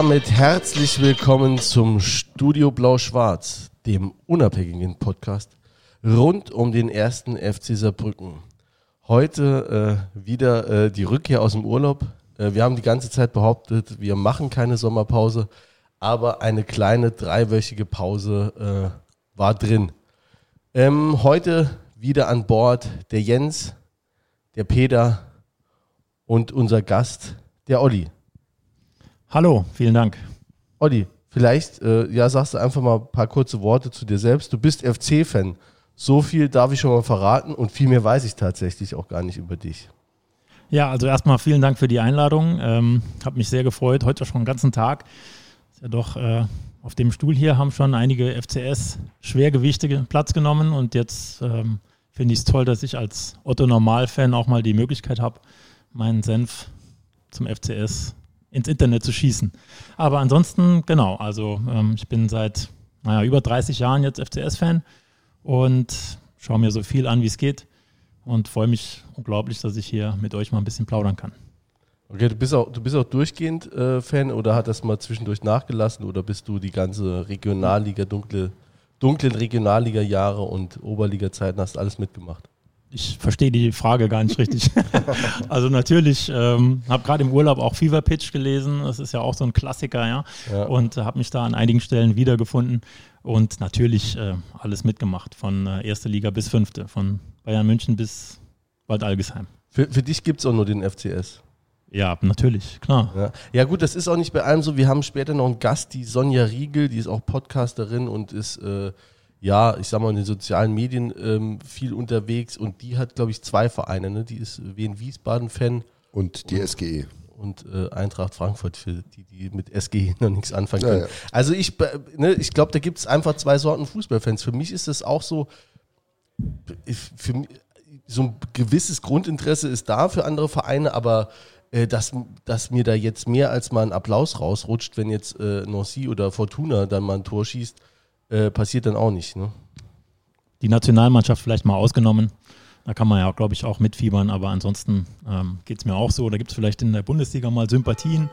damit herzlich willkommen zum Studio Blau-Schwarz, dem unabhängigen Podcast rund um den ersten FC Saarbrücken. Heute äh, wieder äh, die Rückkehr aus dem Urlaub. Äh, wir haben die ganze Zeit behauptet, wir machen keine Sommerpause, aber eine kleine dreiwöchige Pause äh, war drin. Ähm, heute wieder an Bord der Jens, der Peter und unser Gast, der Olli. Hallo, vielen Dank. Olli, vielleicht äh, ja, sagst du einfach mal ein paar kurze Worte zu dir selbst. Du bist FC-Fan. So viel darf ich schon mal verraten und viel mehr weiß ich tatsächlich auch gar nicht über dich. Ja, also erstmal vielen Dank für die Einladung. Ähm, Habe mich sehr gefreut. Heute schon den ganzen Tag. Ist ja doch äh, auf dem Stuhl hier haben schon einige FCS-Schwergewichte Platz genommen und jetzt ähm, finde ich es toll, dass ich als Otto-Normal-Fan auch mal die Möglichkeit habe, meinen Senf zum FCS ins Internet zu schießen. Aber ansonsten, genau, also ähm, ich bin seit naja, über 30 Jahren jetzt FCS-Fan und schaue mir so viel an, wie es geht und freue mich unglaublich, dass ich hier mit euch mal ein bisschen plaudern kann. Okay, du bist auch, du bist auch durchgehend äh, Fan oder hat das mal zwischendurch nachgelassen oder bist du die ganze Regionalliga, dunkle, dunklen Regionalliga-Jahre und Oberliga-Zeiten hast alles mitgemacht? Ich verstehe die Frage gar nicht richtig. also natürlich, ähm, habe gerade im Urlaub auch Fever Pitch gelesen. Das ist ja auch so ein Klassiker, ja. ja. Und äh, habe mich da an einigen Stellen wiedergefunden und natürlich äh, alles mitgemacht, von äh, erste Liga bis fünfte, von Bayern München bis Wald Algesheim. Für, für dich gibt es auch nur den FCS. Ja, natürlich, klar. Ja. ja. gut, das ist auch nicht bei allem so. Wir haben später noch einen Gast, die Sonja Riegel, die ist auch Podcasterin und ist äh, ja, ich sag mal, in den sozialen Medien ähm, viel unterwegs und die hat, glaube ich, zwei Vereine. Ne? Die ist Wien Wiesbaden-Fan. Und die und, SGE. Und äh, Eintracht Frankfurt, für die, die mit SGE noch nichts anfangen können. Ja, ja. Also ich, ne, ich glaube, da gibt es einfach zwei Sorten Fußballfans. Für mich ist das auch so, für mich, so ein gewisses Grundinteresse ist da für andere Vereine, aber äh, dass, dass mir da jetzt mehr als mal ein Applaus rausrutscht, wenn jetzt äh, Nancy oder Fortuna dann mal ein Tor schießt, äh, passiert dann auch nicht. Ne? Die Nationalmannschaft vielleicht mal ausgenommen. Da kann man ja, glaube ich, auch mitfiebern, aber ansonsten ähm, geht es mir auch so. Da gibt es vielleicht in der Bundesliga mal Sympathien,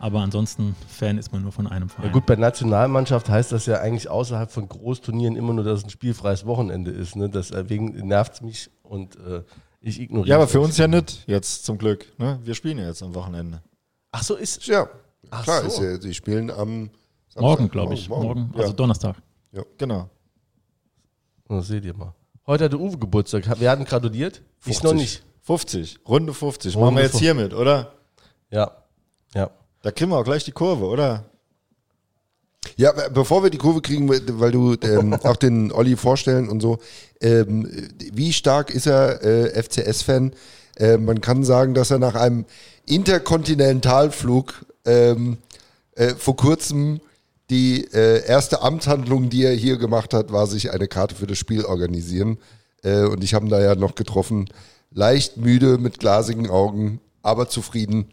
aber ansonsten Fan ist man nur von einem Verein. Ja gut, bei Nationalmannschaft heißt das ja eigentlich außerhalb von Großturnieren immer nur, dass es ein spielfreies Wochenende ist. Ne? Deswegen nervt es mich und äh, ich ignoriere Ja, aber für uns ja nicht, jetzt zum Glück. Ne? Wir spielen ja jetzt am Wochenende. Ach so, ist. Ja, Ach klar, so. ist ja, sie spielen am Morgen, glaube ich. Morgen, morgen. also ja. Donnerstag. Ja, genau. Das seht ihr mal. Heute hatte Uwe Geburtstag. Wir hatten gratuliert. 50. Ich noch nicht. 50. Runde 50. Runde Machen wir jetzt hier mit, oder? Ja. Ja. Da kriegen wir auch gleich die Kurve, oder? Ja, bevor wir die Kurve kriegen, weil du ähm, auch den Olli vorstellen und so, ähm, wie stark ist er äh, FCS-Fan? Äh, man kann sagen, dass er nach einem Interkontinentalflug ähm, äh, vor kurzem die äh, erste Amtshandlung, die er hier gemacht hat, war sich eine Karte für das Spiel organisieren. Äh, und ich habe ihn da ja noch getroffen. Leicht müde, mit glasigen Augen, aber zufrieden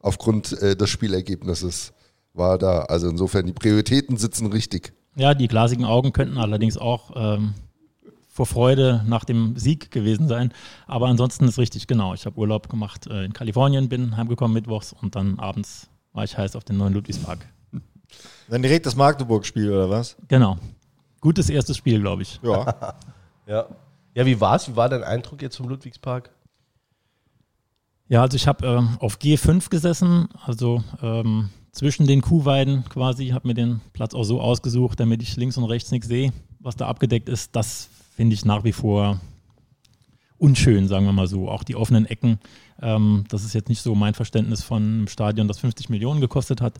aufgrund äh, des Spielergebnisses war da. Also insofern, die Prioritäten sitzen richtig. Ja, die glasigen Augen könnten allerdings auch ähm, vor Freude nach dem Sieg gewesen sein. Aber ansonsten ist richtig, genau. Ich habe Urlaub gemacht äh, in Kalifornien, bin heimgekommen mittwochs und dann abends war ich heiß auf den neuen Ludwigspark. Dann direkt das Magdeburg-Spiel, oder was? Genau. Gutes erstes Spiel, glaube ich. Ja. ja. Ja, wie war es? Wie war dein Eindruck jetzt vom Ludwigspark? Ja, also ich habe ähm, auf G5 gesessen, also ähm, zwischen den Kuhweiden quasi, habe mir den Platz auch so ausgesucht, damit ich links und rechts nichts sehe, was da abgedeckt ist. Das finde ich nach wie vor unschön, sagen wir mal so. Auch die offenen Ecken, ähm, das ist jetzt nicht so mein Verständnis von einem Stadion, das 50 Millionen gekostet hat.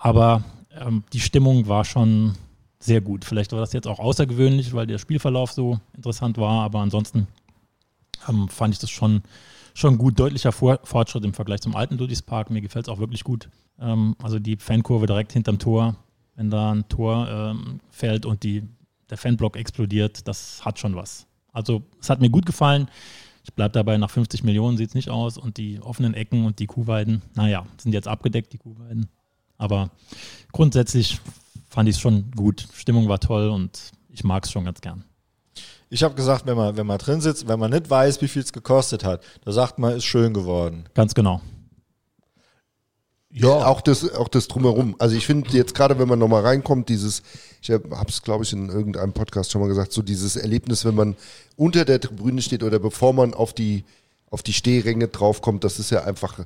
Aber ähm, die Stimmung war schon sehr gut. Vielleicht war das jetzt auch außergewöhnlich, weil der Spielverlauf so interessant war, aber ansonsten ähm, fand ich das schon, schon gut. Deutlicher Vor Fortschritt im Vergleich zum alten Ludwigspark. Mir gefällt es auch wirklich gut. Ähm, also die Fankurve direkt hinterm Tor, wenn da ein Tor ähm, fällt und die, der Fanblock explodiert, das hat schon was. Also es hat mir gut gefallen. Ich bleibe dabei, nach 50 Millionen sieht es nicht aus und die offenen Ecken und die Kuhweiden, naja, sind jetzt abgedeckt, die Kuhweiden. Aber grundsätzlich fand ich es schon gut. Stimmung war toll und ich mag es schon ganz gern. Ich habe gesagt, wenn man, wenn man drin sitzt, wenn man nicht weiß, wie viel es gekostet hat, da sagt man, ist schön geworden. Ganz genau. Ja, auch das, auch das drumherum. Also ich finde jetzt gerade, wenn man nochmal reinkommt, dieses, ich habe es glaube ich in irgendeinem Podcast schon mal gesagt, so dieses Erlebnis, wenn man unter der Tribüne steht oder bevor man auf die auf die Stehränge draufkommt, das ist ja einfach,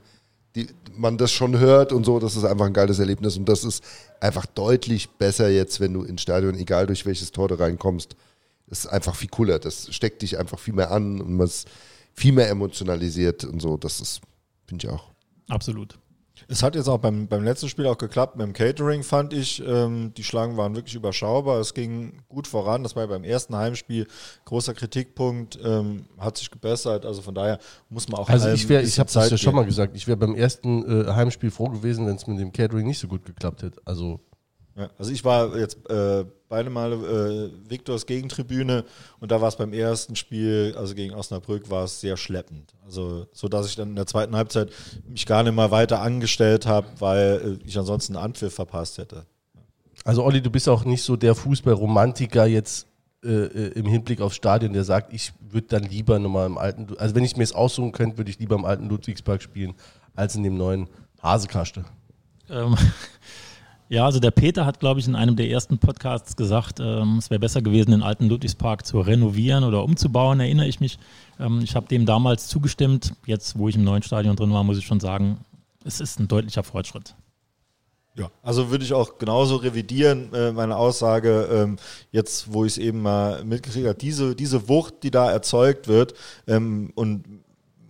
die, man das schon hört und so, das ist einfach ein geiles Erlebnis und das ist einfach deutlich besser jetzt, wenn du ins Stadion, egal durch welches Tor du reinkommst, ist einfach viel cooler, das steckt dich einfach viel mehr an und man ist viel mehr emotionalisiert und so, das ist, finde ich auch. Absolut. Es hat jetzt auch beim, beim letzten Spiel auch geklappt. Mit dem Catering fand ich, ähm, die Schlangen waren wirklich überschaubar. Es ging gut voran. Das war ja beim ersten Heimspiel großer Kritikpunkt. Ähm, hat sich gebessert. Also von daher muss man auch. Also ich wäre, ich habe das ja schon mal gesagt. Ich wäre beim ersten äh, Heimspiel froh gewesen, wenn es mit dem Catering nicht so gut geklappt hätte. Also ja, also ich war jetzt äh, beide Male äh, Viktors Gegentribüne und da war es beim ersten Spiel, also gegen Osnabrück, war es sehr schleppend. Also so, dass ich dann in der zweiten Halbzeit mich gar nicht mal weiter angestellt habe, weil äh, ich ansonsten einen Anpfiff verpasst hätte. Also Olli, du bist auch nicht so der Fußballromantiker jetzt äh, äh, im Hinblick aufs Stadion, der sagt, ich würde dann lieber nochmal im alten, also wenn ich mir es aussuchen könnte, würde ich lieber im alten Ludwigspark spielen, als in dem neuen Hasekaste. Ähm, Ja, also der Peter hat, glaube ich, in einem der ersten Podcasts gesagt, ähm, es wäre besser gewesen, den alten Ludwigspark zu renovieren oder umzubauen, erinnere ich mich. Ähm, ich habe dem damals zugestimmt. Jetzt, wo ich im neuen Stadion drin war, muss ich schon sagen, es ist ein deutlicher Fortschritt. Ja, also würde ich auch genauso revidieren, äh, meine Aussage, ähm, jetzt wo ich es eben mal mitgekriegt habe, diese, diese Wucht, die da erzeugt wird ähm, und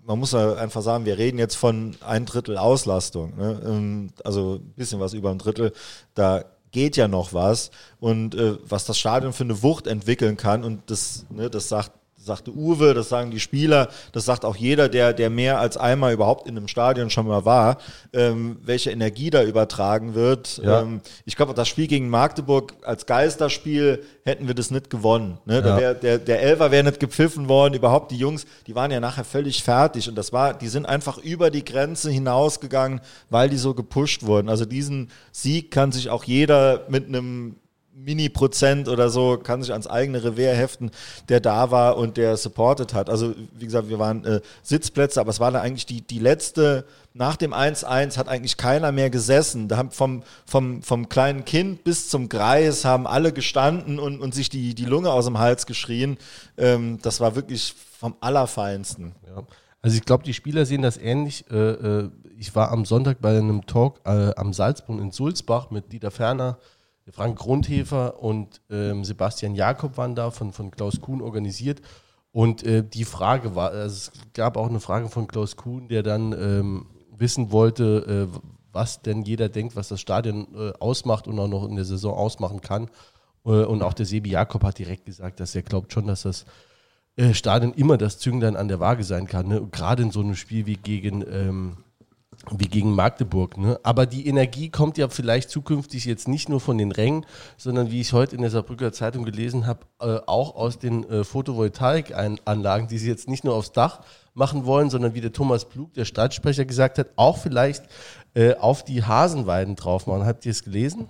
man muss einfach sagen, wir reden jetzt von ein Drittel Auslastung, ne? Ähm, also ein bisschen was über ein Drittel. Da geht ja noch was und äh, was das Stadion für eine Wucht entwickeln kann und das, ne, das sagt sagte Uwe, das sagen die Spieler, das sagt auch jeder, der, der mehr als einmal überhaupt in einem Stadion schon mal war, ähm, welche Energie da übertragen wird. Ja. Ähm, ich glaube, das Spiel gegen Magdeburg als Geisterspiel hätten wir das nicht gewonnen. Ne? Ja. Wär, der, der Elfer wäre nicht gepfiffen worden, überhaupt die Jungs, die waren ja nachher völlig fertig und das war, die sind einfach über die Grenze hinausgegangen, weil die so gepusht wurden. Also diesen Sieg kann sich auch jeder mit einem Mini-Prozent oder so, kann sich ans eigene Revier heften, der da war und der supported hat. Also, wie gesagt, wir waren äh, Sitzplätze, aber es war dann eigentlich die, die letzte, nach dem 1-1 hat eigentlich keiner mehr gesessen. Da haben vom, vom, vom kleinen Kind bis zum Greis haben alle gestanden und, und sich die, die Lunge aus dem Hals geschrien. Ähm, das war wirklich vom Allerfeinsten. Ja. Also ich glaube, die Spieler sehen das ähnlich. Äh, äh, ich war am Sonntag bei einem Talk äh, am Salzburg in Sulzbach mit Dieter Ferner, Frank Grundhefer und ähm, Sebastian Jakob waren da, von, von Klaus Kuhn organisiert. Und äh, die Frage war, also es gab auch eine Frage von Klaus Kuhn, der dann ähm, wissen wollte, äh, was denn jeder denkt, was das Stadion äh, ausmacht und auch noch in der Saison ausmachen kann. Äh, und auch der Sebi Jakob hat direkt gesagt, dass er glaubt schon, dass das äh, Stadion immer das Zünglein an der Waage sein kann. Ne? Gerade in so einem Spiel wie gegen ähm, wie gegen Magdeburg. Ne? Aber die Energie kommt ja vielleicht zukünftig jetzt nicht nur von den Rängen, sondern wie ich heute in der Saarbrücker Zeitung gelesen habe, äh, auch aus den äh, Photovoltaikanlagen, die sie jetzt nicht nur aufs Dach machen wollen, sondern wie der Thomas Blug, der Stadtsprecher, gesagt hat, auch vielleicht äh, auf die Hasenweiden drauf machen. Habt ihr es gelesen?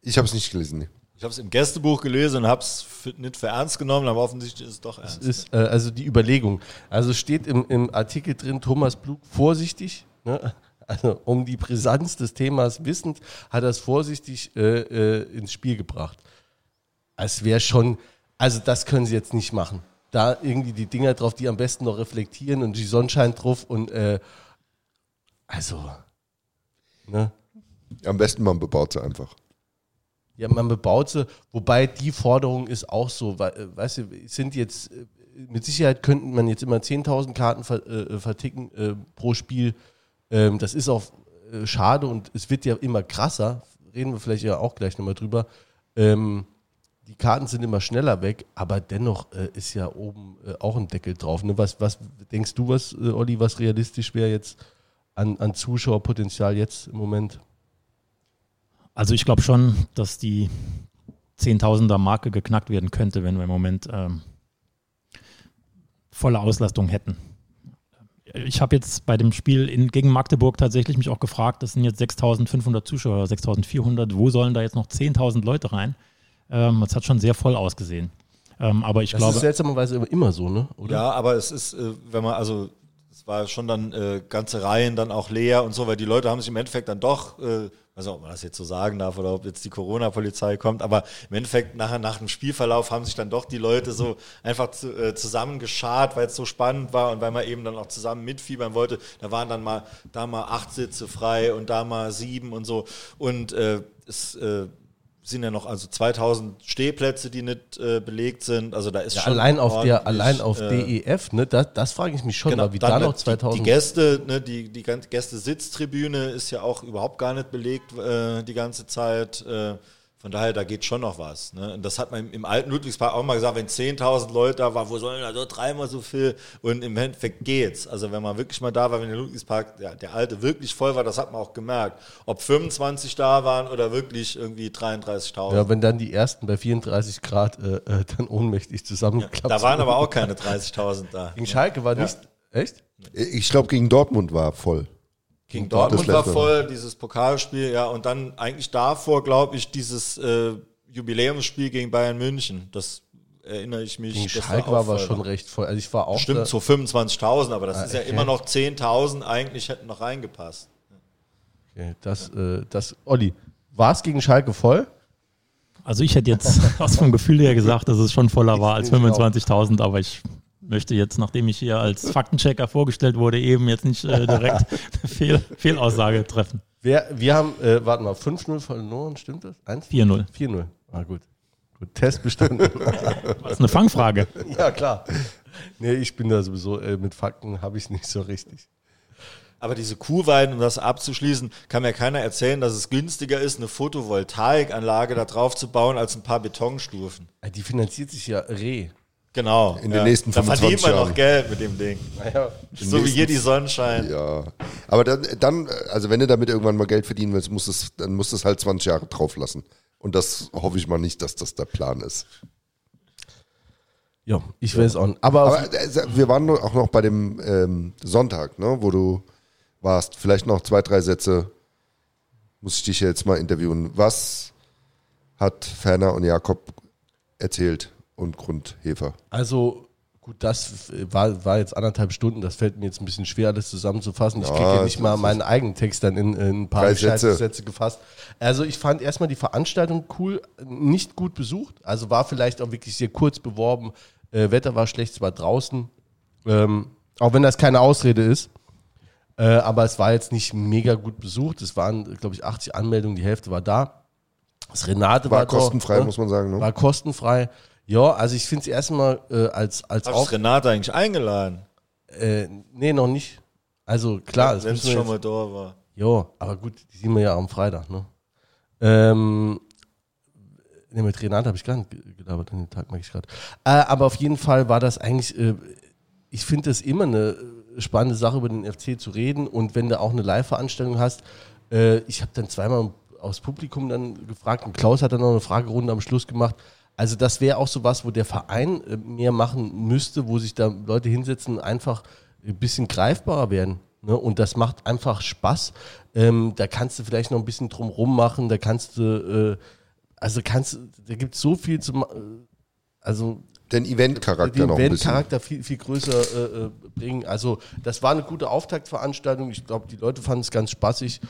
Ich habe es nicht gelesen. Nee. Ich habe es im Gästebuch gelesen und habe es nicht für ernst genommen, aber offensichtlich ist es doch ernst. Es ist äh, also die Überlegung. Also steht im, im Artikel drin, Thomas Blug vorsichtig, Ne? Also um die Brisanz des Themas wissend, hat er es vorsichtig äh, äh, ins Spiel gebracht. Es wäre schon, also das können sie jetzt nicht machen. Da irgendwie die Dinger drauf, die am besten noch reflektieren und die Sonnenschein drauf und äh, also, ne? Am besten man bebaut sie einfach. Ja, man bebaut sie, wobei die Forderung ist auch so, weil, äh, weißt du, sind jetzt, äh, mit Sicherheit könnten man jetzt immer 10.000 Karten ver, äh, verticken pro Spiel ähm, das ist auch äh, schade und es wird ja immer krasser. Reden wir vielleicht ja auch gleich nochmal drüber. Ähm, die Karten sind immer schneller weg, aber dennoch äh, ist ja oben äh, auch ein Deckel drauf. Ne? Was, was denkst du, was, äh, Olli, was realistisch wäre jetzt an, an Zuschauerpotenzial jetzt im Moment? Also ich glaube schon, dass die Zehntausender Marke geknackt werden könnte, wenn wir im Moment ähm, volle Auslastung hätten ich habe jetzt bei dem Spiel in, gegen Magdeburg tatsächlich mich auch gefragt, das sind jetzt 6500 Zuschauer, 6400, wo sollen da jetzt noch 10.000 Leute rein? Ähm, das hat schon sehr voll ausgesehen. Ähm, aber ich das glaube. Das ist seltsamerweise immer so, ne? Oder? Ja, aber es ist, äh, wenn man, also es war schon dann äh, ganze Reihen dann auch leer und so, weil die Leute haben sich im Endeffekt dann doch, äh, weiß nicht, ob man das jetzt so sagen darf oder ob jetzt die Corona-Polizei kommt, aber im Endeffekt nachher nach dem Spielverlauf haben sich dann doch die Leute so einfach zu, äh, zusammengeschart, weil es so spannend war und weil man eben dann auch zusammen mitfiebern wollte. Da waren dann mal da mal acht Sitze frei und da mal sieben und so und äh, es äh, sind ja noch also 2000 Stehplätze, die nicht äh, belegt sind. Also da ist Ja, schon allein auf der, allein auf äh, DEF, ne, das, das frage ich mich schon, Genau, mal, wie da noch die- 2000. Die Gäste, ne, die, die ganze Gäste-Sitztribüne ist ja auch überhaupt gar nicht belegt äh, die ganze Zeit. Äh, von daher, da geht schon noch was. Ne? Und das hat man im, alten Ludwigspark auch mal gesagt, wenn 10.000 Leute da waren, wo sollen da so dreimal so viel? Und im Endeffekt geht's. Also wenn man wirklich mal da war, wenn der Ludwigspark, der, der alte, wirklich voll war, das hat man auch gemerkt. Ob 25 da waren oder wirklich irgendwie 33.000. ja, wenn dann die ersten bei 34 Grad äh, äh, dann ohnmächtig zusammengeklappt da waren aber auch keine 30.000 da. Gegen Schalke war nicht. Echt? Ich glaube, gegen Dortmund war voll. Gegen Dortmund war voll, dieses Pokalspiel, ja, und dann eigentlich davor, glaube ich, dieses äh, Jubiläumsspiel gegen Bayern München. Das erinnere ich mich. Gegen das Schalke war aber schon recht voll. Also ich war auch. Stimmt, so 25.000, aber das ist ja okay. immer noch 10.000, eigentlich hätten noch reingepasst. okay, das, äh, das, Olli, war es gegen Schalke voll? Also ich hätte jetzt aus vom Gefühl her gesagt, dass es schon voller war als Ich auch. 25.000, aber ich möchte jetzt, nachdem ich hier als Faktenchecker vorgestellt wurde, eben jetzt nicht äh, direkt eine Fehl, Fehlaussage treffen. Wer, wir haben, äh, warte mal, 5-0 verloren, stimmt das? 1? 4-0. 4-0. Ah, gut. Gut, Test bestanden. Das ist eine Fangfrage. ja, klar. Nee, ich bin da sowieso, äh, mit Fakten habe ich es nicht so richtig. Aber diese Kuhweiden, um das abzuschließen, kann mir keiner erzählen, dass es günstiger ist, eine Photovoltaikanlage da drauf zu bauen, als ein paar Betonstufen. Äh, Die finanziert sich ja Reh. Genau. In den nächsten Da 25 verdient man noch Jahren. Geld mit dem Ding. Naja, So wie hier die Sonnenschein. Ja. Aber dann, dann, also wenn du damit irgendwann mal Geld verdienen willst, musst es, dann musst du es halt 20 Jahre drauf lassen. Und das hoffe ich mal nicht, dass das der Plan ist. ja, ich weiß auch nicht. Aber, Aber äh, wir waren auch noch bei dem ähm, Sonntag, ne, wo du warst. Vielleicht noch zwei, drei Sätze. Muss ich dich jetzt mal interviewen. Was hat Ferner und Jakob erzählt und Grundhefer? Also gut, das war, war jetzt anderthalb Stunden, das fällt mir jetzt ein bisschen schwer, alles zusammenzufassen. Ich Ja, kriege ja nicht mal meinen eigenen Text dann in, in ein paar Sätze. Sätze. gefasst. Also ich fand erstmal die Veranstaltung cool, nicht gut besucht, also war vielleicht auch wirklich sehr kurz beworben. Äh, Wetter war schlecht, es war draußen, ähm, auch wenn das keine Ausrede ist. Äh, aber es war jetzt nicht mega gut besucht. Es waren, glaube ich, 80 Anmeldungen, die Hälfte war da. Das Renate war, War kostenfrei, dort, muss man sagen. Ne? War kostenfrei. Ja, also ich finde es erstmal äh, als, als Hast auch. du Renate eigentlich eingeladen? Äh, nee, noch nicht. Also klar, es wir schon jetzt, mal da war. Ja, aber gut, die sehen wir ja am Freitag, ne? Ähm, ne, mit Renate habe ich gar nicht ge- gelabert, an den Tag mag ich gerade. Äh, aber auf jeden Fall war das eigentlich, äh, ich finde das immer eine äh, spannende Sache, über den FC zu reden. Und wenn du auch eine Live-Veranstaltung hast, äh, ich habe dann zweimal aus Publikum dann gefragt und Klaus hat dann noch eine Fragerunde am Schluss gemacht. Also das wäre auch so was, wo der Verein äh, mehr machen müsste, wo sich da Leute hinsetzen, einfach ein bisschen greifbarer werden. Ne? Und das macht einfach Spaß. Ähm, da kannst du vielleicht noch ein bisschen drumrum machen, da kannst du, äh, also kannst, da gibt es so viel zu, äh, also Den Event-Charakter den noch ein bisschen. Eventcharakter viel, viel größer äh, äh, bringen. Also das war eine gute Auftaktveranstaltung. Ich glaube, die Leute fanden es ganz spaßig.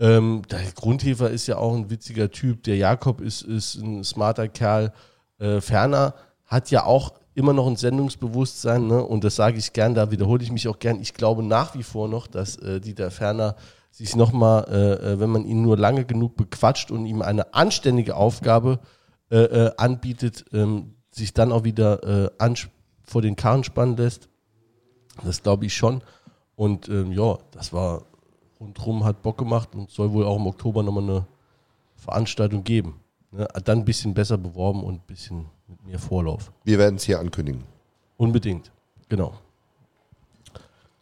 Ähm, der Grundhefer ist ja auch ein witziger Typ. Der Jakob ist, ist ein smarter Kerl. Äh, Ferner hat ja auch immer noch ein Sendungsbewusstsein. Ne? Und das sage ich gern, da wiederhole ich mich auch gern. Ich glaube nach wie vor noch, dass äh, Dieter Ferner sich nochmal, äh, äh, wenn man ihn nur lange genug bequatscht und ihm eine anständige Aufgabe äh, äh, anbietet, ähm, sich dann auch wieder äh, vor den Karren spannen lässt. Das glaube ich schon. Und ähm, ja, das war rundherum, hat Bock gemacht und soll wohl auch im Oktober nochmal eine Veranstaltung geben. Ne? Dann ein bisschen besser beworben und ein bisschen mit mehr Vorlauf. Wir werden es hier ankündigen. Unbedingt. Genau.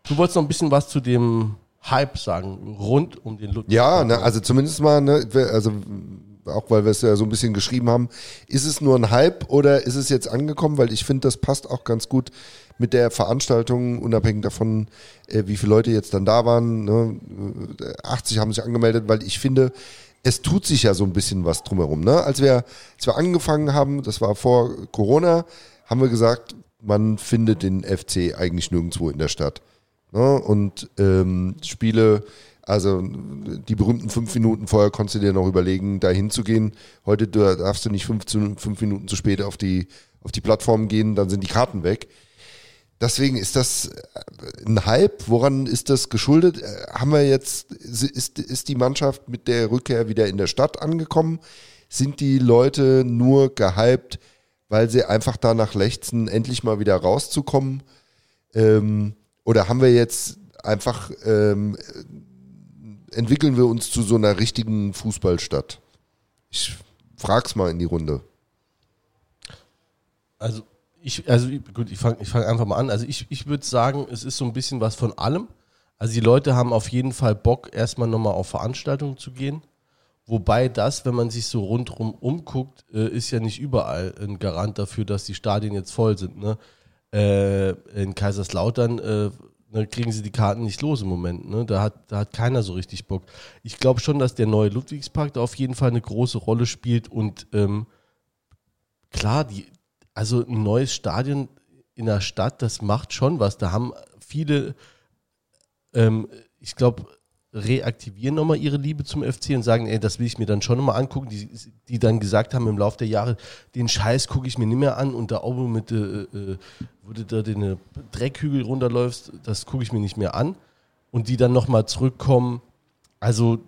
Du wolltest noch ein bisschen was zu dem Hype sagen, rund um den Ludwig. Ja, ne, also zumindest mal, ne, also auch weil wir es ja so ein bisschen geschrieben haben, ist es nur ein Hype oder ist es jetzt angekommen? Weil ich finde, das passt auch ganz gut mit der Veranstaltung, unabhängig davon, äh, wie viele Leute jetzt dann da waren. Ne? Äh, 80 haben sich angemeldet, weil ich finde, es tut sich ja so ein bisschen was drumherum. Ne? Als, wir, als wir angefangen haben, das war vor Corona, haben wir gesagt, man findet den FC eigentlich nirgendwo in der Stadt. Ne? Und ähm, Spiele, also die berühmten fünf Minuten vorher konntest du dir noch überlegen, da hinzugehen. Heute darfst du nicht fünf, fünf Minuten zu spät auf die, auf die Plattform gehen, dann sind die Karten weg. Deswegen ist das äh, ein Hype. Woran ist das geschuldet? Äh, haben wir jetzt, ist, ist die Mannschaft mit der Rückkehr wieder in der Stadt angekommen? Sind die Leute nur gehypt, weil sie einfach danach lechzen, endlich mal wieder rauszukommen? Ähm, oder haben wir jetzt einfach, ähm, entwickeln wir uns zu so einer richtigen Fußballstadt? Ich frag's mal in die Runde. Also ich, also gut, ich fange ich fang einfach mal an. Also ich, ich würde sagen, es ist so ein bisschen was von allem. Also die Leute haben auf jeden Fall Bock, erstmal nochmal auf Veranstaltungen zu gehen. Wobei das, wenn man sich so rundherum umguckt, äh, ist ja nicht überall ein Garant dafür, dass die Stadien jetzt voll sind. Ne? Äh, in Kaiserslautern äh, ne, kriegen sie die Karten nicht los im Moment. Ne? Da, hat, da hat keiner so richtig Bock. Ich glaube schon, dass der neue Ludwigspark da auf jeden Fall eine große Rolle spielt und ähm, klar, die, also ein neues Stadion in der Stadt, das macht schon was. Da haben viele, ähm, ich glaube, reaktivieren nochmal ihre Liebe zum FC und sagen, ey, das will ich mir dann schon nochmal angucken, die, die dann gesagt haben im Laufe der Jahre, den Scheiß gucke ich mir nicht mehr an und da oben mit, äh, äh, wo du da den Dreckhügel runterläufst, das gucke ich mir nicht mehr an und die dann nochmal zurückkommen. Also,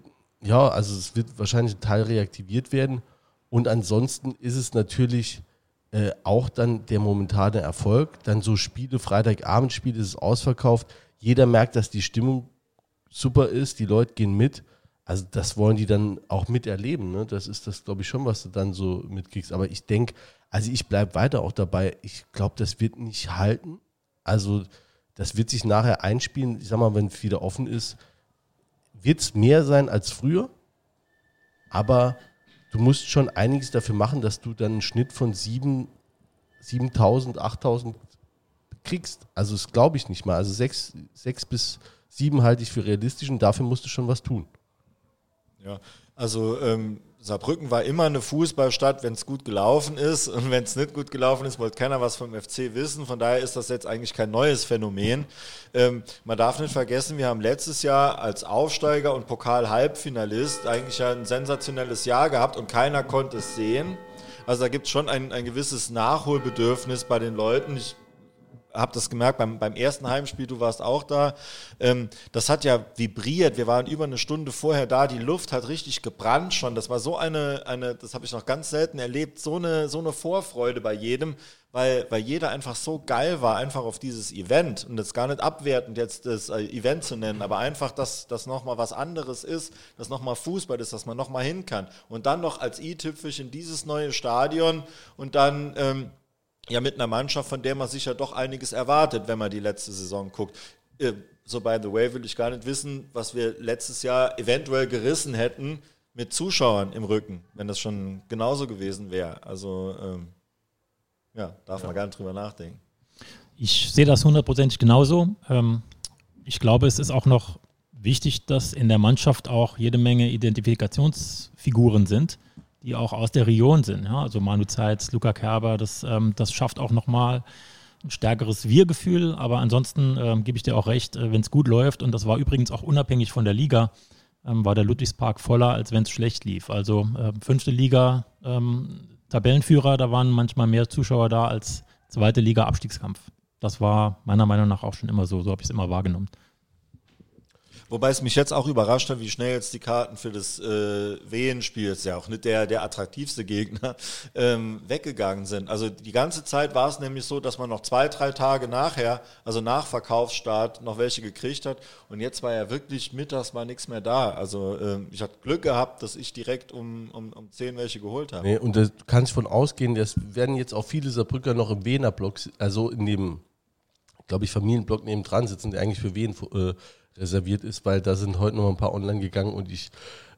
ja, also es wird wahrscheinlich ein Teil reaktiviert werden und ansonsten ist es natürlich äh, auch dann der momentane Erfolg. Dann so Spiele, Freitagabendspiele, ist es ausverkauft. Jeder merkt, dass die Stimmung super ist, die Leute gehen mit. Also das wollen die dann auch miterleben. Ne? Das ist das, glaube ich, schon, was du dann so mitkriegst. Aber ich denke, also ich bleibe weiter auch dabei. Ich glaube, das wird nicht halten. Also das wird sich nachher einspielen. Ich sag mal, wenn es wieder offen ist, wird es mehr sein als früher. Aber du musst schon einiges dafür machen, dass du dann einen Schnitt von 7, 7000, 8000 kriegst. Also das glaube ich nicht mal. Also 6, 6 bis 7 halte ich für realistisch und dafür musst du schon was tun. Ja, also ähm, Saarbrücken war immer eine Fußballstadt, wenn es gut gelaufen ist. Und wenn es nicht gut gelaufen ist, wollte keiner was vom FC wissen. Von daher ist das jetzt eigentlich kein neues Phänomen. Ähm, man darf nicht vergessen, wir haben letztes Jahr als Aufsteiger und Pokal-Halbfinalist eigentlich ein sensationelles Jahr gehabt und keiner konnte es sehen. Also da gibt es schon ein, ein gewisses Nachholbedürfnis bei den Leuten. Ich habe das gemerkt beim, beim ersten Heimspiel, du warst auch da. Ähm, das hat ja vibriert. Wir waren über eine Stunde vorher da. Die Luft hat richtig gebrannt schon. Das war so eine, eine das habe ich noch ganz selten erlebt, so eine, so eine Vorfreude bei jedem, weil, weil jeder einfach so geil war, einfach auf dieses Event. Und das gar nicht abwertend, jetzt das äh, Event zu nennen, aber einfach, dass das nochmal was anderes ist, dass nochmal Fußball ist, dass man nochmal hin kann. Und dann noch als i-Tüpfelchen dieses neue Stadion und dann. Ähm, ja mit einer Mannschaft, von der man sich ja doch einiges erwartet, wenn man die letzte Saison guckt. Äh, so by the way will ich gar nicht wissen, was wir letztes Jahr eventuell gerissen hätten mit Zuschauern im Rücken, wenn das schon genauso gewesen wäre. Also ähm, ja, darf ja. man gar nicht drüber nachdenken. Ich sehe das hundertprozentig genauso. Ähm, ich glaube, es ist auch noch wichtig, dass in der Mannschaft auch jede Menge Identifikationsfiguren sind die auch aus der Region sind. Ja? Also Manu Zeitz, Luca Kerber, das, ähm, das schafft auch nochmal ein stärkeres Wir-Gefühl. Aber ansonsten ähm, gebe ich dir auch recht, äh, wenn es gut läuft, und das war übrigens auch unabhängig von der Liga, ähm, war der Ludwigspark voller, als wenn es schlecht lief. Also äh, fünfte Liga, ähm, Tabellenführer, da waren manchmal mehr Zuschauer da als zweite Liga Abstiegskampf. Das war meiner Meinung nach auch schon immer so, so habe ich es immer wahrgenommen. Wobei es mich jetzt auch überrascht hat, wie schnell jetzt die Karten für das äh, Wehenspiel, ist ja auch nicht der, der attraktivste Gegner, ähm, weggegangen sind. Also die ganze Zeit war es nämlich so, dass man noch zwei, drei Tage nachher, also nach Verkaufsstart, noch welche gekriegt hat. Und jetzt war ja wirklich mittags mal nichts mehr da. Also ähm, ich hatte Glück gehabt, dass ich direkt um, um, um zehn welche geholt habe. Nee, und da kannst von ausgehen, das werden jetzt auch viele Saarbrücker noch im Wiener-Block, also in dem, glaube ich, Familienblock neben dran sitzen, der eigentlich für Wien äh, reserviert ist, weil da sind heute noch ein paar online gegangen und ich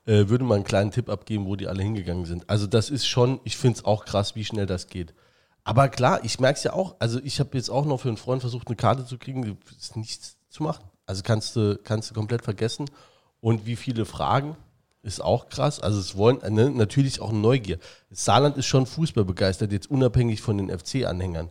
äh, würde mal einen kleinen Tipp abgeben, wo die alle hingegangen sind. Also das ist schon, ich finde es auch krass, wie schnell das geht. Aber klar, ich merke es ja auch, also ich habe jetzt auch noch für einen Freund versucht, eine Karte zu kriegen, ist nichts zu machen. Also kannst du, kannst du komplett vergessen. Und wie viele Fragen, ist auch krass. Also es wollen ne, natürlich auch Neugier. Saarland ist schon Fußball begeistert, jetzt unabhängig von den FC-Anhängern.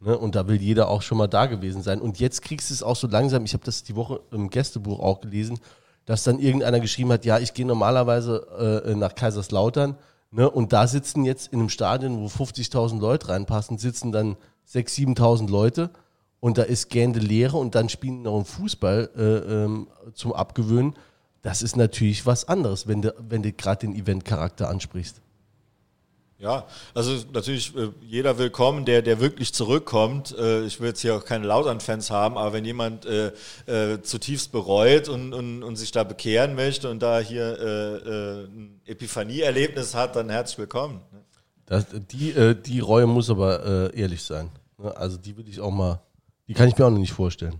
Ne? Und da will jeder auch schon mal da gewesen sein. Und jetzt kriegst du es auch so langsam, ich habe das die Woche im Gästebuch auch gelesen, dass dann irgendeiner geschrieben hat, ja, ich gehe normalerweise äh, nach Kaiserslautern ne? und da sitzen jetzt in einem Stadion, wo 50.000 Leute reinpassen, sitzen dann 6.000, 7.000 Leute und da ist gähnende Leere und dann spielen noch ein Fußball äh, ähm, zum Abgewöhnen. Das ist natürlich was anderes, wenn du, wenn du gerade den Eventcharakter ansprichst. Ja, also natürlich äh, jeder willkommen, der, der wirklich zurückkommt. Äh, ich will jetzt hier auch keine Lautern-Fans haben, aber wenn jemand äh, äh, zutiefst bereut und, und, und sich da bekehren möchte und da hier äh, äh, ein Epiphanie-Erlebnis hat, dann herzlich willkommen. Das, die, die Reue muss aber ehrlich sein. Ne? Also die will ich auch mal, die kann ich mir auch noch nicht vorstellen.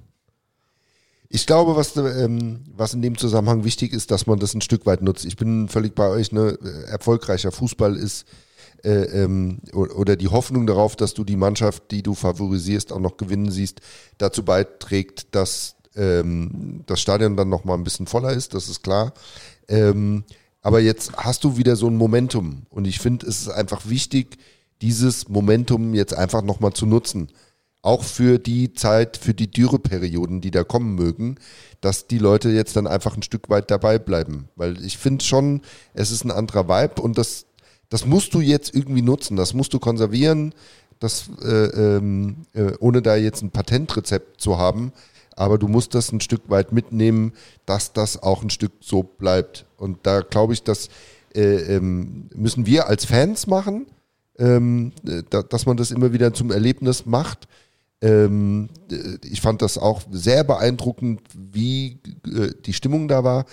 Ich glaube, was, ähm, was in dem Zusammenhang wichtig ist, dass man das ein Stück weit nutzt. Ich bin völlig bei euch, ne? erfolgreicher Fußball ist äh, ähm, oder die Hoffnung darauf, dass du die Mannschaft, die du favorisierst, auch noch gewinnen siehst, dazu beiträgt, dass ähm, das Stadion dann noch mal ein bisschen voller ist, das ist klar. Ähm, aber jetzt hast du wieder so ein Momentum und ich finde, es ist einfach wichtig, dieses Momentum jetzt einfach noch mal zu nutzen. Auch für die Zeit, für die Dürreperioden, die da kommen mögen, dass die Leute jetzt dann einfach ein Stück weit dabei bleiben. Weil ich finde schon, es ist ein anderer Vibe und das das musst du jetzt irgendwie nutzen, das musst du konservieren, das, äh, ähm, äh, ohne da jetzt ein Patentrezept zu haben. Aber du musst das ein Stück weit mitnehmen, dass das auch ein Stück so bleibt. Und da glaube ich, das äh, ähm, müssen wir als Fans machen, ähm, da, dass man das immer wieder zum Erlebnis macht. Äh, ich fand das auch sehr beeindruckend, wie äh, die Stimmung da war.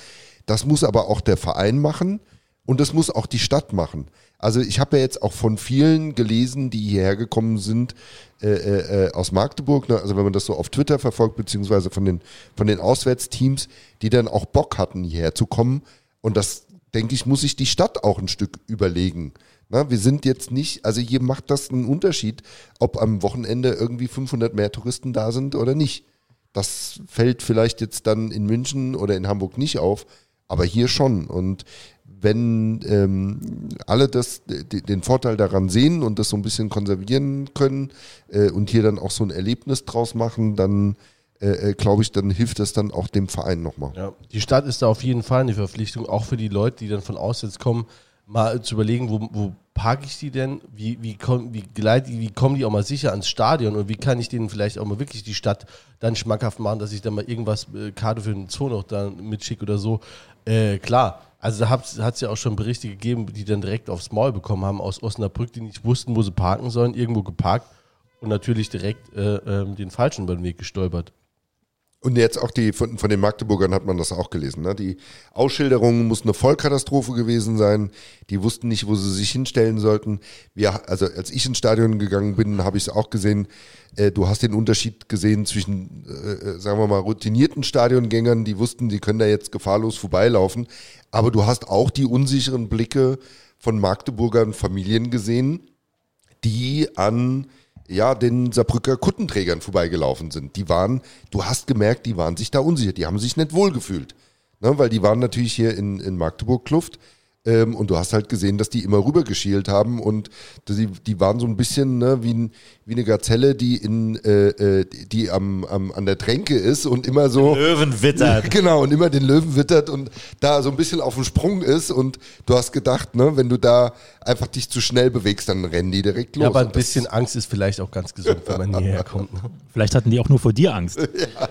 Das muss aber auch der Verein machen und das muss auch die Stadt machen. Also ich habe ja jetzt auch von vielen gelesen, die hierher gekommen sind äh, äh, äh, aus Magdeburg, ne? also wenn man das so auf Twitter verfolgt, beziehungsweise von den, von den Auswärtsteams, die dann auch Bock hatten, hierher zu kommen. Und das, denke ich, muss sich die Stadt auch ein Stück überlegen. Na, wir sind jetzt nicht, also hier macht das einen Unterschied, ob am Wochenende irgendwie 500 mehr Touristen da sind oder nicht. Das fällt vielleicht jetzt dann in München oder in Hamburg nicht auf, aber hier schon. Und wenn ähm, alle das, den Vorteil daran sehen und das so ein bisschen konservieren können äh, und hier dann auch so ein Erlebnis draus machen, dann äh, äh glaube ich, dann hilft das dann auch dem Verein nochmal. Ja, die Stadt ist da auf jeden Fall eine Verpflichtung, auch für die Leute, die dann von auswärts kommen, mal zu überlegen, wo, wo parke ich die denn? Wie, wie, komm, wie, gleit, wie kommen die auch mal sicher ans Stadion? Und wie kann ich denen vielleicht auch mal wirklich die Stadt dann schmackhaft machen, dass ich dann mal irgendwas, äh, Karte für den Zoo noch da mitschicke oder so? Äh, klar, also da hat es ja auch schon Berichte gegeben, die dann direkt aufs Maul bekommen haben aus Osnabrück, die nicht wussten, wo sie parken sollen, irgendwo geparkt und natürlich direkt äh, äh, den Falschen über den Weg gestolpert. Und jetzt auch die, von, von den Magdeburgern hat man das auch gelesen. Ne? Die Ausschilderung muss eine Vollkatastrophe gewesen sein. Die wussten nicht, wo sie sich hinstellen sollten. Wir, also als ich ins Stadion gegangen bin, habe ich es auch gesehen. Äh, du hast den Unterschied gesehen zwischen, äh, äh, sagen wir mal, routinierten Stadiongängern, die wussten, die können da jetzt gefahrlos vorbeilaufen. Aber du hast auch die unsicheren Blicke von Magdeburgern Familien gesehen, die an ja, den Saarbrücker Kuttenträgern vorbeigelaufen sind. Die waren, du hast gemerkt, die waren sich da unsicher, die haben sich nicht wohlgefühlt. Ne, weil die waren natürlich hier in, in Magdeburg Kluft ähm, und du hast halt gesehen, dass die immer rüber geschielt haben und die, die waren so ein bisschen ne, wie, wie eine Gazelle, die in äh, äh, die am, am, an der Tränke ist und immer so. Den Löwen wittert. Genau, und immer den Löwen wittert und da so ein bisschen auf dem Sprung ist und du hast gedacht, ne, wenn du da einfach dich zu schnell bewegst, dann rennen die direkt los. Ja, aber ein bisschen Angst ist vielleicht auch ganz gesund, wenn man hierher kommt. Ne? Vielleicht hatten die auch nur vor dir Angst. ja,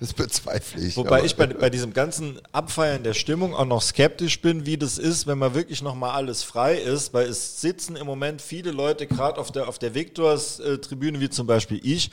das bezweifle ich. Wobei ich bei, bei diesem ganzen Abfeiern der Stimmung auch noch skeptisch bin, wie das ist, wenn man wirklich nochmal alles frei ist, weil es sitzen im Moment viele Leute gerade auf der, auf der Victors-Tribüne, wie zum Beispiel ich,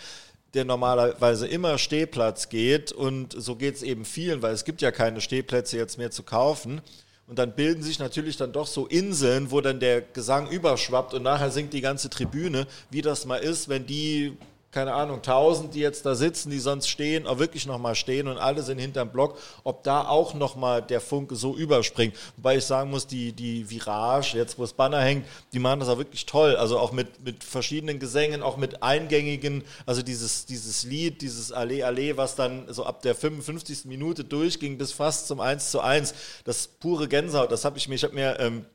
der normalerweise immer Stehplatz geht und so geht es eben vielen, weil es gibt ja keine Stehplätze jetzt mehr zu kaufen. Und dann bilden sich natürlich dann doch so Inseln, wo dann der Gesang überschwappt und nachher singt die ganze Tribüne, wie das mal ist, wenn die keine Ahnung, tausend, die jetzt da sitzen, die sonst stehen, auch wirklich nochmal stehen und alle sind hinterm Block, ob da auch nochmal der Funke so überspringt. Wobei ich sagen muss, die, die Virage, jetzt wo das Banner hängt, die machen das auch wirklich toll. Also auch mit, mit verschiedenen Gesängen, auch mit eingängigen, also dieses, dieses Lied, dieses Allee Allee, was dann so ab der 55. Minute durchging bis fast zum 1 zu 1, das pure Gänsehaut, das habe ich mir, ich habe mir ähm,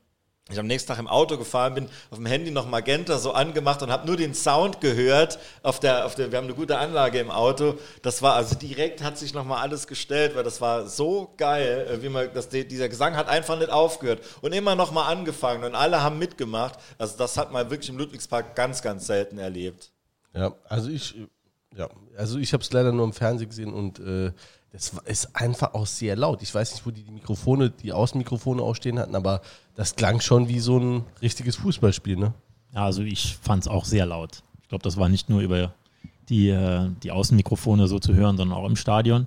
ich am nächsten Tag im Auto gefahren bin, auf dem Handy noch Magenta so angemacht und habe nur den Sound gehört auf der, auf der, wir haben eine gute Anlage im Auto. Das war also direkt hat sich nochmal alles gestellt, weil das war so geil, äh, wie man, dass die, dieser Gesang hat einfach nicht aufgehört und immer nochmal angefangen und alle haben mitgemacht. Also das hat man wirklich im Ludwigspark ganz, ganz selten erlebt. Ja, also ich, ja, also ich habe es leider nur im Fernsehen gesehen und äh, das ist einfach auch sehr laut. Ich weiß nicht, wo die, die Mikrofone, die Außenmikrofone auch stehen hatten, aber das klang schon wie so ein richtiges Fußballspiel, ne? Ja, also ich fand es auch sehr laut. Ich glaube, das war nicht nur über die, äh, die Außenmikrofone so zu hören, sondern auch im Stadion.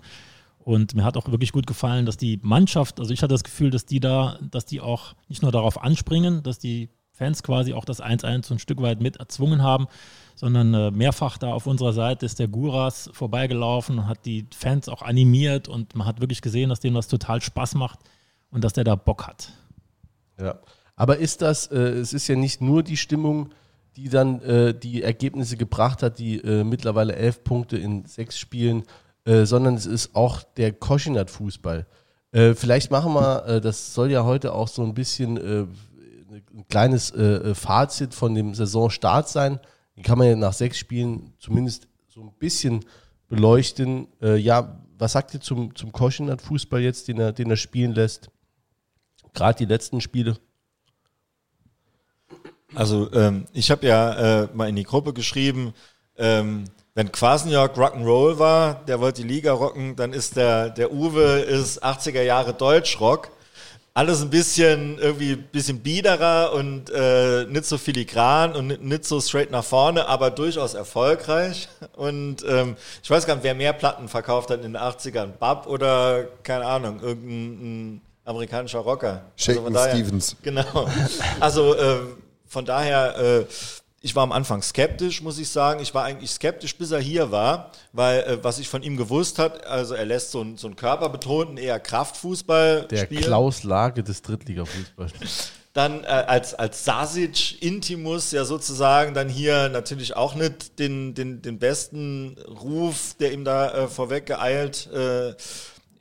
Und mir hat auch wirklich gut gefallen, dass die Mannschaft, also ich hatte das Gefühl, dass die da, dass die auch nicht nur darauf anspringen, dass die Fans quasi auch das 1-1 so ein Stück weit mit erzwungen haben, sondern äh, mehrfach da auf unserer Seite ist der Guras vorbeigelaufen und hat die Fans auch animiert und man hat wirklich gesehen, dass dem das total Spaß macht und dass der da Bock hat. Ja, aber ist das, äh, es ist ja nicht nur die Stimmung, die dann äh, die Ergebnisse gebracht hat, die äh, mittlerweile elf Punkte in sechs Spielen, äh, sondern es ist auch der Koschinat-Fußball. Äh, vielleicht machen wir, das soll ja heute auch so ein bisschen ein kleines Fazit von dem Saisonstart sein. Den kann man ja nach sechs Spielen zumindest so ein bisschen beleuchten. Äh, ja, was sagt ihr zum, zum Koschinat-Fußball jetzt, den er, den er spielen lässt? Gerade die letzten Spiele. Also ähm, ich habe ja äh, mal in die Gruppe geschrieben, ähm, wenn Quasenjörg Rock'n'Roll war, der wollte die Liga rocken, dann ist der, der Uwe ist 80er Jahre Deutschrock alles ein bisschen irgendwie ein bisschen biederer und äh, nicht so filigran und nicht so straight nach vorne, aber durchaus erfolgreich. Und ähm, ich weiß gar nicht, wer mehr Platten verkauft hat in den 80ern, Bab oder keine Ahnung, irgendein amerikanischer Rocker. Shaken also daher, Stevens. Genau. Also äh, von daher äh, ich war am Anfang skeptisch, muss ich sagen. Ich war eigentlich skeptisch, bis er hier war, weil äh, was ich von ihm gewusst hat, also er lässt so einen, so einen körperbetonten, eher Kraftfußball Der spielen. Klaus Lage des Drittliga-Fußballs. Dann äh, als, als Sasic Intimus ja sozusagen dann hier natürlich auch nicht den, den, den besten Ruf, der ihm da äh, vorweg geeilt äh,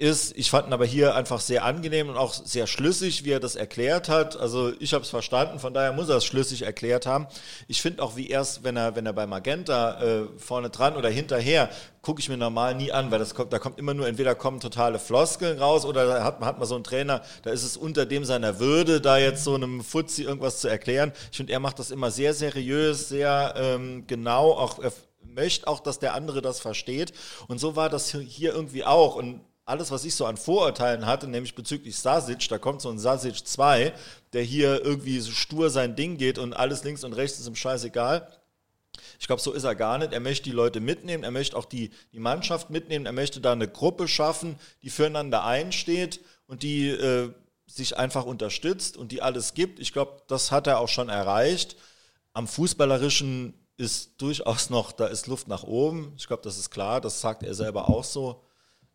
ist. Ich fand ihn aber hier einfach sehr angenehm und auch sehr schlüssig, wie er das erklärt hat. Also ich habe es verstanden, von daher muss er es schlüssig erklärt haben. Ich finde auch, wie erst, wenn er, wenn er bei Magenta äh, vorne dran oder hinterher, gucke ich mir normal nie an, weil das kommt, da kommt immer nur, entweder kommen totale Floskeln raus oder da hat, hat man so einen Trainer, da ist es unter dem seiner Würde, da jetzt so einem Fuzzi irgendwas zu erklären. Ich finde, er macht das immer sehr seriös, sehr ähm, genau, auch er möchte auch, dass der andere das versteht. Und so war das hier irgendwie auch. Und alles, was ich so an Vorurteilen hatte, nämlich bezüglich Sasic, da kommt so ein Sasic 2, der hier irgendwie so stur sein Ding geht und alles links und rechts ist ihm scheißegal. Ich glaube, so ist er gar nicht. Er möchte die Leute mitnehmen, er möchte auch die, die Mannschaft mitnehmen, er möchte da eine Gruppe schaffen, die füreinander einsteht und die äh, sich einfach unterstützt und die alles gibt. Ich glaube, das hat er auch schon erreicht. Am Fußballerischen ist durchaus noch, da ist Luft nach oben. Ich glaube, das ist klar, das sagt er selber auch so.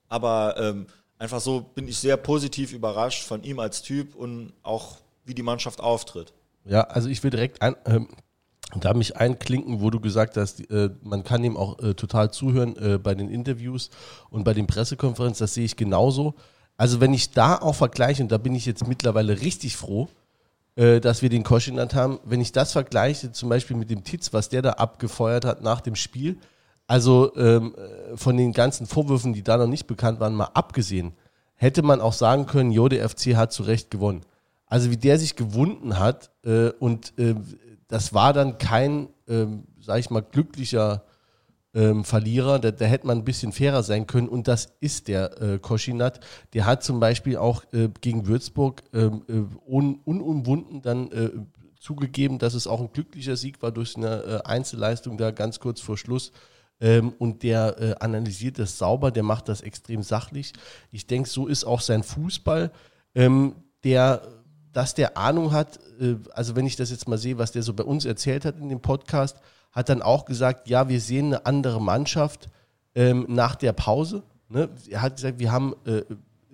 Aber ähm, einfach so bin ich sehr positiv überrascht von ihm als Typ und auch wie die Mannschaft auftritt. Ja, also ich will direkt ein, ähm, da mich einklinken, wo du gesagt hast, äh, man kann ihm auch äh, total zuhören äh, bei den Interviews und bei den Pressekonferenzen, das sehe ich genauso. Also wenn ich da auch vergleiche, und da bin ich jetzt mittlerweile richtig froh, äh, dass wir den Koschinat haben, wenn ich das vergleiche zum Beispiel mit dem Titz, was der da abgefeuert hat nach dem Spiel, also ähm, von den ganzen Vorwürfen, die da noch nicht bekannt waren, mal abgesehen, hätte man auch sagen können, jo, der FC hat zu Recht gewonnen. Also wie der sich gewunden hat äh, und äh, das war dann kein, äh, sag ich mal, glücklicher ähm, Verlierer. Da, da, hätte man ein bisschen fairer sein können und das ist der äh, Koschinat. Der hat zum Beispiel auch äh, gegen Würzburg ähm, äh, un, unumwunden dann äh, zugegeben, dass es auch ein glücklicher Sieg war durch eine äh, Einzelleistung da ganz kurz vor Schluss. Ähm, und der äh, analysiert das sauber, der macht das extrem sachlich. Ich denke, so ist auch sein Fußball, ähm, der, dass der Ahnung hat, äh, also wenn ich das jetzt mal sehe, was der so bei uns erzählt hat in dem Podcast, hat dann auch gesagt, ja, wir sehen eine andere Mannschaft ähm, nach der Pause. Ne? Er hat gesagt, wir haben äh,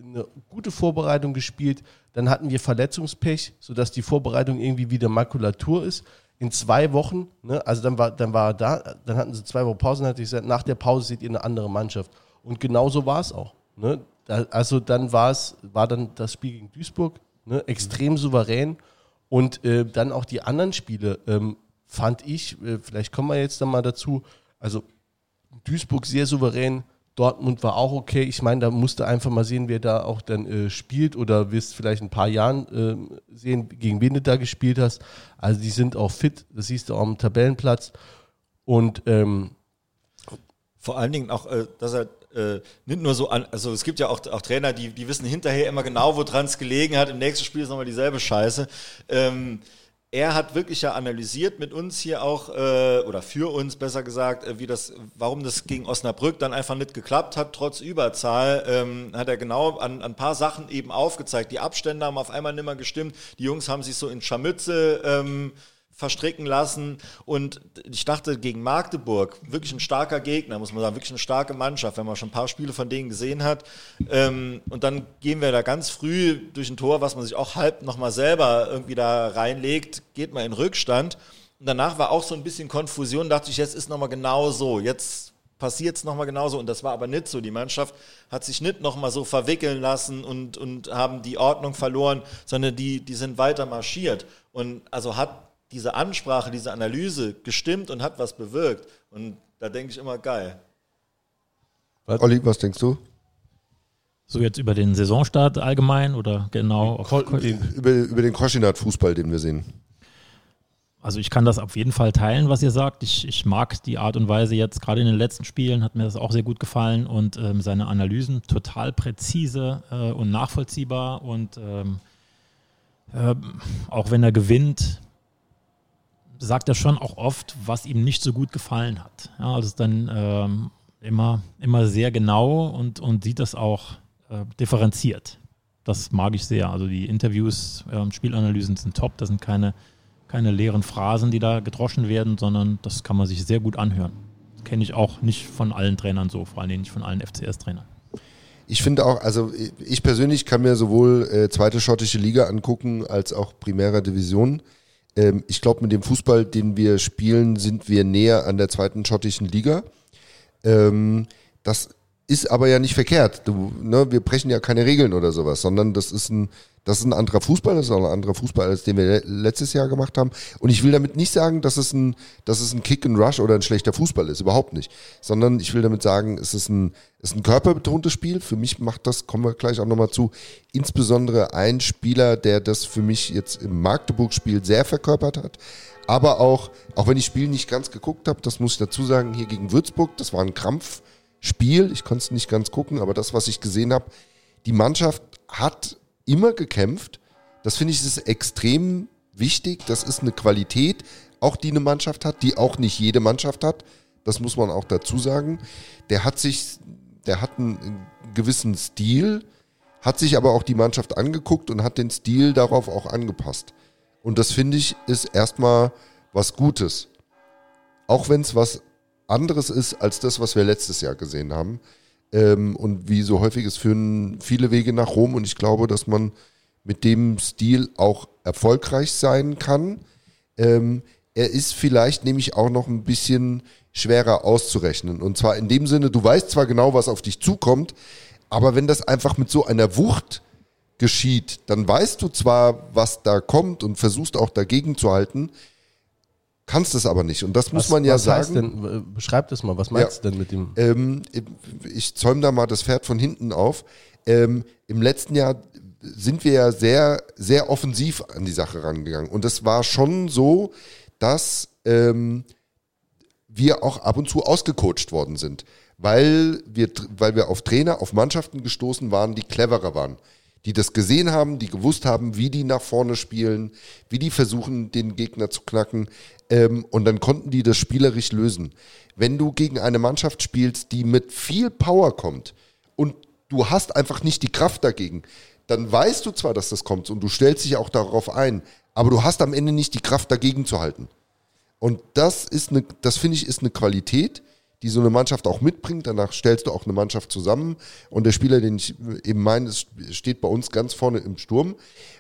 eine gute Vorbereitung gespielt, dann hatten wir Verletzungspech, sodass die Vorbereitung irgendwie wieder Makulatur ist in zwei Wochen, ne, also dann war, dann war er da, dann hatten sie zwei Wochen Pause, dann hatte ich gesagt, nach der Pause seht ihr eine andere Mannschaft. Und genauso war es auch. Ne? Da, also dann war es, war dann das Spiel gegen Duisburg, ne, extrem souverän. Und äh, dann auch die anderen Spiele ähm, fand ich, äh, vielleicht kommen wir jetzt dann mal dazu, also Duisburg sehr souverän, Dortmund war auch okay. Ich meine, da musst du einfach mal sehen, wer da auch dann äh, spielt oder wirst vielleicht ein paar Jahren äh, sehen, gegen wen du da gespielt hast. Also die sind auch fit, das siehst du auch am Tabellenplatz. Und ähm, vor allen Dingen auch, äh, dass er äh, nicht nur so an, also es gibt ja auch, auch Trainer, die, die wissen hinterher immer genau, woran es gelegen hat. Im nächsten Spiel ist nochmal dieselbe Scheiße. Ähm, er hat wirklich ja analysiert mit uns hier auch, äh, oder für uns besser gesagt, äh, wie das, warum das gegen Osnabrück dann einfach nicht geklappt hat, trotz Überzahl, ähm, hat er genau an, an ein paar Sachen eben aufgezeigt. Die Abstände haben auf einmal nicht mehr gestimmt, die Jungs haben sich so in Scharmütze ähm, verstricken lassen. Und ich dachte, gegen Magdeburg, wirklich ein starker Gegner, muss man sagen, wirklich eine starke Mannschaft, wenn man schon ein paar Spiele von denen gesehen hat. Ähm, und dann gehen wir da ganz früh durch ein Tor, was man sich auch halb nochmal selber irgendwie da reinlegt, geht man in Rückstand. Und danach war auch so ein bisschen Konfusion, dachte ich, jetzt ist nochmal genau so, jetzt passiert es nochmal genauso. Und das war aber nicht so. Die Mannschaft hat sich nicht nochmal so verwickeln lassen und, und haben die Ordnung verloren, sondern die, die sind weiter marschiert. Und also hat diese Ansprache, diese Analyse gestimmt und hat was bewirkt. Und da denke ich immer, geil. Was? Olli, was denkst du? So jetzt über den Saisonstart allgemein oder genau? Den, über, über den Koschinat-Fußball, den wir sehen. Also ich kann das auf jeden Fall teilen, was ihr sagt. Ich, ich mag die Art und Weise jetzt, gerade in den letzten Spielen hat mir das auch sehr gut gefallen und ähm, seine Analysen total präzise äh, und nachvollziehbar und ähm, äh, auch wenn er gewinnt, sagt er schon auch oft, was ihm nicht so gut gefallen hat. Ja, also dann ähm, immer, immer sehr genau und, und sieht das auch äh, differenziert. Das mag ich sehr. Also die Interviews, äh, Spielanalysen sind top. Das sind keine, keine leeren Phrasen, die da gedroschen werden, sondern das kann man sich sehr gut anhören. Kenne ich auch nicht von allen Trainern so, vor allem nicht von allen FCS-Trainern. Ich finde auch, also ich persönlich kann mir sowohl äh, zweite schottische Liga angucken als auch Primera Division ähm, ich glaube, mit dem Fußball, den wir spielen, sind wir näher an der zweiten schottischen Liga. Ähm, das ist aber ja nicht verkehrt. Du, ne, wir brechen ja keine Regeln oder sowas, sondern das ist ein, das ist ein anderer Fußball, das ist auch ein anderer Fußball, als den wir letztes Jahr gemacht haben. Und ich will damit nicht sagen, dass es ein, dass es ein Kick and Rush oder ein schlechter Fußball ist, überhaupt nicht. Sondern ich will damit sagen, es ist ein, es ist ein körperbetontes Spiel. Für mich macht das, kommen wir gleich auch nochmal zu, insbesondere ein Spieler, der das für mich jetzt im Magdeburg-Spiel sehr verkörpert hat. Aber auch, auch wenn ich Spiel nicht ganz geguckt habe, das muss ich dazu sagen, hier gegen Würzburg, das war ein Krampfspiel. Ich konnte es nicht ganz gucken, aber das, was ich gesehen habe, die Mannschaft hat immer gekämpft. Das finde ich ist extrem wichtig. Das ist eine Qualität, auch die eine Mannschaft hat, die auch nicht jede Mannschaft hat. Das muss man auch dazu sagen. Der hat sich, der hat einen gewissen Stil, hat sich aber auch die Mannschaft angeguckt und hat den Stil darauf auch angepasst. Und das finde ich ist erstmal was Gutes. Auch wenn es was anderes ist als das, was wir letztes Jahr gesehen haben. Ähm, und wie so häufig, es führen viele Wege nach Rom und ich glaube, dass man mit dem Stil auch erfolgreich sein kann. Ähm, er ist vielleicht nämlich auch noch ein bisschen schwerer auszurechnen. Und zwar in dem Sinne, du weißt zwar genau, was auf dich zukommt, aber wenn das einfach mit so einer Wucht geschieht, dann weißt du zwar, was da kommt und versuchst auch dagegen zu halten, Kannst es aber nicht. Und das muss man ja was sagen. Denn, beschreib das mal, was meinst ja, du denn mit dem? Ähm, ich zäume da mal das Pferd von hinten auf. Ähm, Im letzten Jahr sind wir ja sehr, sehr offensiv an die Sache rangegangen. Und es war schon so, dass ähm, wir auch ab und zu ausgecoacht worden sind, weil wir, weil wir auf Trainer, auf Mannschaften gestoßen waren, die cleverer waren die das gesehen haben, die gewusst haben, wie die nach vorne spielen, wie die versuchen, den Gegner zu knacken. Ähm, und dann konnten die das spielerisch lösen. Wenn du gegen eine Mannschaft spielst, die mit viel Power kommt und du hast einfach nicht die Kraft dagegen, dann weißt du zwar, dass das kommt und du stellst dich auch darauf ein, aber du hast am Ende nicht die Kraft dagegen zu halten. Und das ist eine, das finde ich, ist eine Qualität, die so eine Mannschaft auch mitbringt. Danach stellst du auch eine Mannschaft zusammen. Und der Spieler, den ich eben meine, steht bei uns ganz vorne im Sturm.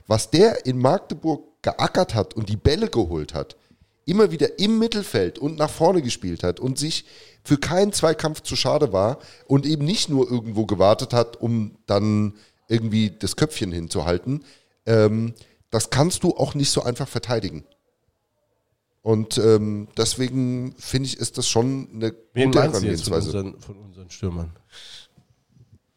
Was der in Magdeburg geackert hat und die Bälle geholt hat, immer wieder im Mittelfeld und nach vorne gespielt hat und sich für keinen Zweikampf zu schade war und eben nicht nur irgendwo gewartet hat, um dann irgendwie das Köpfchen hinzuhalten. Ähm, das kannst du auch nicht so einfach verteidigen. Und ähm, deswegen finde ich, ist das schon eine Wen gute von Herangehensweise. unseren, von unseren Stürmern?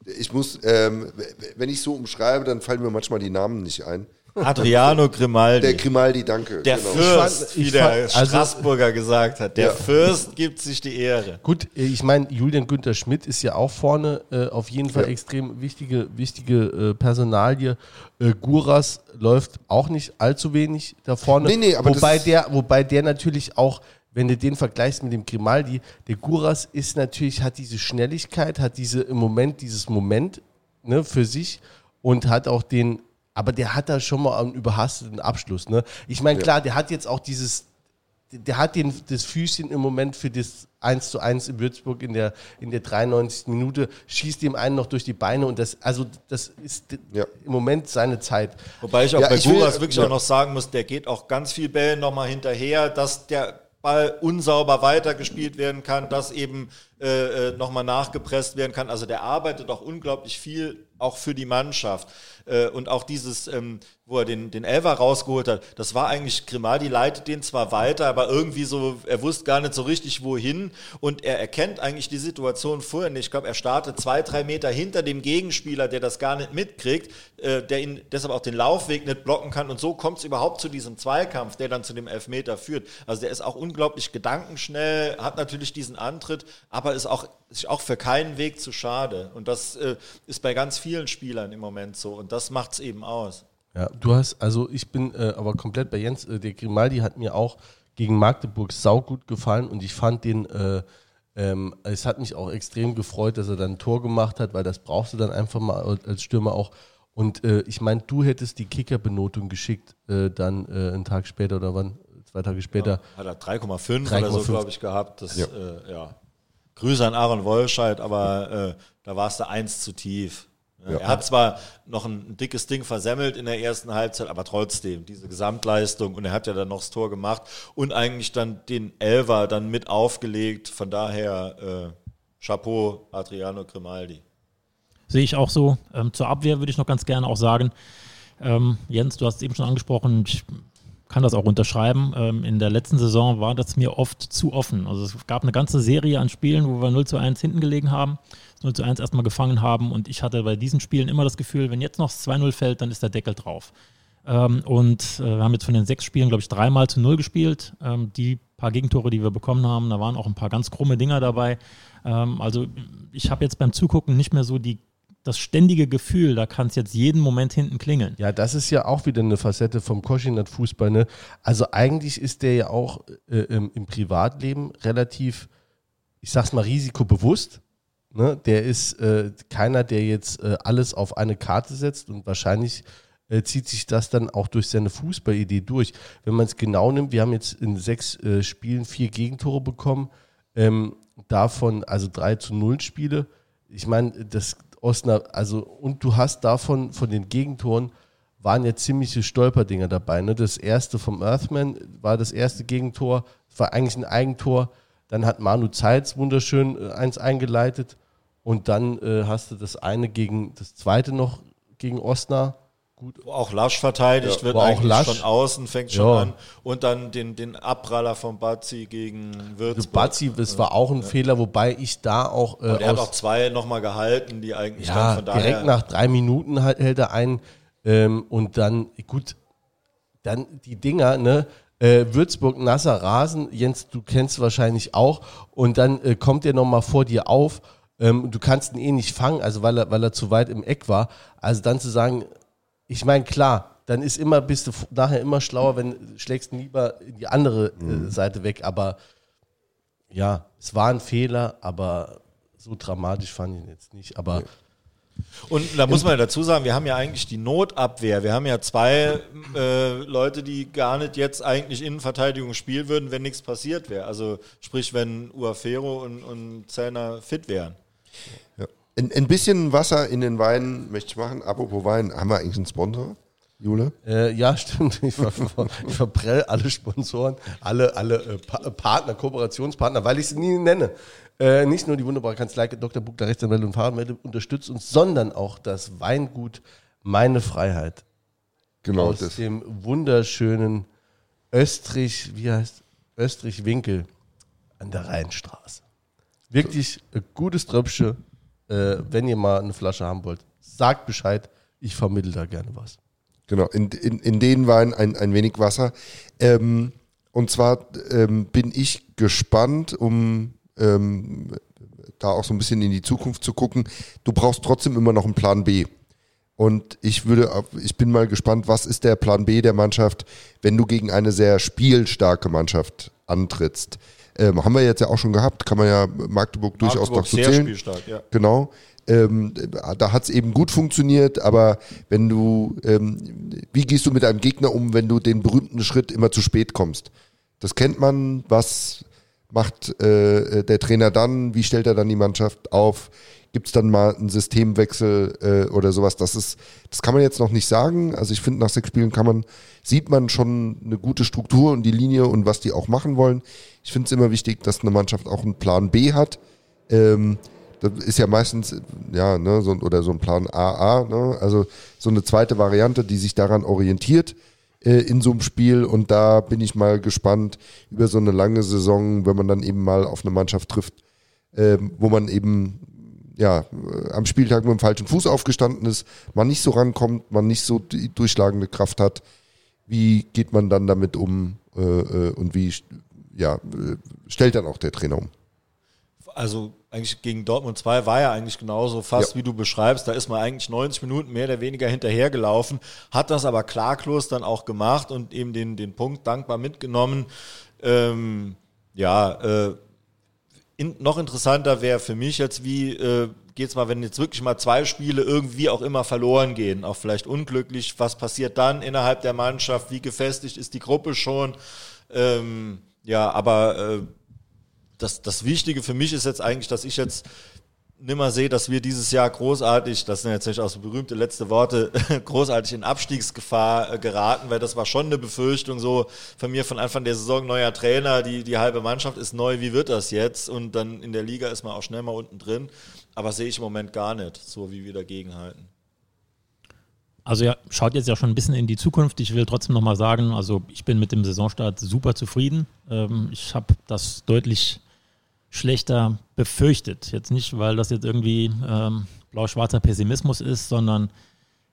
Ich muss, ähm, wenn ich so umschreibe, dann fallen mir manchmal die Namen nicht ein. Adriano Grimaldi. Der Grimaldi, danke. Der genau. Fürst, wie der also- Straßburger gesagt hat. Der Ja. Fürst gibt sich die Ehre. Gut, äh, ich meine, Julian Günther Schmidt ist ja auch vorne äh, auf jeden Fall Ja. extrem wichtige, wichtige äh, Personalie. Äh, Guras läuft auch nicht allzu wenig da vorne. Nee, nee, aber wobei ist- der, wobei der natürlich auch, wenn du den vergleichst mit dem Grimaldi, der Guras ist natürlich, hat diese Schnelligkeit, hat diese im Moment, dieses Moment ne, für sich und hat auch den, aber der hat da schon mal einen überhasteten Abschluss. Ne? Ich meine, klar, der hat jetzt auch dieses der hat den, das Füßchen im Moment für das 1 zu 1 in Würzburg in der, in der 93. Minute, schießt dem einen noch durch die Beine und das, also das ist Ja. im Moment seine Zeit. Wobei ich auch Ja, bei Guras wirklich ja. auch noch sagen muss, der geht auch ganz viel Bällen nochmal hinterher, dass der Ball unsauber weitergespielt werden kann, dass eben äh, äh, nochmal nachgepresst werden kann. Also der arbeitet auch unglaublich viel, auch für die Mannschaft. Äh, und auch dieses, ähm, wo er den, den Elfer rausgeholt hat, das war eigentlich, Grimaldi leitet den zwar weiter, aber irgendwie so, er wusste gar nicht so richtig wohin und er erkennt eigentlich die Situation vorher nicht. Ich glaube, er startet zwei, drei Meter hinter dem Gegenspieler, der das gar nicht mitkriegt, äh, der ihn deshalb auch den Laufweg nicht blocken kann und so kommt es überhaupt zu diesem Zweikampf, der dann zu dem Elfmeter führt. Also der ist auch unglaublich gedankenschnell, hat natürlich diesen Antritt, aber ist auch, ist auch für keinen Weg zu schade. Und das äh, ist bei ganz vielen Spielern im Moment so und das macht es eben aus. Ja, du hast, also ich bin äh, aber komplett bei Jens, äh, der Grimaldi hat mir auch gegen Magdeburg saugut gefallen und ich fand den, äh, ähm, es hat mich auch extrem gefreut, dass er dann ein Tor gemacht hat, weil das brauchst du dann einfach mal als Stürmer auch. Und äh, ich meine, du hättest die Kicker-Benotung geschickt, äh, dann äh, einen Tag später oder wann, zwei Tage später. Hat er 3,5 oder so, 3,5. glaube ich, gehabt. Das, Ja. Ja. Grüße an Aaron Wolscheid, aber da war es da eins zu tief. Ja. Er hat zwar noch ein, dickes Ding versemmelt in der ersten Halbzeit, aber trotzdem, diese Gesamtleistung und er hat ja dann noch das Tor gemacht und eigentlich dann den Elver dann mit aufgelegt. Von daher äh, Chapeau, Adriano Grimaldi. Sehe ich auch so. Ähm, zur Abwehr würde ich noch ganz gerne auch sagen, ähm, Jens, du hast es eben schon angesprochen, ich kann das auch unterschreiben. Ähm, in der letzten Saison war das mir oft zu offen. Also es gab eine ganze Serie an Spielen, wo wir 0 zu 1 hinten gelegen haben, 0 zu 1 erstmal gefangen haben und ich hatte bei diesen Spielen immer das Gefühl, wenn jetzt noch das 2-0 fällt, dann ist der Deckel drauf. Ähm, und äh, wir haben jetzt von den sechs Spielen, glaube ich, dreimal zu null gespielt. Ähm, die paar Gegentore, die wir bekommen haben, da waren auch ein paar ganz krumme Dinger dabei. Ähm, also ich habe jetzt beim Zugucken nicht mehr so die, das ständige Gefühl, da kann es jetzt jeden Moment hinten klingeln. Ja, das ist ja auch wieder eine Facette vom Koschinat Fußball. Ne? Also eigentlich ist der ja auch äh, im, im Privatleben relativ, ich sag's mal, risikobewusst. Ne? Der ist äh, keiner, der jetzt äh, alles auf eine Karte setzt und wahrscheinlich äh, zieht sich das dann auch durch seine Fußballidee durch. Wenn man es genau nimmt, wir haben jetzt in sechs äh, Spielen vier Gegentore bekommen, ähm, davon also drei zu null Spiele. Ich meine, das Osnabrück, also und du hast davon von den Gegentoren waren ja ziemliche Stolperdinger dabei. Ne? Das erste vom Earthman war das erste Gegentor, war eigentlich ein Eigentor. Dann hat Manu Zeitz wunderschön äh, eins eingeleitet und dann äh, hast du das eine gegen das zweite noch gegen Osnabrück. Gut, Wo auch Lasch verteidigt wird, wo auch eigentlich Lasch- von außen, fängt schon Ja. an. Und dann den, den Abpraller von Bazzi gegen Würzburg. Bazzi, das war auch ein Fehler, wobei ich da auch äh, Und er hat auch zwei nochmal gehalten, die eigentlich Ja, dann von daher. direkt nach drei Minuten halt, hält er ein ähm, und dann, gut, dann die Dinger, ne? Äh, Würzburg, nasser Rasen, Jens, du kennst wahrscheinlich auch, und dann äh, kommt er nochmal vor dir auf, ähm, du kannst ihn eh nicht fangen, also weil er, weil er zu weit im Eck war. Also dann zu sagen, ich meine, klar, dann ist immer, bist du nachher immer schlauer, wenn du schlägst lieber die andere äh, Seite weg, aber ja, es war ein Fehler, aber so dramatisch fand ich ihn jetzt nicht, aber Und da muss man ja dazu sagen, wir haben ja eigentlich die Notabwehr. Wir haben ja zwei äh, Leute, die gar nicht jetzt eigentlich Innenverteidigung spielen würden, wenn nichts passiert wäre. Also sprich, wenn Uafero und, und Zellner fit wären. Ja. Ein, ein bisschen Wasser in den Wein möchte ich machen. Apropos Wein, haben wir eigentlich einen Sponsor, Jule? Äh, ja, stimmt. Ich, ver ich verprell alle Sponsoren, alle, alle äh, pa Partner, Kooperationspartner, weil ich sie nie nenne. Äh, nicht nur die wunderbare Kanzlei Dr. Buchler Rechtsanwälte und Fahrradmelde unterstützt uns, sondern auch das Weingut Meine Freiheit. Genau, aus das. dem wunderschönen Österreich, wie heißt Österreich-Winkel an der Rheinstraße. Wirklich ein gutes Tröpfchen. Äh, wenn ihr mal eine Flasche haben wollt, sagt Bescheid. Ich vermittle da gerne was. Genau, in, in, in den Wein ein, ein wenig Wasser. Ähm, und zwar ähm, bin ich gespannt, um ähm, da auch so ein bisschen in die Zukunft zu gucken. Du brauchst trotzdem immer noch einen Plan B. Und ich würde, ich bin mal gespannt, was ist der Plan B der Mannschaft, wenn du gegen eine sehr spielstarke Mannschaft antrittst. Ähm, haben wir jetzt ja auch schon gehabt, kann man ja Magdeburg durchaus Magdeburg noch so sehr zählen. spielstark, ja. Genau. Ähm, da hat es eben gut funktioniert, aber wenn du, ähm, wie gehst du mit einem Gegner um, wenn du den berühmten Schritt immer zu spät kommst? Das kennt man. Was macht äh, der Trainer dann? Wie stellt er dann die Mannschaft auf? Gibt es dann mal einen Systemwechsel äh, oder sowas? Das ist, das kann man jetzt noch nicht sagen. Also ich finde, nach sechs Spielen kann man, sieht man schon eine gute Struktur und die Linie und was die auch machen wollen. Ich finde es immer wichtig, dass eine Mannschaft auch einen Plan B hat. Ähm, das ist ja meistens, ja, ne, so, oder so ein Plan AA, ne? also so eine zweite Variante, die sich daran orientiert äh, in so einem Spiel. Und da bin ich mal gespannt über so eine lange Saison, wenn man dann eben mal auf eine Mannschaft trifft, ähm, wo man eben ja, äh, am Spieltag mit dem falschen Fuß aufgestanden ist, man nicht so rankommt, man nicht so die durchschlagende Kraft hat. Wie geht man dann damit um äh, äh, und wie ja, äh, stellt dann auch der Trainer um? Also eigentlich gegen Dortmund 2 war ja eigentlich genauso fast Ja. wie du beschreibst. Da ist man eigentlich 90 Minuten mehr oder weniger hinterhergelaufen, hat das aber klaglos dann auch gemacht und eben den, den Punkt dankbar mitgenommen. Ähm, ja, äh, in, noch interessanter wäre für mich jetzt, wie äh, geht's mal, wenn jetzt wirklich mal zwei Spiele irgendwie auch immer verloren gehen, auch vielleicht unglücklich, was passiert dann innerhalb der Mannschaft, wie gefestigt ist die Gruppe schon? Ähm, ja, aber äh, das, das Wichtige für mich ist jetzt eigentlich, dass ich jetzt nimmer sehe, dass wir dieses Jahr großartig, das sind jetzt nicht auch so berühmte letzte Worte, großartig in Abstiegsgefahr äh, geraten, weil das war schon eine Befürchtung so von mir von Anfang der Saison, neuer Trainer, die, die halbe Mannschaft ist neu, wie wird das jetzt? Und dann in der Liga ist man auch schnell mal unten drin, aber sehe ich im Moment gar nicht, so wie wir dagegenhalten. Also ja, schaut jetzt ja schon ein bisschen in die Zukunft. Ich will trotzdem nochmal sagen, also ich bin mit dem Saisonstart super zufrieden. Ähm, ich habe das deutlich schlechter befürchtet. Jetzt nicht, weil das jetzt irgendwie ähm, blau-schwarzer Pessimismus ist, sondern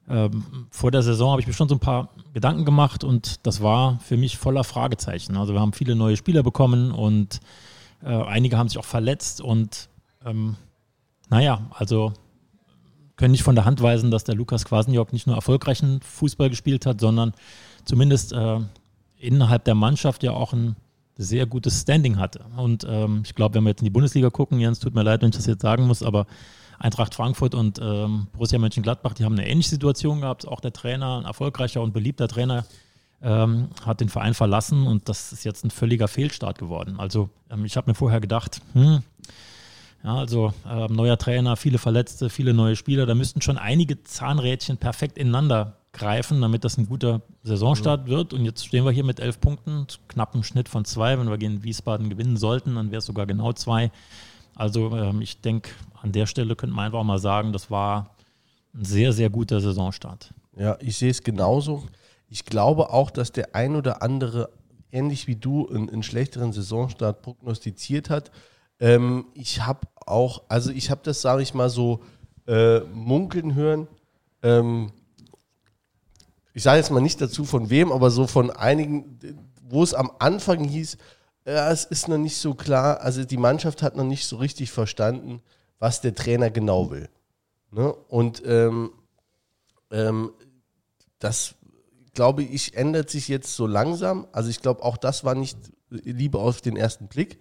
ähm, vor der Saison habe ich mir schon so ein paar Gedanken gemacht und das war für mich voller Fragezeichen. Also wir haben viele neue Spieler bekommen und äh, einige haben sich auch verletzt und ähm, naja, also können nicht von der Hand weisen, dass der Lukas Kwasniok nicht nur erfolgreichen Fußball gespielt hat, sondern zumindest äh, innerhalb der Mannschaft ja auch ein sehr gutes Standing hatte. Und ähm, ich glaube, wenn wir jetzt in die Bundesliga gucken, Jens, tut mir leid, wenn ich das jetzt sagen muss, aber Eintracht Frankfurt und ähm, Borussia Mönchengladbach, die haben eine ähnliche Situation gehabt. Auch der Trainer, ein erfolgreicher und beliebter Trainer, ähm, hat den Verein verlassen und das ist jetzt ein völliger Fehlstart geworden. Also ähm, ich habe mir vorher gedacht, hm, ja, also ähm, neuer Trainer, viele Verletzte, viele neue Spieler, da müssten schon einige Zahnrädchen perfekt ineinander greifen, damit das ein guter Saisonstart wird. Und jetzt stehen wir hier mit elf Punkten, knappen Schnitt von zwei. Wenn wir gegen Wiesbaden gewinnen sollten, dann wäre es sogar genau zwei. Also ähm, ich denke, an der Stelle könnte man einfach mal sagen, das war ein sehr, sehr guter Saisonstart. Ja, ich sehe es genauso. Ich glaube auch, dass der ein oder andere, ähnlich wie du, einen, einen schlechteren Saisonstart prognostiziert hat. Ähm, ich habe auch, also ich habe das, sage ich mal, so äh, munkeln hören. Ähm, ich sage jetzt mal nicht dazu von wem, aber so von einigen, wo es am Anfang hieß, ja, es ist noch nicht so klar, also die Mannschaft hat noch nicht so richtig verstanden, was der Trainer genau will. Ne? Und ähm, ähm, das, glaube ich, ändert sich jetzt so langsam. Also ich glaube, auch das war nicht Liebe auf den ersten Blick.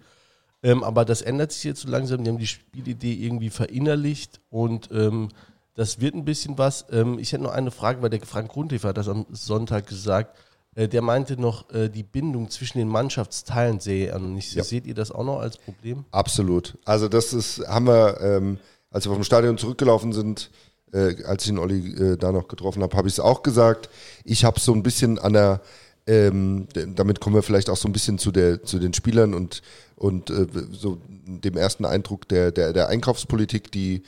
Ähm, aber das ändert sich jetzt so langsam. Die haben die Spielidee irgendwie verinnerlicht und ähm, das wird ein bisschen was. Ähm, ich hätte noch eine Frage, weil der Frank Grundhofer hat das am Sonntag gesagt. Äh, der meinte noch, äh, die Bindung zwischen den Mannschaftsteilen sehe er noch nicht. Ja. Seht ihr das auch noch als Problem? Absolut. Also das ist, haben wir, ähm, als wir vom Stadion zurückgelaufen sind, äh, als ich den Olli äh, da noch getroffen habe, habe ich es auch gesagt. Ich habe so ein bisschen an der, ähm, damit kommen wir vielleicht auch so ein bisschen zu, der, zu den Spielern und, und äh, so dem ersten Eindruck der, der, der Einkaufspolitik, die,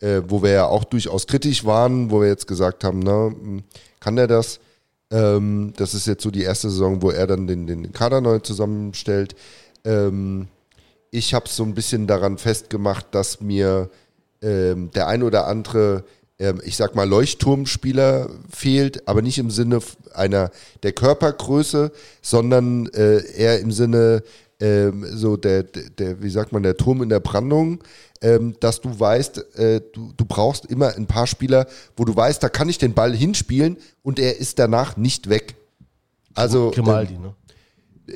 äh, wo wir ja auch durchaus kritisch waren, wo wir jetzt gesagt haben, na, hm, kann der das? Ähm, das ist jetzt so die erste Saison, wo er dann den, den Kader neu zusammenstellt. Ähm, ich habe es so ein bisschen daran festgemacht, dass mir ähm, der ein oder andere, ähm, ich sag mal, Leuchtturmspieler fehlt, aber nicht im Sinne einer der Körpergröße, sondern äh, eher im Sinne ähm, so der, der, wie sagt man, der Turm in der Brandung, ähm, dass du weißt, äh, du, du brauchst immer ein paar Spieler, wo du weißt, da kann ich den Ball hinspielen und er ist danach nicht weg. Also Grimaldi, ähm, ne?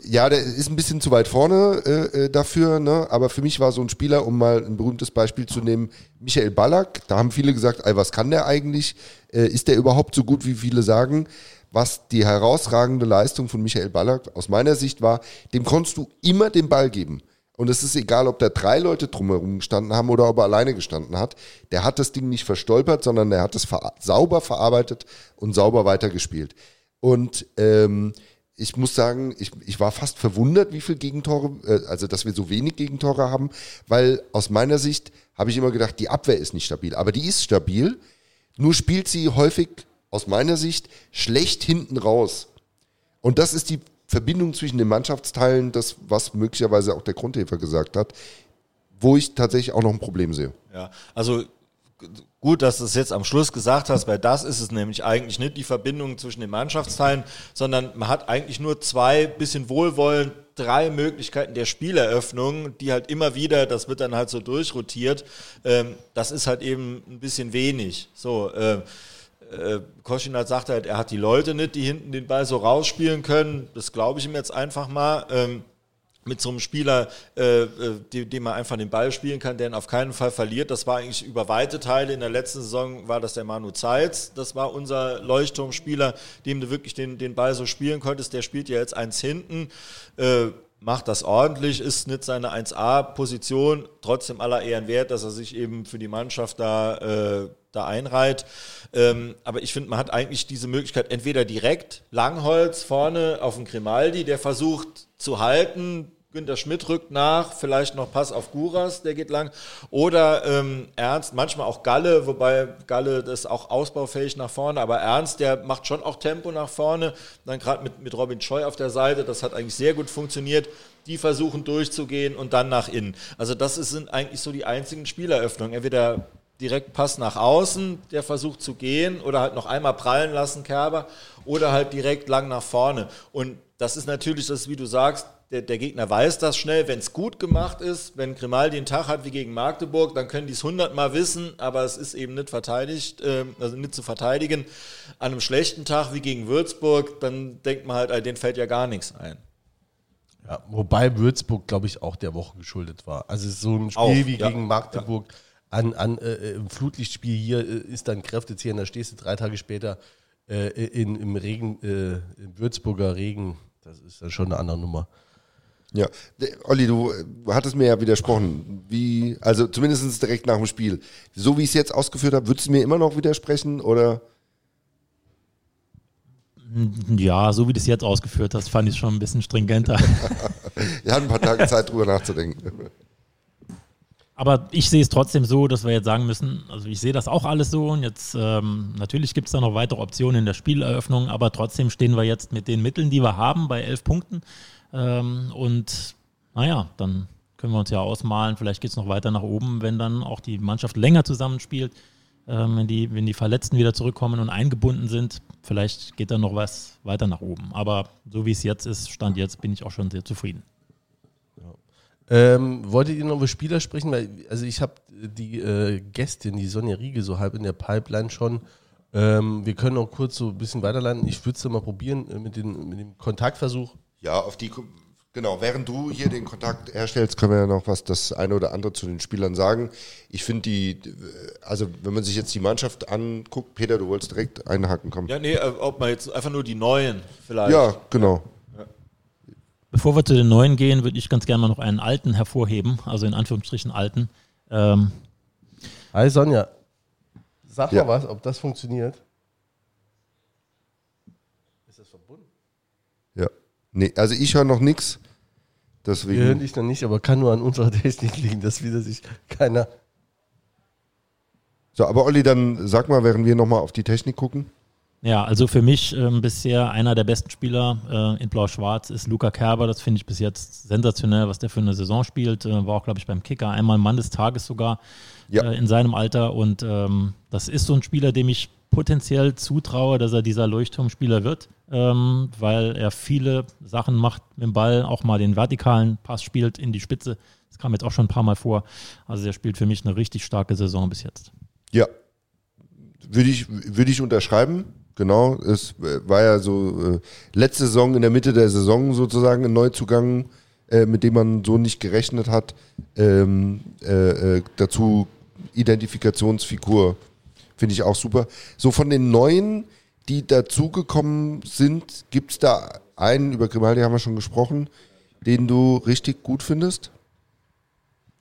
ja, der ist ein bisschen zu weit vorne äh, äh, dafür, ne? aber für mich war so ein Spieler, um mal ein berühmtes Beispiel zu nehmen, Michael Ballack. Da haben viele gesagt, ey, was kann der eigentlich? Äh, ist der überhaupt so gut, wie viele sagen? Was die herausragende Leistung von Michael Ballack aus meiner Sicht war, dem konntest du immer den Ball geben. Und es ist egal, ob da drei Leute drumherum gestanden haben oder ob er alleine gestanden hat. Der hat das Ding nicht verstolpert, sondern er hat es ver sauber verarbeitet und sauber weitergespielt. Und ähm, ich muss sagen, ich, ich war fast verwundert, wie viele Gegentore, äh, also dass wir so wenig Gegentore haben, weil aus meiner Sicht habe ich immer gedacht, die Abwehr ist nicht stabil. Aber die ist stabil, nur spielt sie häufig aus meiner Sicht schlecht hinten raus. Und das ist die Verbindung zwischen den Mannschaftsteilen, das, was möglicherweise auch der Grundhefer gesagt hat, wo ich tatsächlich auch noch ein Problem sehe. Ja, also gut, dass du es jetzt am Schluss gesagt hast, weil das ist es nämlich eigentlich nicht die Verbindung zwischen den Mannschaftsteilen, sondern man hat eigentlich nur zwei bisschen wohlwollend drei Möglichkeiten der Spieleröffnung, die halt immer wieder, das wird dann halt so durchrotiert. Ähm, das ist halt eben ein bisschen wenig. So, äh, äh, Koschinat sagt halt, er hat die Leute nicht, die hinten den Ball so rausspielen können. Das glaube ich ihm jetzt einfach mal. Ähm, mit so einem Spieler, äh, äh dem, dem man einfach den Ball spielen kann, der ihn auf keinen Fall verliert. Das war eigentlich über weite Teile. In der letzten Saison war das der Manu Zeitz. Das war unser Leuchtturmspieler, dem du wirklich den, den Ball so spielen konntest. Der spielt ja jetzt eins hinten. Äh, macht das ordentlich, ist nicht seine 1A-Position, trotzdem aller Ehren wert, dass er sich eben für die Mannschaft da, äh, da einreiht. Ähm, aber ich finde, man hat eigentlich diese Möglichkeit, entweder direkt Langholz vorne auf den Grimaldi, der versucht zu halten, Günter Schmidt rückt nach, vielleicht noch Pass auf Guras, der geht lang. Oder ähm, Ernst, manchmal auch Galle, wobei Galle das auch ausbaufähig nach vorne, aber Ernst, der macht schon auch Tempo nach vorne. Dann gerade mit, mit Robin Scheu auf der Seite, das hat eigentlich sehr gut funktioniert. Die versuchen durchzugehen und dann nach innen. Also das sind eigentlich so die einzigen Spieleröffnungen. Entweder direkt Pass nach außen, der versucht zu gehen oder halt noch einmal prallen lassen, Kerber, oder halt direkt lang nach vorne. Und das ist natürlich das, wie du sagst, der, der Gegner weiß das schnell, wenn es gut gemacht ist. Wenn Grimaldi einen Tag hat wie gegen Magdeburg, dann können die es hundertmal wissen, aber es ist eben nicht verteidigt, äh, also nicht zu verteidigen. An einem schlechten Tag wie gegen Würzburg, dann denkt man halt, den fällt ja gar nichts ein. Ja, wobei Würzburg, glaube ich, auch der Woche geschuldet war. Also so ein Spiel Auch, wie ja. gegen Magdeburg an, an äh, im Flutlichtspiel hier äh, ist dann Kräftezehren, da stehst du drei Tage später äh, in, im Regen, äh, im Würzburger Regen. Das ist dann schon eine andere Nummer. Ja, Olli, du äh, hattest mir ja widersprochen. Wie, also zumindest direkt nach dem Spiel. So wie ich es jetzt ausgeführt habe, würdest du mir immer noch widersprechen oder? Ja, so wie du es jetzt ausgeführt hast, fand ich es schon ein bisschen stringenter. Wir hatten ein paar Tage Zeit, drüber nachzudenken. Aber ich sehe es trotzdem so, dass wir jetzt sagen müssen, also ich sehe das auch alles so und jetzt ähm, natürlich gibt es da noch weitere Optionen in der Spieleröffnung, aber trotzdem stehen wir jetzt mit den Mitteln, die wir haben, bei elf Punkten. Ähm, und naja, dann können wir uns ja ausmalen, vielleicht geht es noch weiter nach oben, wenn dann auch die Mannschaft länger zusammenspielt, ähm, wenn, die, wenn die Verletzten wieder zurückkommen und eingebunden sind. Vielleicht geht dann noch was weiter nach oben. Aber so wie es jetzt ist, Stand jetzt, bin ich auch schon sehr zufrieden. Ähm, wolltet ihr noch über Spieler sprechen? Weil, also ich habe die äh, Gästin, die Sonja Riege, so halb in der Pipeline schon. Ähm, wir können auch kurz so ein bisschen weiterlanden. Ich würde es mal probieren äh, mit, den, mit dem Kontaktversuch. Ja, auf die, genau, während du hier den Kontakt herstellst, können wir ja noch was das eine oder andere zu den Spielern sagen. Ich finde die, also wenn man sich jetzt die Mannschaft anguckt, Peter, du wolltest direkt einhaken kommen. Ja, nee, äh, ob man jetzt einfach nur die neuen vielleicht. Ja, genau. Bevor wir zu den neuen gehen, würde ich ganz gerne mal noch einen alten hervorheben, also in Anführungsstrichen alten. Ähm, Hi Sonja, sag Ja. mal was, ob das funktioniert. Ist das verbunden? Ja. Nee, also ich höre noch nichts. Wir hören Deswegen. dich noch nicht, aber kann nur an unserer Technik liegen, dass wieder sich keiner. So, aber Olli, dann sag mal, während wir nochmal auf die Technik gucken. Ja, also für mich ähm, bisher einer der besten Spieler äh, in Blau-Schwarz ist Luca Kerber. Das finde ich bis jetzt sensationell, was der für eine Saison spielt. Äh, war auch, glaube ich, beim Kicker einmal Mann des Tages sogar Ja. äh, in seinem Alter. Und ähm, das ist so ein Spieler, dem ich potenziell zutraue, dass er dieser Leuchtturmspieler wird, ähm, weil er viele Sachen macht mit dem Ball, auch mal den vertikalen Pass spielt in die Spitze. Das kam jetzt auch schon ein paar Mal vor. Also er spielt für mich eine richtig starke Saison bis jetzt. Ja, würde ich, würde ich unterschreiben. Genau, es war ja so äh, letzte Saison in der Mitte der Saison sozusagen ein Neuzugang, äh, mit dem man so nicht gerechnet hat. Ähm, äh, äh, dazu Identifikationsfigur finde ich auch super. So von den neuen, die dazugekommen sind, gibt es da einen, über Grimaldi haben wir schon gesprochen, den du richtig gut findest?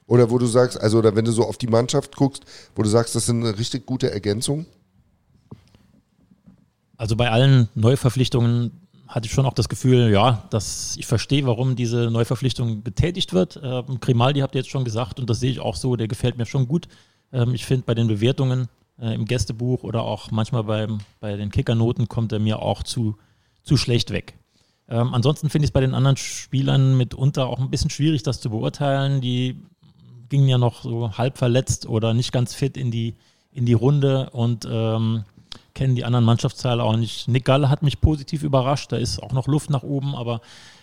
Oder wo du sagst, also oder wenn du so auf die Mannschaft guckst, wo du sagst, das sind eine richtig gute Ergänzung? Also bei allen Neuverpflichtungen hatte ich schon auch das Gefühl, ja, dass ich verstehe, warum diese Neuverpflichtung getätigt wird. Ähm, Grimaldi habt ihr jetzt schon gesagt und das sehe ich auch so, der gefällt mir schon gut. Ähm, ich finde bei den Bewertungen äh, im Gästebuch oder auch manchmal beim, bei den Kickernoten kommt er mir auch zu, zu schlecht weg. Ähm, ansonsten finde ich es bei den anderen Spielern mitunter auch ein bisschen schwierig, das zu beurteilen. Die gingen ja noch so halb verletzt oder nicht ganz fit in die, in die Runde und ähm, kennen die anderen Mannschaftsteile auch nicht. Nick Galle hat mich positiv überrascht, da ist auch noch Luft nach oben, aber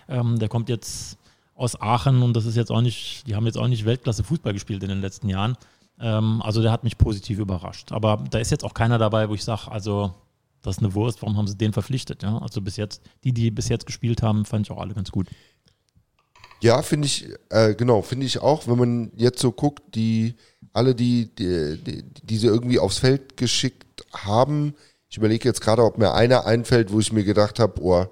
ähm, der kommt jetzt aus Aachen und das ist jetzt auch nicht, die haben jetzt auch nicht Weltklasse Fußball gespielt in den letzten Jahren. Ähm, also der hat mich positiv überrascht. Aber da ist jetzt auch keiner dabei, wo ich sage, also das ist eine Wurst, warum haben sie den verpflichtet? Ja? Also bis jetzt, die, die bis jetzt gespielt haben, fand ich auch alle ganz gut. Ja, finde ich, äh, genau, finde ich auch, wenn man jetzt so guckt, die alle, die, die, die, die sie irgendwie aufs Feld geschickt haben, ich überlege jetzt gerade, ob mir einer einfällt, wo ich mir gedacht habe, oh,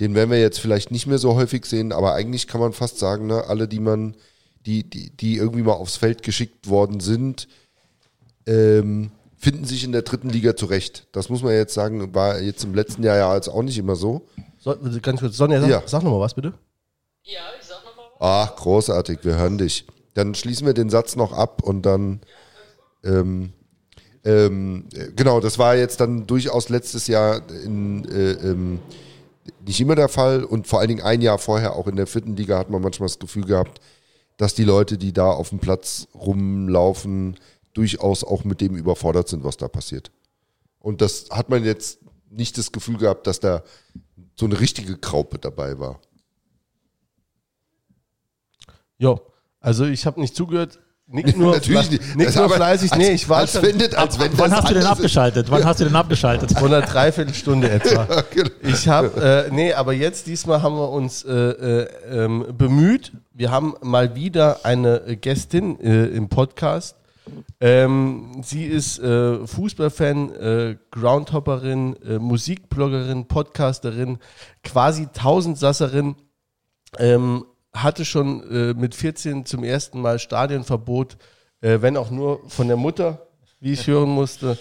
den werden wir jetzt vielleicht nicht mehr so häufig sehen, aber eigentlich kann man fast sagen, ne, alle, die man, die, die, die irgendwie mal aufs Feld geschickt worden sind, ähm, finden sich in der dritten Liga zurecht. Das muss man jetzt sagen, war jetzt im letzten Jahr ja jetzt auch nicht immer so. So, ganz kurz, Sonja, sag, Ja. sag nochmal was bitte. Ja, ich sag nochmal was. Ach, großartig, wir hören dich. Dann schließen wir den Satz noch ab und dann, ähm, ähm, äh, genau, das war jetzt dann durchaus letztes Jahr in, äh, ähm, nicht immer der Fall und vor allen Dingen ein Jahr vorher auch in der vierten Liga hat man manchmal das Gefühl gehabt, dass die Leute, die da auf dem Platz rumlaufen, durchaus auch mit dem überfordert sind, was da passiert. Und das hat man jetzt nicht das Gefühl gehabt, dass da so eine richtige Graupe dabei war. Jo, also ich habe nicht zugehört. Nick nur, Natürlich nicht. Nick Das nur aber fleißig. als- Nee, ich war als schon das- als wenn Wann hast du denn abgeschaltet? Wann hast du denn abgeschaltet? vor einer Dreiviertelstunde etwa. genau. Ich habe, äh, nee, aber jetzt diesmal haben wir uns äh, äh, ähm, bemüht. Wir haben mal wieder eine Gästin äh, im Podcast. Ähm, sie ist äh, Fußballfan, äh, Groundhopperin, Musikbloggerin, Podcasterin, quasi Tausendsasserin. Ähm, hatte schon äh, mit 14 zum ersten Mal Stadionverbot, äh, wenn auch nur von der Mutter, wie ich hören musste.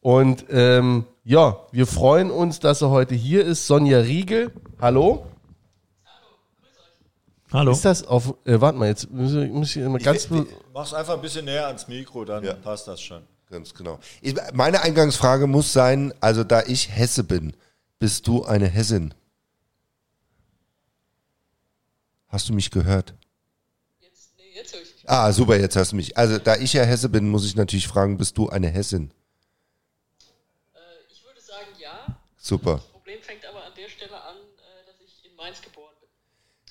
Und ähm, ja, wir freuen uns, dass er heute hier ist. Sonja Riegel, hallo. Hallo. Ist das auf, äh, warte mal, jetzt muss ich, muss ich mal ganz, be- Mach's einfach ein bisschen näher ans Mikro, dann Ja. passt das schon. Ganz genau. Ich, meine Eingangsfrage muss sein, also da ich Hesse bin, bist du eine Hessin? Hast du mich gehört? Jetzt, nee, jetzt höre ich dich. Ah, super, jetzt hast du mich. Also da ich ja Hesse bin, muss ich natürlich fragen, bist du eine Hessin? Äh, ich würde sagen ja. Super. Das Problem fängt aber an der Stelle an, äh, dass ich in Mainz geboren bin.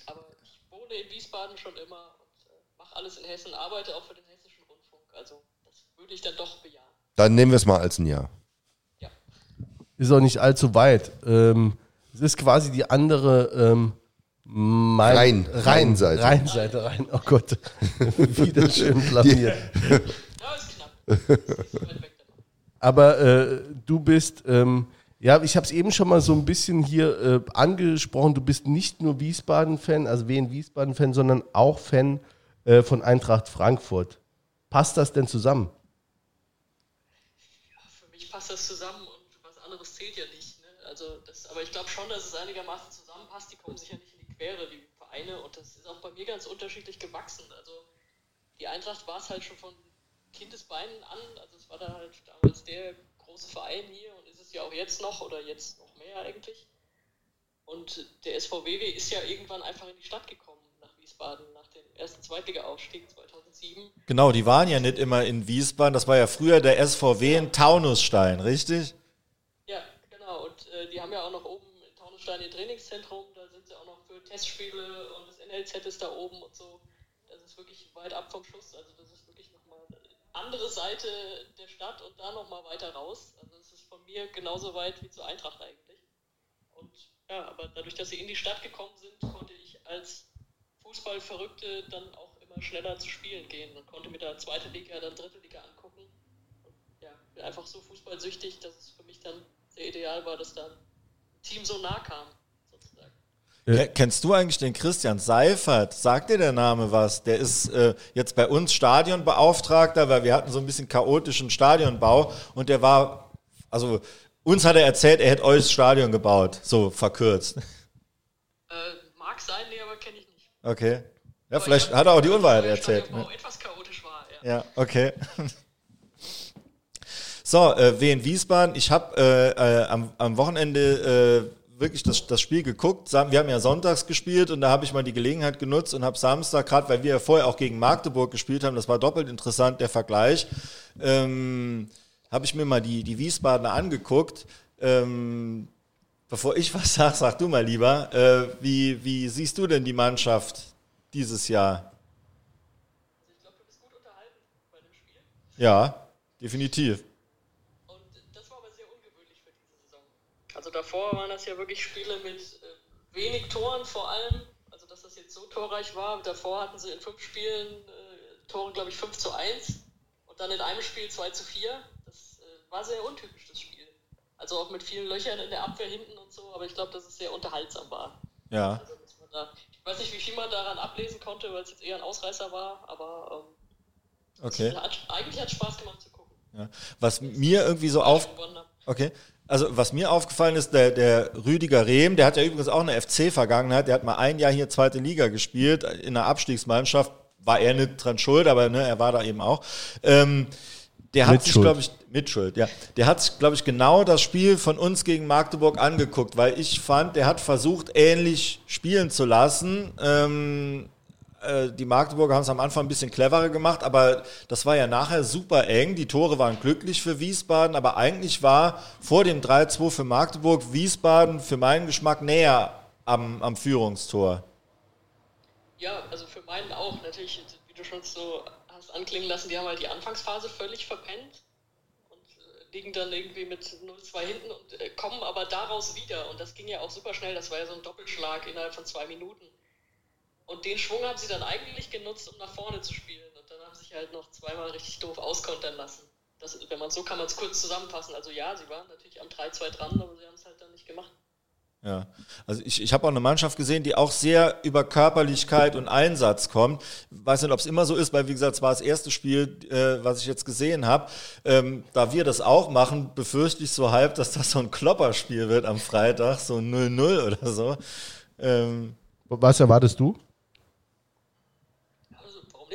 Aber ich wohne in Wiesbaden schon immer und äh, mache alles in Hessen, arbeite auch für den Hessischen Rundfunk. Also das würde ich dann doch bejahen. Dann nehmen wir es mal als ein Ja. Ja. ist auch nicht allzu weit. Ähm, es ist quasi die andere ähm, Main, Rhein- Rhein, Rheinseite. Rheinseite rein. Oh Gott, wieder schön blamiert. Ja, ist knapp. Aber äh, du bist, ähm, ja, ich habe es eben schon mal so ein bisschen hier äh, angesprochen. Du bist nicht nur Wiesbaden-Fan, also Wien Wiesbaden-Fan, sondern auch Fan äh, von Eintracht Frankfurt. Passt das denn zusammen? Für mich passt das zusammen und was anderes zählt ja nicht. Ne? Also das, aber ich glaube schon, dass es einigermaßen zusammenpasst. Die kommen sich ja nicht Quere, die Vereine. Und das ist auch bei mir ganz unterschiedlich gewachsen. Also die Eintracht war es halt schon von Kindesbeinen an. Also es war da halt damals der große Verein hier und ist es ja auch jetzt noch oder jetzt noch mehr eigentlich. Und der SVW ist ja irgendwann einfach in die Stadt gekommen nach Wiesbaden, nach dem ersten Zweitliga-Aufstieg 2007. Genau, die waren ja nicht immer in Wiesbaden, das war ja früher der SVW in Taunusstein, richtig? Ja, genau. Und äh, die haben ja auch noch oben ihr Trainingszentrum, da sind sie auch noch für Testspiele und das NLZ ist da oben und so. Das ist wirklich weit ab vom Schuss. Also das ist wirklich nochmal eine andere Seite der Stadt und da nochmal weiter raus. Also es ist von mir genauso weit wie zur Eintracht eigentlich. Und ja, aber dadurch, dass sie in die Stadt gekommen sind, konnte ich als Fußballverrückte dann auch immer schneller zu spielen gehen und konnte mir da zweite Liga, dann dritte Liga angucken. Und ja, bin einfach so fußballsüchtig, dass es für mich dann sehr ideal war, dass da ein Team so nah kam, sozusagen. Ke- Kennst du eigentlich den Christian Seifert? Sagt dir der Name was? Der ist äh, jetzt bei uns Stadionbeauftragter, weil wir hatten so ein bisschen chaotischen Stadionbau und der war, also uns hat er erzählt, er hätte euch das Stadion gebaut, so verkürzt. Äh, mag sein, nee, aber kenne ich nicht. Okay. Ja, Aber vielleicht ja, hat er auch die Unwahrheit erzählt. Ne? etwas chaotisch war, ja. Ja, okay. So, äh, Wien Wiesbaden. Ich habe äh, äh, am, am Wochenende äh, wirklich das, das Spiel geguckt. Wir haben ja sonntags gespielt und da habe ich mal die Gelegenheit genutzt und habe Samstag, gerade weil wir ja vorher auch gegen Magdeburg gespielt haben, das war doppelt interessant, der Vergleich, ähm, habe ich mir mal die, die Wiesbadener angeguckt. Ähm, bevor ich was sage, sag du mal lieber, äh, wie, wie siehst du denn die Mannschaft dieses Jahr? Also ich glaube, du bist gut unterhalten bei dem Spiel. Ja, definitiv. Und das war aber sehr ungewöhnlich für diese Saison. Also davor waren das ja wirklich Spiele mit äh, wenig Toren vor allem. Also dass das jetzt so torreich war. Davor hatten sie in fünf Spielen äh, Tore, glaube ich, 5 zu 1 und dann in einem Spiel 2 zu 4. Das äh, war sehr untypisch, das Spiel. Also auch mit vielen Löchern in der Abwehr hinten und so, aber ich glaube, dass es sehr unterhaltsam war. Ja. Also, da, ich weiß nicht, wie viel man daran ablesen konnte, weil es jetzt eher ein Ausreißer war, aber ähm, Okay. hat, eigentlich hat es Spaß gemacht zu gucken. Ja. Was mir irgendwie so auf, okay, also was mir aufgefallen ist, der, der Rüdiger Rehm, der hat ja übrigens auch eine FC-Vergangenheit, der hat mal ein Jahr hier zweite Liga gespielt, in einer Abstiegsmannschaft, war er nicht dran schuld, aber ne, er war da eben auch. Ähm, der hat sich, Mitschuld. glaube ich, Mitschuld, ja. Der hat sich, glaube ich, genau das Spiel von uns gegen Magdeburg angeguckt, weil ich fand, der hat versucht, ähnlich spielen zu lassen. Ähm, äh, die Magdeburger haben es am Anfang ein bisschen cleverer gemacht, aber das war ja nachher super eng. Die Tore waren glücklich für Wiesbaden, aber eigentlich war vor dem 3-2 für Magdeburg Wiesbaden für meinen Geschmack näher am, am Führungstor. Ja, also für meinen auch. Natürlich, wie du schon so hast anklingen lassen, die haben halt die Anfangsphase völlig verpennt und äh, liegen dann irgendwie mit 0-2 hinten und äh, kommen aber daraus wieder. Und das ging ja auch super schnell. Das war ja so ein Doppelschlag innerhalb von zwei Minuten. Und den Schwung haben sie dann eigentlich genutzt, um nach vorne zu spielen. Und dann haben sie sich halt noch zweimal richtig doof auskontern lassen. Das, wenn man so kann man es kurz zusammenfassen. Also ja, sie waren natürlich am 3-2 dran, aber sie haben es halt dann nicht gemacht. Ja, also ich, ich habe auch eine Mannschaft gesehen, die auch sehr über Körperlichkeit und Einsatz kommt. Weiß nicht, ob es immer so ist, weil wie gesagt, es war das erste Spiel, äh, was ich jetzt gesehen habe. Ähm, da wir das auch machen, befürchte ich so halb, dass das so ein Klopperspiel wird am Freitag, so ein 0-0 oder so. Ähm, Was erwartest du?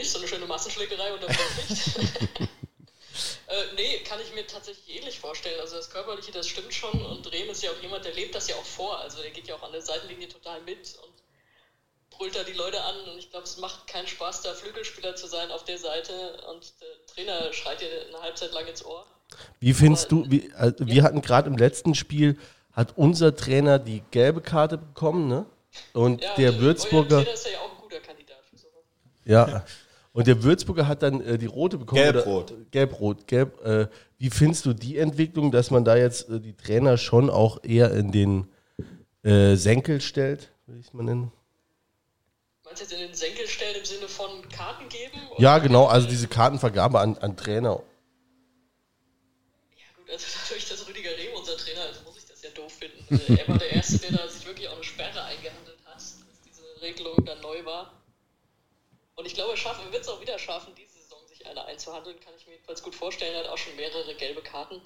Also, nicht? So eine schöne Massenschlägerei unter Flutlicht. äh, nee, kann ich mir tatsächlich ähnlich vorstellen. Also das Körperliche, das stimmt schon. Und Rehm ist ja auch jemand, der lebt das ja auch vor. Also er geht ja auch an der Seitenlinie total mit und brüllt da die Leute an. Und ich glaube, es macht keinen Spaß, da Flügelspieler zu sein auf der Seite. Und der Trainer schreit dir eine Halbzeit lang ins Ohr. Wie findest du, wie, äh, wir hatten gerade im letzten Spiel, hat unser Trainer die gelbe Karte bekommen, ne? Und Ja, der euer Würzburger, Trainer ist ja auch ein guter Kandidat für sowas. ja, und der Würzburger hat dann äh, die rote bekommen. Gelb-rot. Gelb-rot, gelb. Äh, wie findest du die Entwicklung, dass man da jetzt äh, die Trainer schon auch eher in den äh, Senkel stellt, will ich es mal nennen? Meinst du jetzt in den Senkel stellen im Sinne von Karten geben? Ja, genau, also diese Kartenvergabe an, an Trainer. Ja gut, also dadurch, dass Rüdiger Rehm unser Trainer ist, muss ich das ja doof finden. Äh, er war der Erste, der da sich wirklich auch eine Sperre eingehandelt hat, als diese Regelung dann neu war. Und ich glaube, er wird es auch wieder schaffen, diese Saison sich eine einzuhandeln, kann ich mir jedenfalls gut vorstellen. Er hat auch schon mehrere gelbe Karten.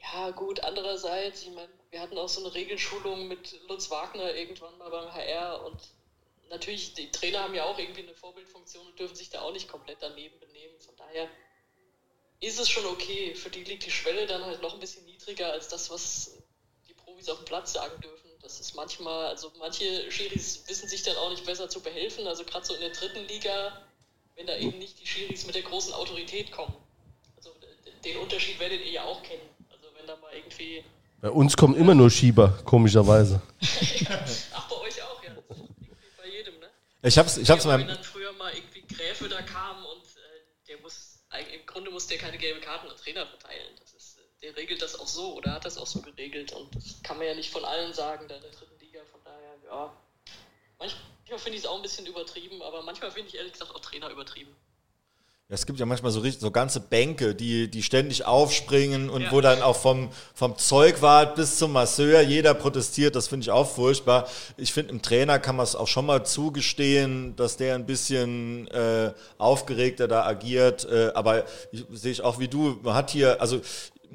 Ja gut, andererseits, ich meine, wir hatten auch so eine Regelschulung mit Lutz Wagner irgendwann mal beim HR und natürlich, die Trainer haben ja auch irgendwie eine Vorbildfunktion und dürfen sich da auch nicht komplett daneben benehmen. Von daher ist es schon okay. Für die liegt die Schwelle dann halt noch ein bisschen niedriger als das, was die Profis auf dem Platz sagen dürfen. Das ist manchmal, also manche Schiris wissen sich dann auch nicht besser zu behelfen. Also gerade so in der dritten Liga, wenn da eben nicht die Schiris mit der großen Autorität kommen. Also den Unterschied werdet ihr ja auch kennen. Also wenn da mal irgendwie. Bei uns kommen immer nur Schieber, komischerweise. Ach, bei euch auch, ja. Irgendwie bei jedem, ne? Ich hab's, ich hab's ja, wenn dann früher mal irgendwie Gräfe da kamen und äh, der muss, im Grunde muss der keine gelben Karten an Trainer verteilen. Der regelt das auch so oder hat das auch so geregelt und das kann man ja nicht von allen sagen, da in der dritten Liga. Von daher, ja. Manchmal finde ich es auch ein bisschen übertrieben, aber manchmal finde ich ehrlich gesagt auch Trainer übertrieben. Ja, es gibt ja manchmal so richtig so ganze Bänke, die, die ständig aufspringen und Ja. wo dann auch vom, vom Zeugwart bis zum Masseur jeder protestiert. Das finde ich auch furchtbar. Ich finde, im Trainer kann man es auch schon mal zugestehen, dass der ein bisschen äh, aufgeregter da agiert. Äh, aber sehe ich auch wie du, man hat hier, also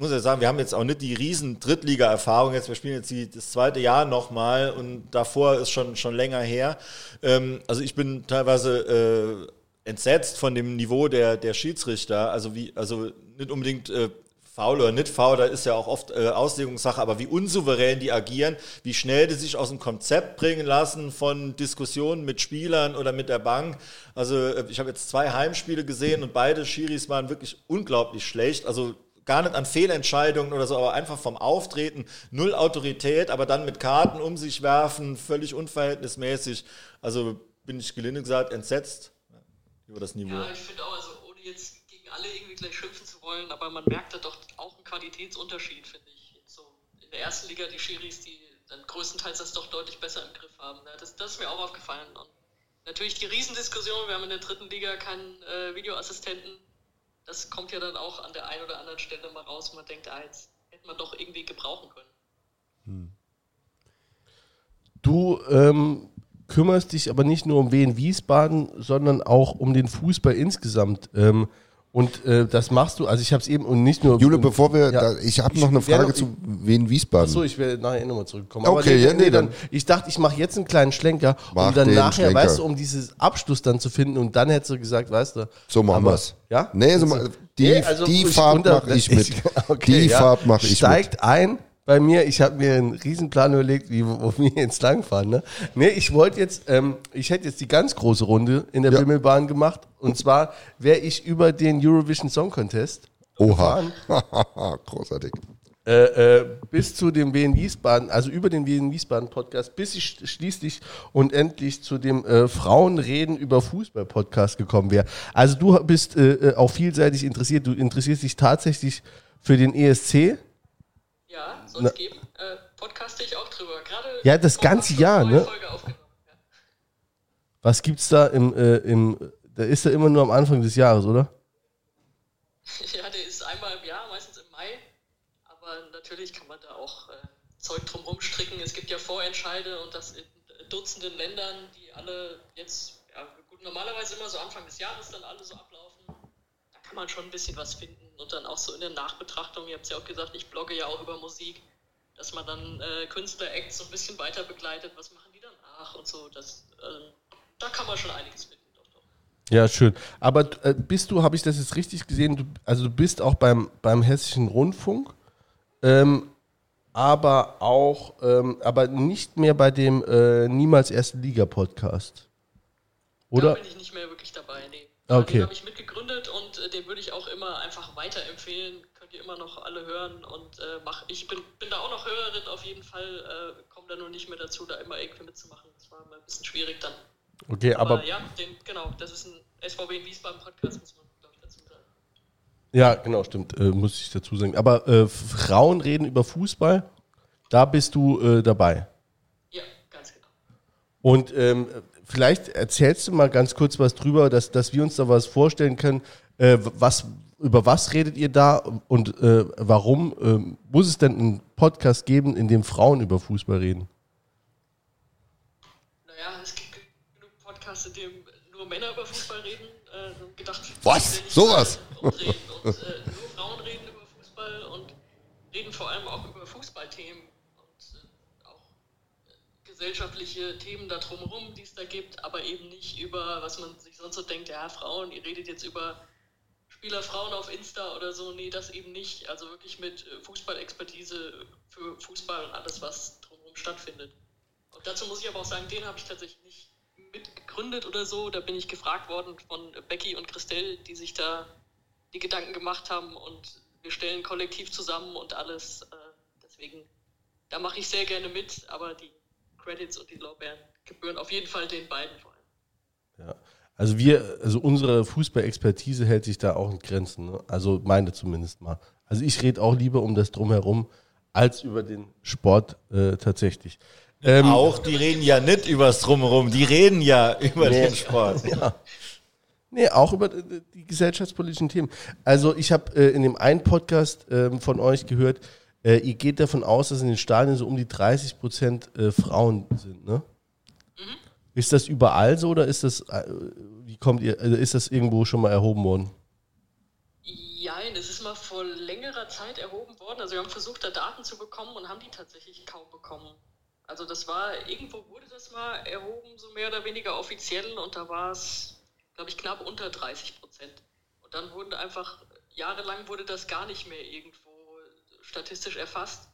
muss ja sagen, wir haben jetzt auch nicht die riesen Drittliga-Erfahrung. Jetzt, wir spielen jetzt die, das zweite Jahr nochmal und davor ist schon, schon länger her. Ähm, also ich bin teilweise äh, entsetzt von dem Niveau der, der Schiedsrichter. Also wie, also nicht unbedingt äh, faul oder nicht faul, da ist ja auch oft äh, Auslegungssache, aber wie unsouverän die agieren, wie schnell die sich aus dem Konzept bringen lassen von Diskussionen mit Spielern oder mit der Bank. Also äh, ich habe jetzt zwei Heimspiele gesehen und beide Schiris waren wirklich unglaublich schlecht. Also gar nicht an Fehlentscheidungen oder so, aber einfach vom Auftreten, null Autorität, aber dann mit Karten um sich werfen, völlig unverhältnismäßig. Also bin ich gelinde gesagt entsetzt über das Niveau. Ja, ich finde auch, also ohne jetzt gegen alle irgendwie gleich schimpfen zu wollen, aber man merkt da doch auch einen Qualitätsunterschied, finde ich. So in der ersten Liga die Schiris, die dann größtenteils das doch deutlich besser im Griff haben. Ja, das, das ist mir auch aufgefallen. Und natürlich die Riesendiskussion, wir haben in der dritten Liga keinen äh, Videoassistenten. Das kommt ja dann auch an der einen oder anderen Stelle mal raus, wo man denkt, ah, jetzt hätte man doch irgendwie gebrauchen können. Du ähm, kümmerst dich aber nicht nur um Wien Wiesbaden, sondern auch um den Fußball insgesamt. Ähm, und äh, das machst du, also ich habe es eben und nicht nur. Jule, bevor wir, Ja. da, ich habe noch eine Frage noch- zu Wien Wiesbaden. Achso, ich werde nachher nochmal zurückkommen. Okay, ja, nee, dann, dann- Ich dachte, ich mache jetzt einen kleinen Schlenker, um dann nachher, Schlenker. weißt du, um dieses Abschluss dann zu finden und dann hättest du gesagt, weißt du. So machen aber- wir's. Ja? Nee, so die, Nee, also die Fahrt unter- mache ich mit. Okay, die ja. Fahrt mache ich mit. Steigt ein bei mir. Ich habe mir einen Riesenplan überlegt, wie wo wir jetzt langfahren. Ne? Nee, ich wollte jetzt, ähm, ich hätte jetzt die ganz große Runde in der Ja. Bimmelbahn gemacht. Und zwar wäre ich über den Eurovision Song Contest Oha. Großartig. äh, äh, bis zu dem Wien Wiesbaden, also über den Wien Wiesbaden Podcast, bis ich sch- schließlich und endlich zu dem äh, Frauenreden über Fußball Podcast gekommen wäre. Also du bist äh, äh, auch vielseitig interessiert, du interessierst dich tatsächlich für den ESC. Ja, soll es geben. Äh, podcaste ich auch drüber. Gerade Ja, das ganze Jahr, ne? Ja. Was gibt's da im, äh, im da ist er immer nur am Anfang des Jahres, oder? Ja, der ist einmal im Jahr, meistens im Mai. Aber natürlich kann man da auch äh, Zeug drum rumstricken. Es gibt ja Vorentscheide und das in Dutzenden Ländern, die alle jetzt, ja gut, normalerweise immer so Anfang des Jahres dann alle so ablaufen. Da kann man schon ein bisschen was finden. Und dann auch so in der Nachbetrachtung, ihr habt es ja auch gesagt, ich blogge ja auch über Musik, dass man dann äh, Künstler-Acts so ein bisschen weiter begleitet. Was machen die danach und so. Das, äh, da kann man schon einiges finden. Ja, schön. Aber äh, bist du, habe ich das jetzt richtig gesehen, du, also du bist auch beim, beim Hessischen Rundfunk, ähm, aber auch, ähm, aber nicht mehr bei dem äh, Niemals Erste Liga Podcast. Da Oder? bin ich nicht mehr wirklich dabei, nee. Okay. Den habe ich mitgegründet und äh, den würde ich auch immer einfach weiterempfehlen. Könnt ihr immer noch alle hören und äh, mach, ich bin, bin da auch noch Hörerin auf jeden Fall, äh, komme da nur nicht mehr dazu, da immer irgendwie mitzumachen. Das war mal ein bisschen schwierig dann. Okay, Aber, aber, ja, den, genau, das ist ein SVW in Wiesbaden Podcast, muss man, glaube ich, dazu sagen. ja, genau, stimmt, äh, muss ich dazu sagen. Aber äh, Frauen reden über Fußball, da bist du äh, dabei. Ja, ganz genau. Und ähm, vielleicht erzählst du mal ganz kurz was drüber, dass, dass wir uns da was vorstellen können. Äh, was, über was redet ihr da und äh, warum ähm, muss es denn einen Podcast geben, in dem Frauen über Fußball reden? Naja, es gibt genug Podcasts, in denen nur Männer über Fußball reden. Äh, so gedacht, Was? Sowas? umdrehen. Und äh, nur Frauen reden über Fußball und reden vor allem auch über Fußballthemen und äh, auch äh, gesellschaftliche Themen da drumherum, die es da gibt, aber eben nicht über, was man sich sonst so denkt, ja, Frauen, ihr redet jetzt über Spielerfrauen auf Insta oder so, nee, das eben nicht. Also wirklich mit äh, Fußballexpertise für Fußball und alles, was drumherum stattfindet. Und dazu muss ich aber auch sagen, den habe ich tatsächlich nicht mitgegründet oder so. Da bin ich gefragt worden von Becky und Christelle, die sich da die Gedanken gemacht haben und wir stellen kollektiv zusammen und alles. Äh, deswegen, da mache ich sehr gerne mit, aber die Credits und die Lorbeeren gebühren auf jeden Fall den beiden vor allem. Ja. Also wir, also unsere Fußballexpertise hält sich da auch in Grenzen. Ne? Also meine zumindest mal. Also ich rede auch lieber um das drumherum als über den Sport äh, tatsächlich. Ähm, auch, die reden ja nicht übers Drumherum, die reden ja über nee, den Sport. Ja. Nee, auch über die gesellschaftspolitischen Themen. Also ich habe äh, in dem einen Podcast äh, von euch gehört, äh, ihr geht davon aus, dass in den Stadien so um die 30 Prozent äh, Frauen sind, ne? Mhm. Ist das überall so oder ist das, äh, wie kommt ihr, also ist das irgendwo schon mal erhoben worden? Ja, es ist mal vor längerer Zeit erhoben worden. Also wir haben versucht, da Daten zu bekommen und haben die tatsächlich kaum bekommen. Also das war, irgendwo wurde das mal erhoben, so mehr oder weniger offiziell und da war es, glaube ich, knapp unter 30 Prozent. Und dann wurden einfach, jahrelang wurde das gar nicht mehr irgendwo statistisch erfasst.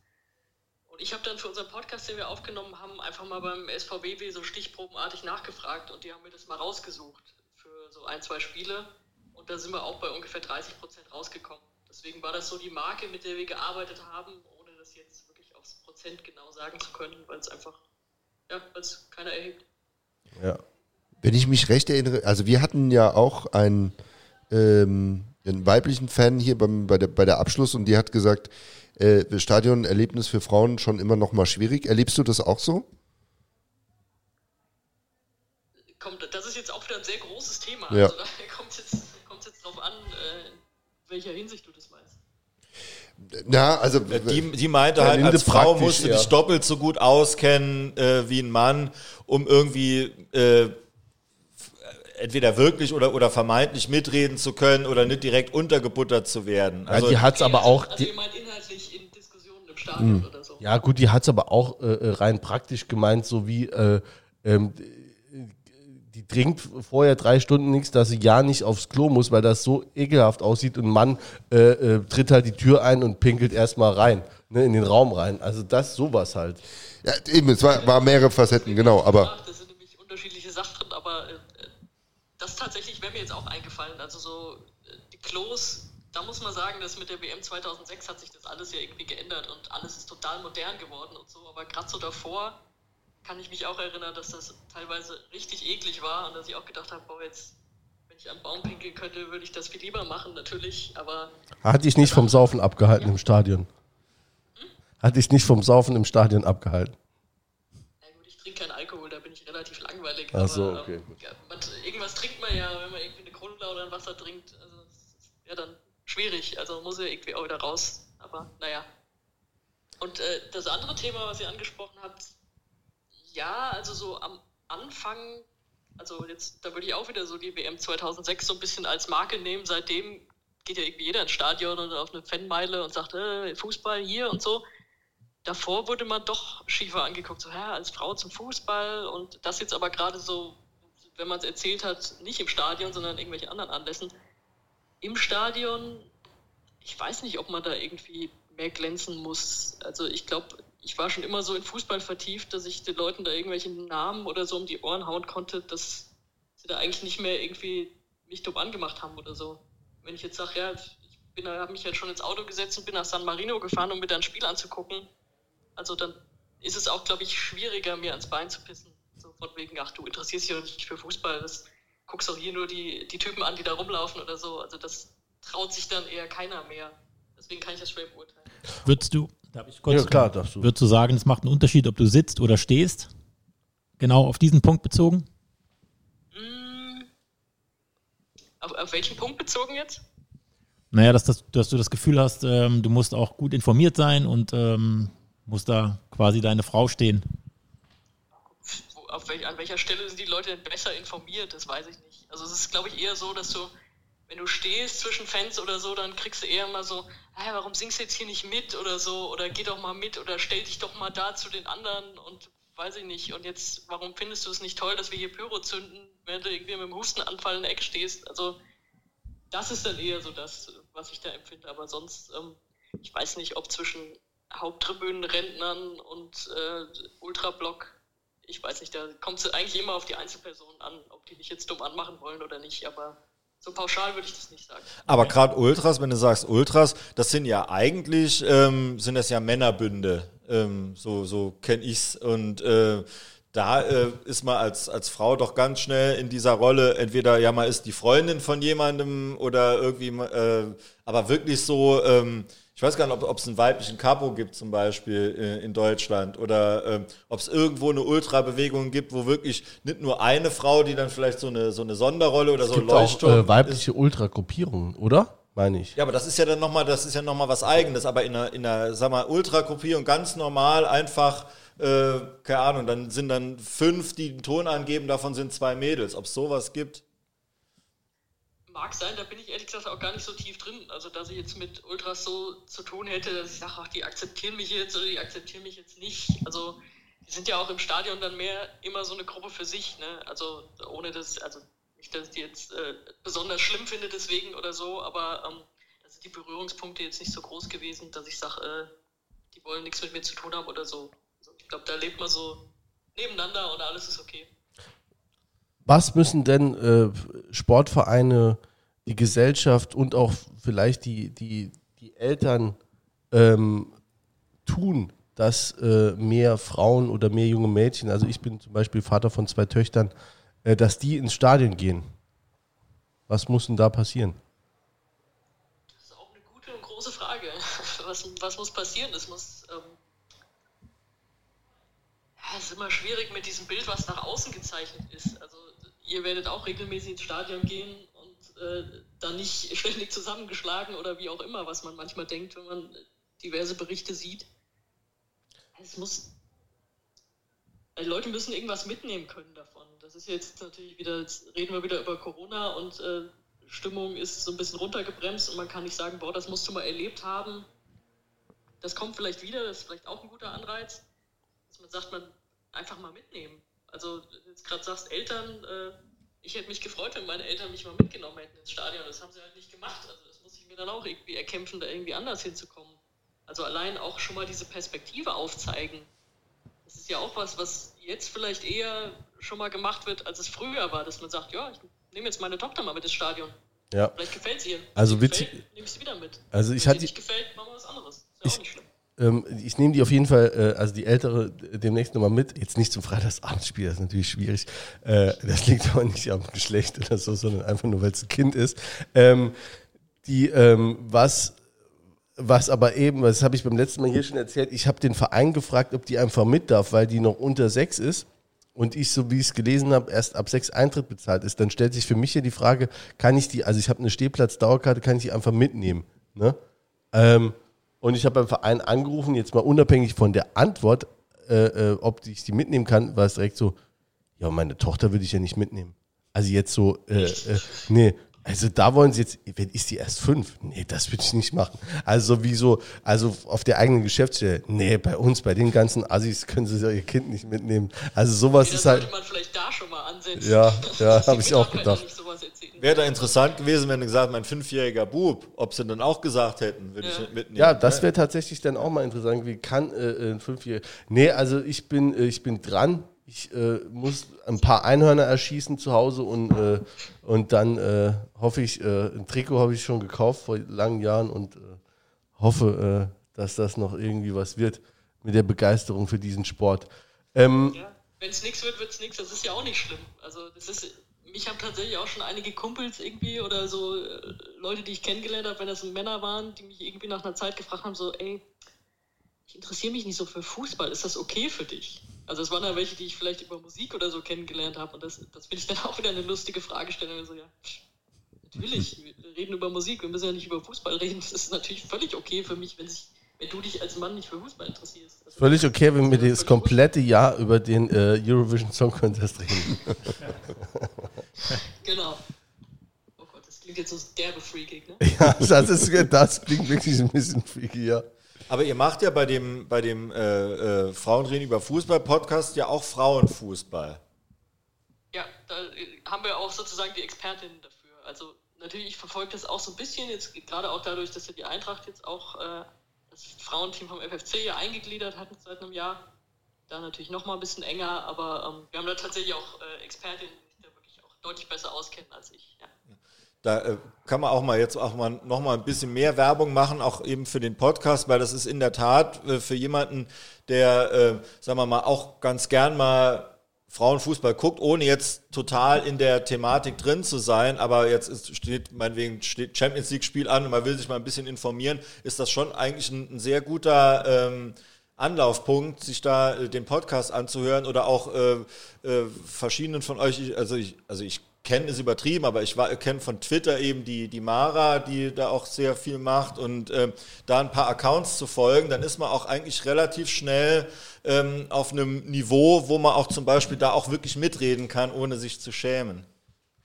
Und ich habe dann für unseren Podcast, den wir aufgenommen haben, einfach mal beim SVBW so stichprobenartig nachgefragt und die haben mir das mal rausgesucht für so ein, zwei Spiele. Und da sind wir auch bei ungefähr 30 Prozent rausgekommen. Deswegen war das so die Marke, mit der wir gearbeitet haben, ohne das jetzt aufs Prozent genau sagen zu können, weil es einfach, ja, weil es keiner erhebt. Ja. Wenn ich mich recht erinnere, also wir hatten ja auch einen, ähm, einen weiblichen Fan hier beim, bei, der, bei der Abschluss und die hat gesagt, äh, Stadionerlebnis für Frauen schon immer noch mal schwierig. Erlebst du das auch so? Kommt, das ist jetzt auch wieder ein sehr großes Thema. Ja. Also da kommt es jetzt, jetzt drauf an, äh, in welcher Hinsicht du das meinst. Ja, also die, die meinte halt, als Frau musst du dich doppelt so gut auskennen äh, wie ein Mann, um irgendwie äh, entweder wirklich oder, oder vermeintlich mitreden zu können oder nicht direkt untergebuttert zu werden. Also, ja, die hat's aber auch. Also die, meint inhaltlich in Diskussionen im Stadion oder so. Ja, gut, die hat's aber auch äh, äh rein praktisch gemeint, so wie äh, ähm, die trinkt vorher drei Stunden nichts, dass sie ja nicht aufs Klo muss, weil das so ekelhaft aussieht und Mann äh, äh, tritt halt die Tür ein und pinkelt erstmal rein, ne, in den Raum rein. Also das sowas halt. Ja, eben, es war, war mehrere Facetten, genau, aber. Das sind nämlich unterschiedliche Sachen, aber äh, das tatsächlich wäre mir jetzt auch eingefallen. Also so äh, die Klos, da muss man sagen, dass mit der WM 2006 hat sich das alles ja irgendwie geändert und alles ist total modern geworden und so, aber gerade so davor kann ich mich auch erinnern, dass das teilweise richtig eklig war und dass ich auch gedacht habe, boah, jetzt, wenn ich am Baum pinkeln könnte, würde ich das viel lieber machen, natürlich, aber... Hat dich nicht vom Saufen abgehalten ja. im Stadion? Hm? Hat dich nicht vom Saufen im Stadion abgehalten? Na gut, ich trinke keinen Alkohol, da bin ich relativ langweilig. Ach so, okay. Ähm, man, irgendwas trinkt man ja, wenn man irgendwie eine Cola oder ein Wasser trinkt, also ja dann schwierig, also muss ja irgendwie auch wieder raus, aber naja. Und äh, das andere Thema, was ihr angesprochen habt, ja, also so am Anfang, also jetzt, da würde ich auch wieder so die WM 2006 so ein bisschen als Marke nehmen. Seitdem geht ja irgendwie jeder ins Stadion oder auf eine Fanmeile und sagt, äh, Fußball hier und so. Davor wurde man doch schiefer angeguckt, so, ja, als Frau zum Fußball und das jetzt aber gerade so, wenn man es erzählt hat, nicht im Stadion, sondern in irgendwelchen anderen Anlässen. Im Stadion, ich weiß nicht, ob man da irgendwie mehr glänzen muss. Also ich glaube, ich war schon immer so in Fußball vertieft, dass ich den Leuten da irgendwelche Namen oder so um die Ohren hauen konnte, dass sie da eigentlich nicht mehr irgendwie mich dumm angemacht haben oder so. Wenn ich jetzt sage, ja, ich habe mich jetzt schon ins Auto gesetzt und bin nach San Marino gefahren, um mir da ein Spiel anzugucken, also dann ist es auch, glaube ich, schwieriger, mir ans Bein zu pissen. Von wegen, ach, du interessierst dich nicht für Fußball, das guckst doch hier nur die, die Typen an, die da rumlaufen oder so. Also das traut sich dann eher keiner mehr. Deswegen kann ich das schwer beurteilen. Würdest du, Darf ich kurz? Ja, klar, darfst du. Würdest du sagen, es macht einen Unterschied, ob du sitzt oder stehst? Genau auf diesen Punkt bezogen? Mm. Auf, auf welchen Punkt bezogen jetzt? Naja, dass, das, dass du das Gefühl hast, ähm, du musst auch gut informiert sein und ähm, musst da quasi deine Frau stehen. Welch, an welcher Stelle sind die Leute denn besser informiert? Das weiß ich nicht. Also es ist, glaube ich, eher so, dass du wenn du stehst zwischen Fans oder so, dann kriegst du eher mal so, hey, warum singst du jetzt hier nicht mit oder so, oder geh doch mal mit oder stell dich doch mal da zu den anderen und weiß ich nicht. Und jetzt, warum findest du es nicht toll, dass wir hier Pyro zünden, wenn du irgendwie mit dem Hustenanfall in der Ecke stehst? Also, das ist dann eher so das, was ich da empfinde. Aber sonst, ähm, ich weiß nicht, ob zwischen Haupttribünenrentnern und äh, Ultrablock, ich weiß nicht, da kommt es eigentlich immer auf die Einzelpersonen an, ob die dich jetzt dumm anmachen wollen oder nicht. Aber so pauschal würde ich das nicht sagen. Aber gerade Ultras, wenn du sagst Ultras, das sind ja eigentlich, ähm, sind das ja Männerbünde. Ähm, so so kenne ich's. Und äh, da äh, ist man als, als Frau doch ganz schnell in dieser Rolle, entweder ja, man ist die Freundin von jemandem oder irgendwie, äh, aber wirklich so, ähm, ich weiß gar nicht, ob es einen weiblichen Capo gibt zum Beispiel äh, in Deutschland oder ähm, ob es irgendwo eine Ultrabewegung gibt, wo wirklich nicht nur eine Frau, die dann vielleicht so eine, so eine Sonderrolle oder Es so gibt auch Leuchtturm äh, weibliche Ultragruppierungen, oder? Meine ich. ja, aber das ist ja dann nochmal, das ist ja noch mal was Eigenes. Aber in einer, in einer sag mal, Ultragruppierung ganz normal einfach, äh, keine Ahnung, dann sind dann fünf, die den Ton angeben, davon sind zwei Mädels. Ob es sowas gibt? Mag sein, da bin ich ehrlich gesagt auch gar nicht so tief drin. Also, dass ich jetzt mit Ultras so zu tun hätte, dass ich sage, ach, die akzeptieren mich jetzt oder die akzeptieren mich jetzt nicht. Also, die sind ja auch im Stadion dann mehr immer so eine Gruppe für sich. Ne? Also, ohne das, also nicht, dass ich die jetzt äh, besonders schlimm finde deswegen oder so, aber ähm, da sind die Berührungspunkte jetzt nicht so groß gewesen, dass ich sage, äh, die wollen nichts mit mir zu tun haben oder so. Also, ich glaube, da lebt man so nebeneinander und alles ist okay. Was müssen denn äh, Sportvereine, die Gesellschaft und auch vielleicht die, die, die Eltern ähm, tun, dass äh, mehr Frauen oder mehr junge Mädchen, also ich bin zum Beispiel Vater von zwei Töchtern, äh, dass die ins Stadion gehen? Was muss denn da passieren? Das ist auch eine gute und große Frage. Was, was muss passieren? Es muss. Ähm, ja, es ist immer schwierig mit diesem Bild, was nach außen gezeichnet ist. Also, ihr werdet auch regelmäßig ins Stadion gehen äh, dann nicht ständig zusammengeschlagen oder wie auch immer, was man manchmal denkt, wenn man diverse Berichte sieht. Es muss. Die Leute müssen irgendwas mitnehmen können davon. Das ist jetzt natürlich wieder, jetzt reden wir wieder über Corona und äh, Stimmung ist so ein bisschen runtergebremst und man kann nicht sagen, boah, das musst du mal erlebt haben. Das kommt vielleicht wieder, das ist vielleicht auch ein guter Anreiz, dass man sagt, man einfach mal mitnehmen. Also, wenn du jetzt gerade sagst, Eltern, äh, ich hätte mich gefreut, wenn meine Eltern mich mal mitgenommen hätten ins Stadion. Das haben sie halt nicht gemacht. Also, das muss ich mir dann auch irgendwie erkämpfen, da irgendwie anders hinzukommen. Also, allein auch schon mal diese Perspektive aufzeigen. Das ist ja auch was, was jetzt vielleicht eher schon mal gemacht wird, als es früher war, dass man sagt, ja, ich nehme jetzt meine Tochter mal mit ins Stadion. Ja. Vielleicht gefällt es ihr. Also witzig- nehme ich sie wieder mit. Also ich Wenn hatte- nicht gefällt, machen wir was anderes. Ist ja auch nicht schlimm. Ähm, ich nehme die auf jeden Fall, äh, also die ältere demnächst nochmal mit. Jetzt nicht zum Freitagsabendspiel, das ist natürlich schwierig. Äh, das liegt aber nicht am Geschlecht oder so, sondern einfach nur, weil es ein Kind ist. Ähm, die, ähm, was, was aber eben, das habe ich beim letzten Mal hier schon erzählt, ich habe den Verein gefragt, ob die einfach mit darf, weil die noch unter sechs ist. Und ich, so wie ich es gelesen habe, erst ab sechs Eintritt bezahlt ist, dann stellt sich für mich hier die Frage, kann ich die, also ich habe eine Stehplatz-Dauerkarte, kann ich die einfach mitnehmen? Ne? Ähm, und ich habe beim Verein angerufen, jetzt mal unabhängig von der Antwort, äh, äh, ob ich die mitnehmen kann, war es direkt so, ja, meine Tochter würde ich ja nicht mitnehmen. Also jetzt so, äh, äh, nee, also da wollen sie jetzt, wenn ist die erst fünf? Nee, das würde ich nicht machen. Also wie so, also auf der eigenen Geschäftsstelle, nee, bei uns, bei den ganzen Assis können sie ja ihr Kind nicht mitnehmen. Also sowas Dann ist halt, sollte man vielleicht da schon mal ansetzen. Ja, ja, Dass die hab ich auch gedacht. Wäre da interessant gewesen, wenn du gesagt mein fünfjähriger Bub, ob sie dann auch gesagt hätten, würde ich Ja. nicht mitnehmen. Ja, das wäre tatsächlich dann auch mal interessant. Wie kann äh, äh, ein Fünfjähriger. Nee, also ich bin, äh, ich bin dran. Ich äh, muss ein paar Einhörner erschießen zu Hause und, äh, und dann äh, hoffe ich, äh, ein Trikot habe ich schon gekauft vor langen Jahren und äh, hoffe, äh, dass das noch irgendwie was wird mit der Begeisterung für diesen Sport. Ähm, Ja, wenn es nichts wird, wird es nichts. Das ist ja auch nicht schlimm. Also das ist, mich haben tatsächlich auch schon einige Kumpels irgendwie oder so äh, Leute, die ich kennengelernt habe, wenn das Männer waren, die mich irgendwie nach einer Zeit gefragt haben, so, ey, ich interessiere mich nicht so für Fußball. Ist das okay für dich? Also es waren ja welche, die ich vielleicht über Musik oder so kennengelernt habe. Und das, das finde ich dann auch wieder eine lustige Fragestellung. Also ja, natürlich, wir reden über Musik, wir müssen ja nicht über Fußball reden. Das ist natürlich völlig okay für mich, wenn, sich, wenn du dich als Mann nicht für Fußball interessierst. Also, völlig okay, wenn wir das komplette Jahr über den äh, Eurovision Song Contest reden. Genau. Oh Gott, das klingt jetzt so derbe freakig, ne? ja, das, ist, das klingt wirklich ein bisschen freaky, ja. Aber ihr macht ja bei dem, bei dem äh, äh, Frauen reden über Fußball Podcast ja auch Frauenfußball. Ja, da äh, haben wir auch sozusagen die Expertinnen dafür. Also natürlich, ich verfolge das auch so ein bisschen, jetzt gerade auch dadurch, dass ja die Eintracht jetzt auch äh, das Frauenteam vom FFC ja eingegliedert hat seit einem Jahr. Da natürlich noch mal ein bisschen enger, aber ähm, wir haben da tatsächlich auch äh, Expertinnen, deutlich besser auskennen als ich. Ja. Da äh, kann man auch mal jetzt auch mal noch mal ein bisschen mehr Werbung machen, auch eben für den Podcast, weil das ist in der Tat äh, für jemanden, der, äh, sagen wir mal, auch ganz gern mal Frauenfußball guckt, ohne jetzt total in der Thematik drin zu sein, aber jetzt ist, steht meinetwegen steht Champions League Spiel an und man will sich mal ein bisschen informieren, ist das schon eigentlich ein, ein sehr guter ähm, Anlaufpunkt, sich da äh, den Podcast anzuhören oder auch äh, äh, verschiedenen von euch, also ich, also ich kennen ist übertrieben, aber ich kenne von Twitter eben die, die Mara, die da auch sehr viel macht und ähm, da ein paar Accounts zu folgen, dann ist man auch eigentlich relativ schnell ähm, auf einem Niveau, wo man auch zum Beispiel da auch wirklich mitreden kann, ohne sich zu schämen.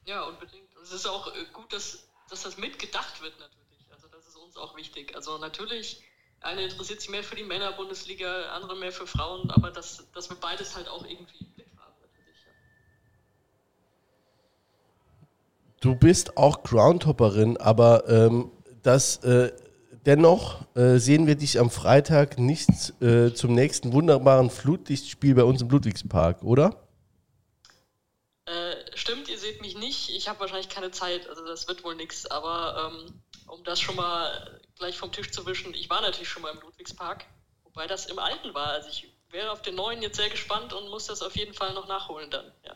Ja, unbedingt. Und es ist auch äh, gut, dass, dass das mitgedacht wird natürlich. Also das ist uns auch wichtig. Also natürlich, eine interessiert sich mehr für die Männerbundesliga, andere mehr für Frauen, aber dass, dass wir beides halt auch irgendwie Du bist auch Groundhopperin, aber ähm, das äh, dennoch äh, sehen wir dich am Freitag nicht äh, zum nächsten wunderbaren Flutlichtspiel bei uns im Ludwigspark, oder? Äh, stimmt, ihr seht mich nicht. Ich habe wahrscheinlich keine Zeit, also das wird wohl nichts. Aber ähm, um das schon mal gleich vom Tisch zu wischen, ich war natürlich schon mal im Ludwigspark, wobei das im Alten war. Also ich wäre auf den neuen jetzt sehr gespannt und muss das auf jeden Fall noch nachholen dann. Ja.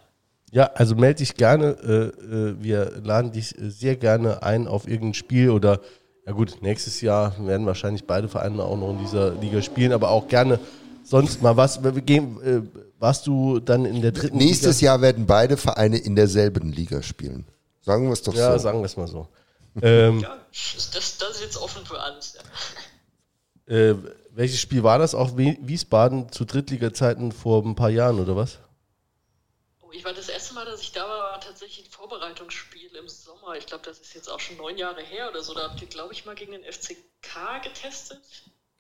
Ja, also melde dich gerne. Äh, äh, wir laden dich sehr gerne ein auf irgendein Spiel oder, ja gut, nächstes Jahr werden wahrscheinlich beide Vereine auch noch in dieser Liga spielen, aber auch gerne sonst mal was. Wir gehen, äh, warst du dann in der dritten Nächstes Liga? Jahr werden beide Vereine in derselben Liga spielen. Sagen wir es doch ja, so. Ja, sagen wir es mal so. Ähm, ja, das, das, ist jetzt offen für alles. Ja. Äh, welches Spiel war das? Auch Wiesbaden zu Drittliga-Zeiten vor ein paar Jahren oder was? ich war das erste Mal, dass ich da war, war tatsächlich ein Vorbereitungsspiel im Sommer. Ich glaube, das ist jetzt auch schon neun Jahre her oder so. Da habt ihr, glaube ich, mal gegen den FCK getestet.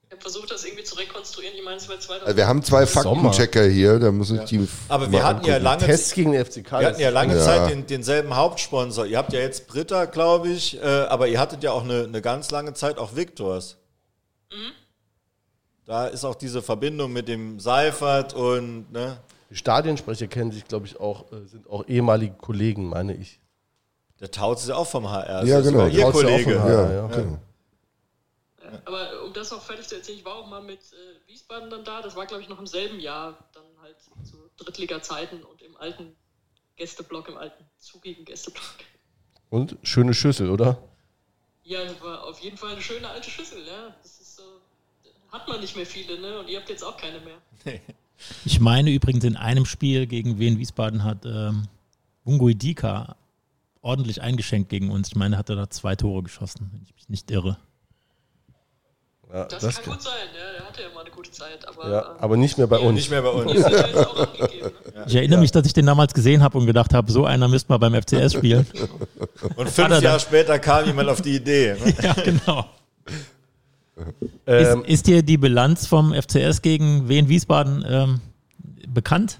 Ich habe versucht, das irgendwie zu rekonstruieren. Ich meine, es war 2000. Also wir haben zwei Faktenchecker hier, da muss ich ja. die. Aber wir hatten ja lange Tests gegen den FCK. Wir hatten ja lange ja. Zeit den, denselben Hauptsponsor. Ihr habt ja jetzt Britta, glaube ich, äh, aber ihr hattet ja auch eine, eine ganz lange Zeit auch Victors. Mhm. Da ist auch diese Verbindung mit dem Seifert und ne, die Stadionsprecher kennen sich, glaube ich, auch, äh, sind auch ehemalige Kollegen, meine ich. Der Tautz ist ja auch vom HR. Ja, genau. Ihr Kollege. Ja, ja, ja. Aber um das noch fertig zu erzählen, ich war auch mal mit äh, Wiesbaden dann da. Das war, glaube ich, noch im selben Jahr, dann halt zu Drittliga-Zeiten und im alten Gästeblock, im alten zugigen Gästeblock. Und schöne Schüssel, oder? Ja, war auf jeden Fall eine schöne alte Schüssel, ja. Das ist so, hat man nicht mehr viele, ne? Und ihr habt jetzt auch keine mehr. Nee. Ich meine übrigens, in einem Spiel gegen Wien Wiesbaden hat ähm, Bungo Idika ordentlich eingeschenkt gegen uns. Ich meine, er hat da zwei Tore geschossen, wenn ich mich nicht irre. Ja, das, das, kann gut sein, ja, er hatte ja mal eine gute Zeit. Aber, ja, ähm, aber nicht mehr bei uns. Nicht mehr bei uns. Ne? Ich erinnere mich, dass ich den damals gesehen habe und gedacht habe, so einer müsste mal beim FCS spielen. Und fünf Jahre später kam jemand auf die Idee. Ne? Ja, genau. Ähm, ist, ist, dir die Bilanz vom FCS gegen Wien Wiesbaden ähm, bekannt?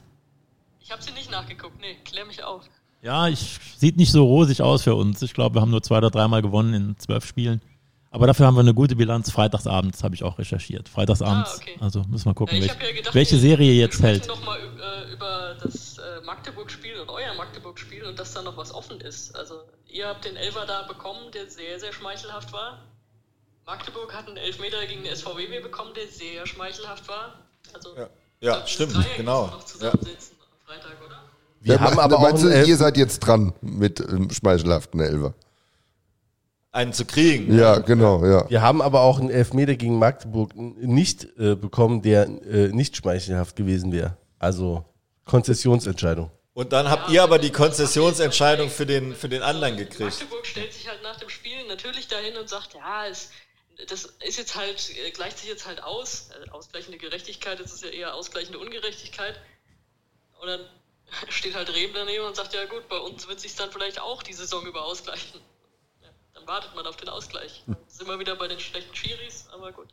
Ich habe sie nicht nachgeguckt, nee, klär mich auf. Ja, ich, sieht nicht so rosig aus für uns. Ich glaube, wir haben nur zwei oder dreimal gewonnen in zwölf Spielen. Aber dafür haben wir eine gute Bilanz freitagsabends, habe ich auch recherchiert. Freitagsabends. Ah, okay. Also müssen wir gucken, ja, welche, gedacht, welche Serie wir, jetzt hält. noch mal äh, über das äh, Magdeburg-Spiel und euer Magdeburg-Spiel und dass da noch was offen ist. Also ihr habt den Elfer da bekommen, der sehr, sehr schmeichelhaft war. Magdeburg hat einen Elfmeter gegen den SVW bekommen, der sehr schmeichelhaft war. Also, ja, ja glaub, stimmt, genau. Noch zusammensetzen ja. am Freitag, oder? Wir ja, haben aber meinst auch du, ihr seid jetzt dran mit ähm, schmeichelhaften Elfer. Einen zu kriegen. Ja, genau, ja. Wir haben aber auch einen Elfmeter gegen Magdeburg nicht äh, bekommen, der äh, nicht schmeichelhaft gewesen wäre. Also Konzessionsentscheidung. Und dann habt ja, ihr aber die Konzessionsentscheidung für den, für den anderen gekriegt. Magdeburg stellt sich halt nach dem Spiel natürlich dahin und sagt, ja, es das ist jetzt halt, äh, gleicht sich jetzt halt aus. Äh, ausgleichende Gerechtigkeit, das ist ja eher ausgleichende Ungerechtigkeit. Und dann steht halt Rehm daneben und sagt, ja gut, bei uns wird sich dann vielleicht auch die Saison über ausgleichen. Ja, wartet man auf den Ausgleich. Sind wir wieder bei den schlechten Schiris, aber gut.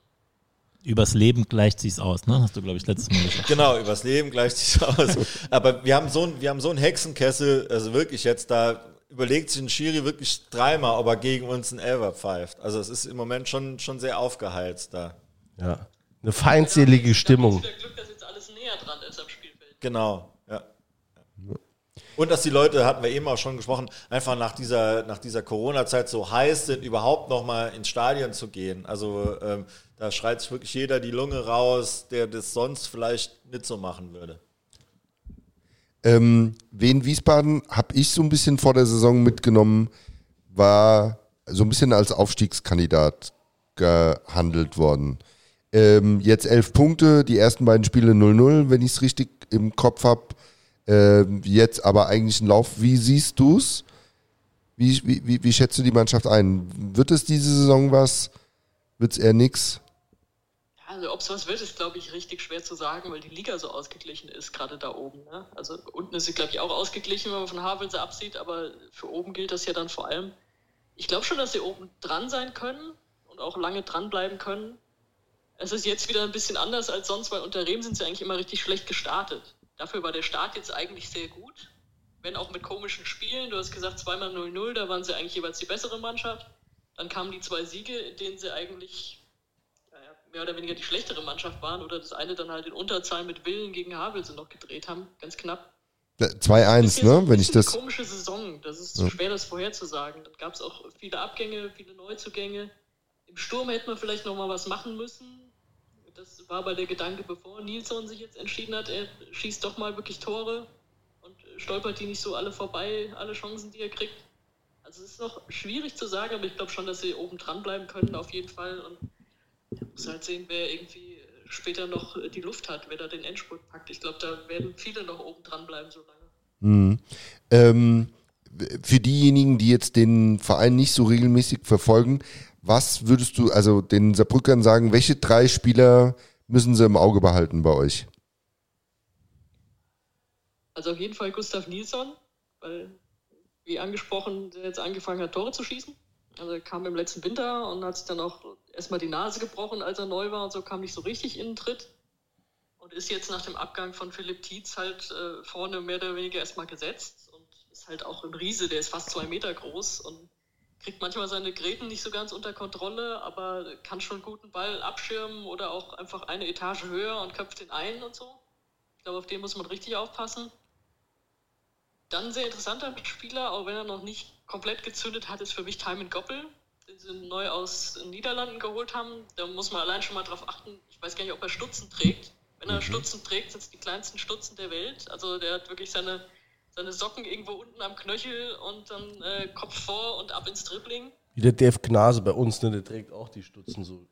Übers Leben gleicht sich's aus, ne? Hast du, glaube ich, letztes Mal gesagt. Genau, übers Leben gleicht sich's aus. Aber wir haben so ein, wir haben so einen Hexenkessel, also wirklich jetzt da überlegt sich ein Schiri wirklich dreimal, ob er gegen uns einen Elfer pfeift. Also es ist im Moment schon, schon sehr aufgeheizt da. Ja. Eine feindselige Stimmung. Ich Glück, dass jetzt alles näher dran ist am Spielfeld. Genau, ja. Und dass die Leute, hatten wir eben auch schon gesprochen, einfach nach dieser, nach dieser Corona-Zeit so heiß sind, überhaupt nochmal ins Stadion zu gehen. Also ähm, da schreit sich wirklich jeder die Lunge raus, der das sonst vielleicht nicht so machen würde. Ähm, Wien Wiesbaden habe ich so ein bisschen vor der Saison mitgenommen, war so ein bisschen als Aufstiegskandidat gehandelt worden. Ähm, jetzt elf Punkte, die ersten beiden Spiele 0-0, wenn ich es richtig im Kopf habe. Ähm, jetzt aber eigentlich ein Lauf. Wie siehst du es? Wie, wie, wie, schätzt du die Mannschaft ein? Wird es diese Saison was? Wird es eher nix? Also ob es was wird, ist, glaube ich, richtig schwer zu sagen, weil die Liga so ausgeglichen ist, gerade da oben. Ne? Also unten ist sie, glaube ich, auch ausgeglichen, wenn man von Havelse absieht, aber für oben gilt das ja dann vor allem. Ich glaube schon, dass sie oben dran sein können und auch lange dranbleiben können. Es ist jetzt wieder ein bisschen anders als sonst, weil unter Rehm sind sie eigentlich immer richtig schlecht gestartet. Dafür war der Start jetzt eigentlich sehr gut, wenn auch mit komischen Spielen. Du hast gesagt, zweimal 0-0, da waren sie eigentlich jeweils die bessere Mannschaft. Dann kamen die zwei Siege, in denen sie eigentlich mehr oder weniger die schlechtere Mannschaft waren oder das eine dann halt in Unterzahl mit Willen gegen Havelse noch gedreht haben, ganz knapp. 2-1, ne? Wenn ich das. Eine komische Saison, das ist ja. schwer, das vorherzusagen. Dann gab es auch viele Abgänge, viele Neuzugänge. Im Sturm hätte man vielleicht noch mal was machen müssen. Das war aber der Gedanke, bevor Nilsson sich jetzt entschieden hat, er schießt doch mal wirklich Tore und stolpert die nicht so alle vorbei, alle Chancen, die er kriegt. Also es ist noch schwierig zu sagen, aber ich glaube schon, dass sie oben dranbleiben können, auf jeden Fall. Und da muss halt sehen, wer irgendwie später noch die Luft hat, wer da den Endspurt packt. Ich glaube, da werden viele noch oben dranbleiben so lange. Mhm. Ähm, für diejenigen, die jetzt den Verein nicht so regelmäßig verfolgen, was würdest du also den Saarbrückern sagen, welche drei Spieler müssen sie im Auge behalten bei euch? Also auf jeden Fall Gustav Nilsson, weil, wie angesprochen, der jetzt angefangen hat, Tore zu schießen. Also er kam im letzten Winter und hat sich dann auch erstmal die Nase gebrochen, als er neu war und so kam nicht so richtig in den Tritt. Und ist jetzt nach dem Abgang von Philipp Tietz halt äh, vorne mehr oder weniger erstmal gesetzt und ist halt auch ein Riese, der ist fast zwei Meter groß und kriegt manchmal seine Gräten nicht so ganz unter Kontrolle, aber kann schon guten Ball abschirmen oder auch einfach eine Etage höher und köpft ihn ein und so. Ich glaube, auf den muss man richtig aufpassen. Dann sehr interessanter Spieler, auch wenn er noch nicht komplett gezündet hat, ist für mich Timon Goppel, den sie neu aus den Niederlanden geholt haben. Da muss man allein schon mal drauf achten. Ich weiß gar nicht, ob er Stutzen trägt. Wenn er mhm. Stutzen trägt, sind es die kleinsten Stutzen der Welt. Also der hat wirklich seine, seine Socken irgendwo unten am Knöchel und dann äh, Kopf vor und ab ins Dribbling. Wie der Dave Gnase bei uns, ne? der trägt auch die Stutzen so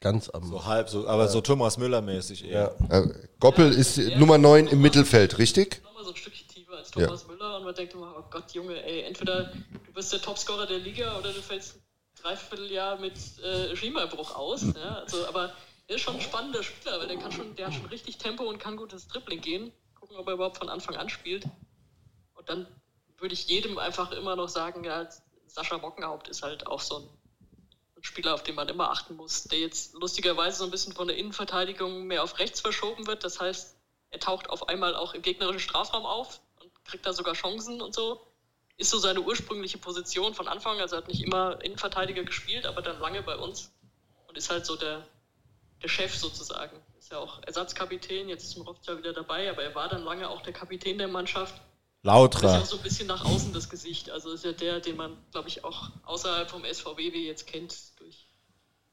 ganz am. So halb, so, aber ja. so Thomas Müller-mäßig eher. Ja. Äh, Goppel ja, ist Nummer 9 im Mittelfeld, richtig? Nochmal so ein Stückchen tiefer als Thomas ja. Müller und man denkt immer, oh Gott, Junge, ey, entweder du bist der Topscorer der Liga oder du fällst ein Dreivierteljahr mit äh, Schiemalbruch aus. Ja? Also, aber er ist schon ein spannender Spieler, weil der kann schon, der hat schon richtig Tempo und kann gut ins Dribbling gehen. Gucken, ob er überhaupt von Anfang an spielt. Dann würde ich jedem einfach immer noch sagen, ja, Sascha Bockenhaupt ist halt auch so ein Spieler, auf den man immer achten muss, der jetzt lustigerweise so ein bisschen von der Innenverteidigung mehr auf rechts verschoben wird. Das heißt, er taucht auf einmal auch im gegnerischen Strafraum auf und kriegt da sogar Chancen und so. Ist so seine ursprüngliche Position von Anfang. Also hat nicht immer Innenverteidiger gespielt, aber dann lange bei uns und ist halt so der, der Chef sozusagen. Ist ja auch Ersatzkapitän, jetzt ist Mrovca wieder dabei, aber er war dann lange auch der Kapitän der Mannschaft. Lautra. Ist ja so ein bisschen nach außen das Gesicht. Also ist ja der, den man, glaube ich, auch außerhalb vom SVW jetzt kennt, durch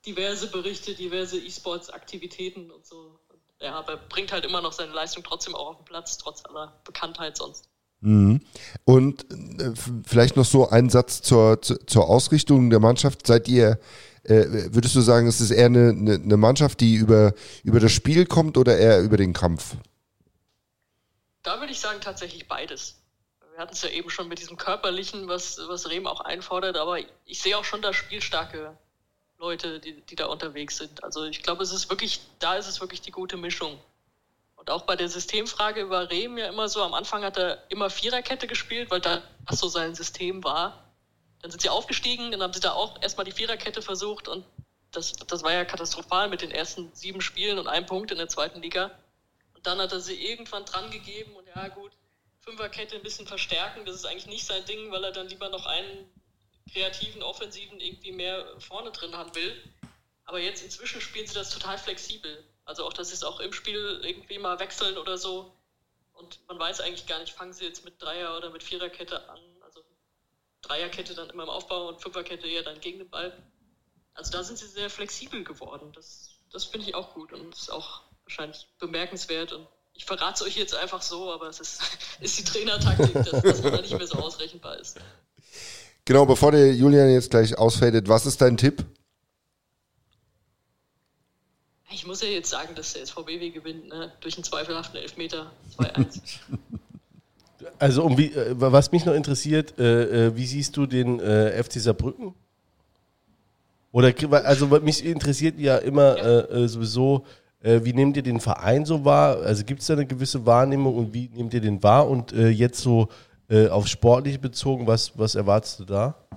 diverse Berichte, diverse E-Sports-Aktivitäten und so. Ja, aber bringt halt immer noch seine Leistung trotzdem auch auf den Platz, trotz aller Bekanntheit sonst. Mhm. Und äh, vielleicht noch so ein Satz zur, zur Ausrichtung der Mannschaft. Seid ihr, äh, würdest du sagen, ist es eher eine, eine Mannschaft, die über, über das Spiel kommt oder eher über den Kampf? Da würde ich sagen, tatsächlich beides. Wir hatten es ja eben schon mit diesem Körperlichen, was, was Rehm auch einfordert, aber ich sehe auch schon da spielstarke Leute, die, die da unterwegs sind. Also ich glaube, es ist wirklich, da ist es wirklich die gute Mischung. Und auch bei der Systemfrage war Rehm ja immer so, am Anfang hat er immer Viererkette gespielt, weil das so sein System war. Dann sind sie aufgestiegen, dann haben sie da auch erstmal die Viererkette versucht und das, das war ja katastrophal mit den ersten sieben Spielen und einem Punkt in der zweiten Liga. Und dann hat er sie irgendwann dran gegeben und ja gut, Fünferkette ein bisschen verstärken. Das ist eigentlich nicht sein Ding, weil er dann lieber noch einen kreativen Offensiven irgendwie mehr vorne drin haben will. Aber jetzt inzwischen spielen sie das total flexibel. Also auch, dass sie es auch im Spiel irgendwie mal wechseln oder so. Und man weiß eigentlich gar nicht, fangen sie jetzt mit Dreier- oder mit Viererkette an. Also Dreierkette dann immer im Aufbau und Fünferkette eher dann gegen den Ball. Also da sind sie sehr flexibel geworden. Das, das finde ich auch gut und ist auch wahrscheinlich bemerkenswert. Und ich verrate es euch jetzt einfach so, aber es ist, ist die Trainertaktik, dass, dass man da nicht mehr so ausrechenbar ist. Genau, bevor der Julian jetzt gleich ausfadet, was ist dein Tipp? Ich muss ja jetzt sagen, dass der SVBW gewinnt, ne? durch einen zweifelhaften Elfmeter 2-1. Also um wie, äh, was mich noch interessiert, äh, äh, wie siehst du den äh, FC Saarbrücken? Oder also mich interessiert ja immer Ja. äh, äh, sowieso, äh, wie nehmt ihr den Verein so wahr? Also gibt es da eine gewisse Wahrnehmung und wie nehmt ihr den wahr? Und äh, jetzt so äh, auf sportlich bezogen, was, was erwartest du da?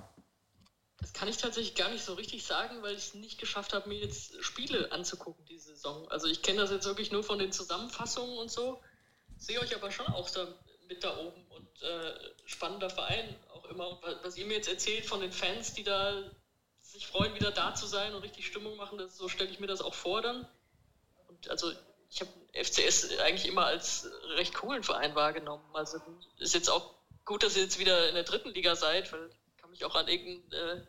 Das kann ich tatsächlich gar nicht so richtig sagen, weil ich es nicht geschafft habe, mir jetzt Spiele anzugucken diese Saison. Also ich kenne das jetzt wirklich nur von den Zusammenfassungen und so. Sehe euch aber schon auch da mit da oben und äh, spannender Verein auch immer. Was ihr mir jetzt erzählt von den Fans, die da sich freuen, wieder da zu sein und richtig Stimmung machen, das, so stelle ich mir das auch vor dann. Und also ich habe FCS eigentlich immer als recht coolen Verein wahrgenommen. Also ist jetzt auch gut, dass ihr jetzt wieder in der dritten Liga seid, weil ich kann mich auch an irgendein äh,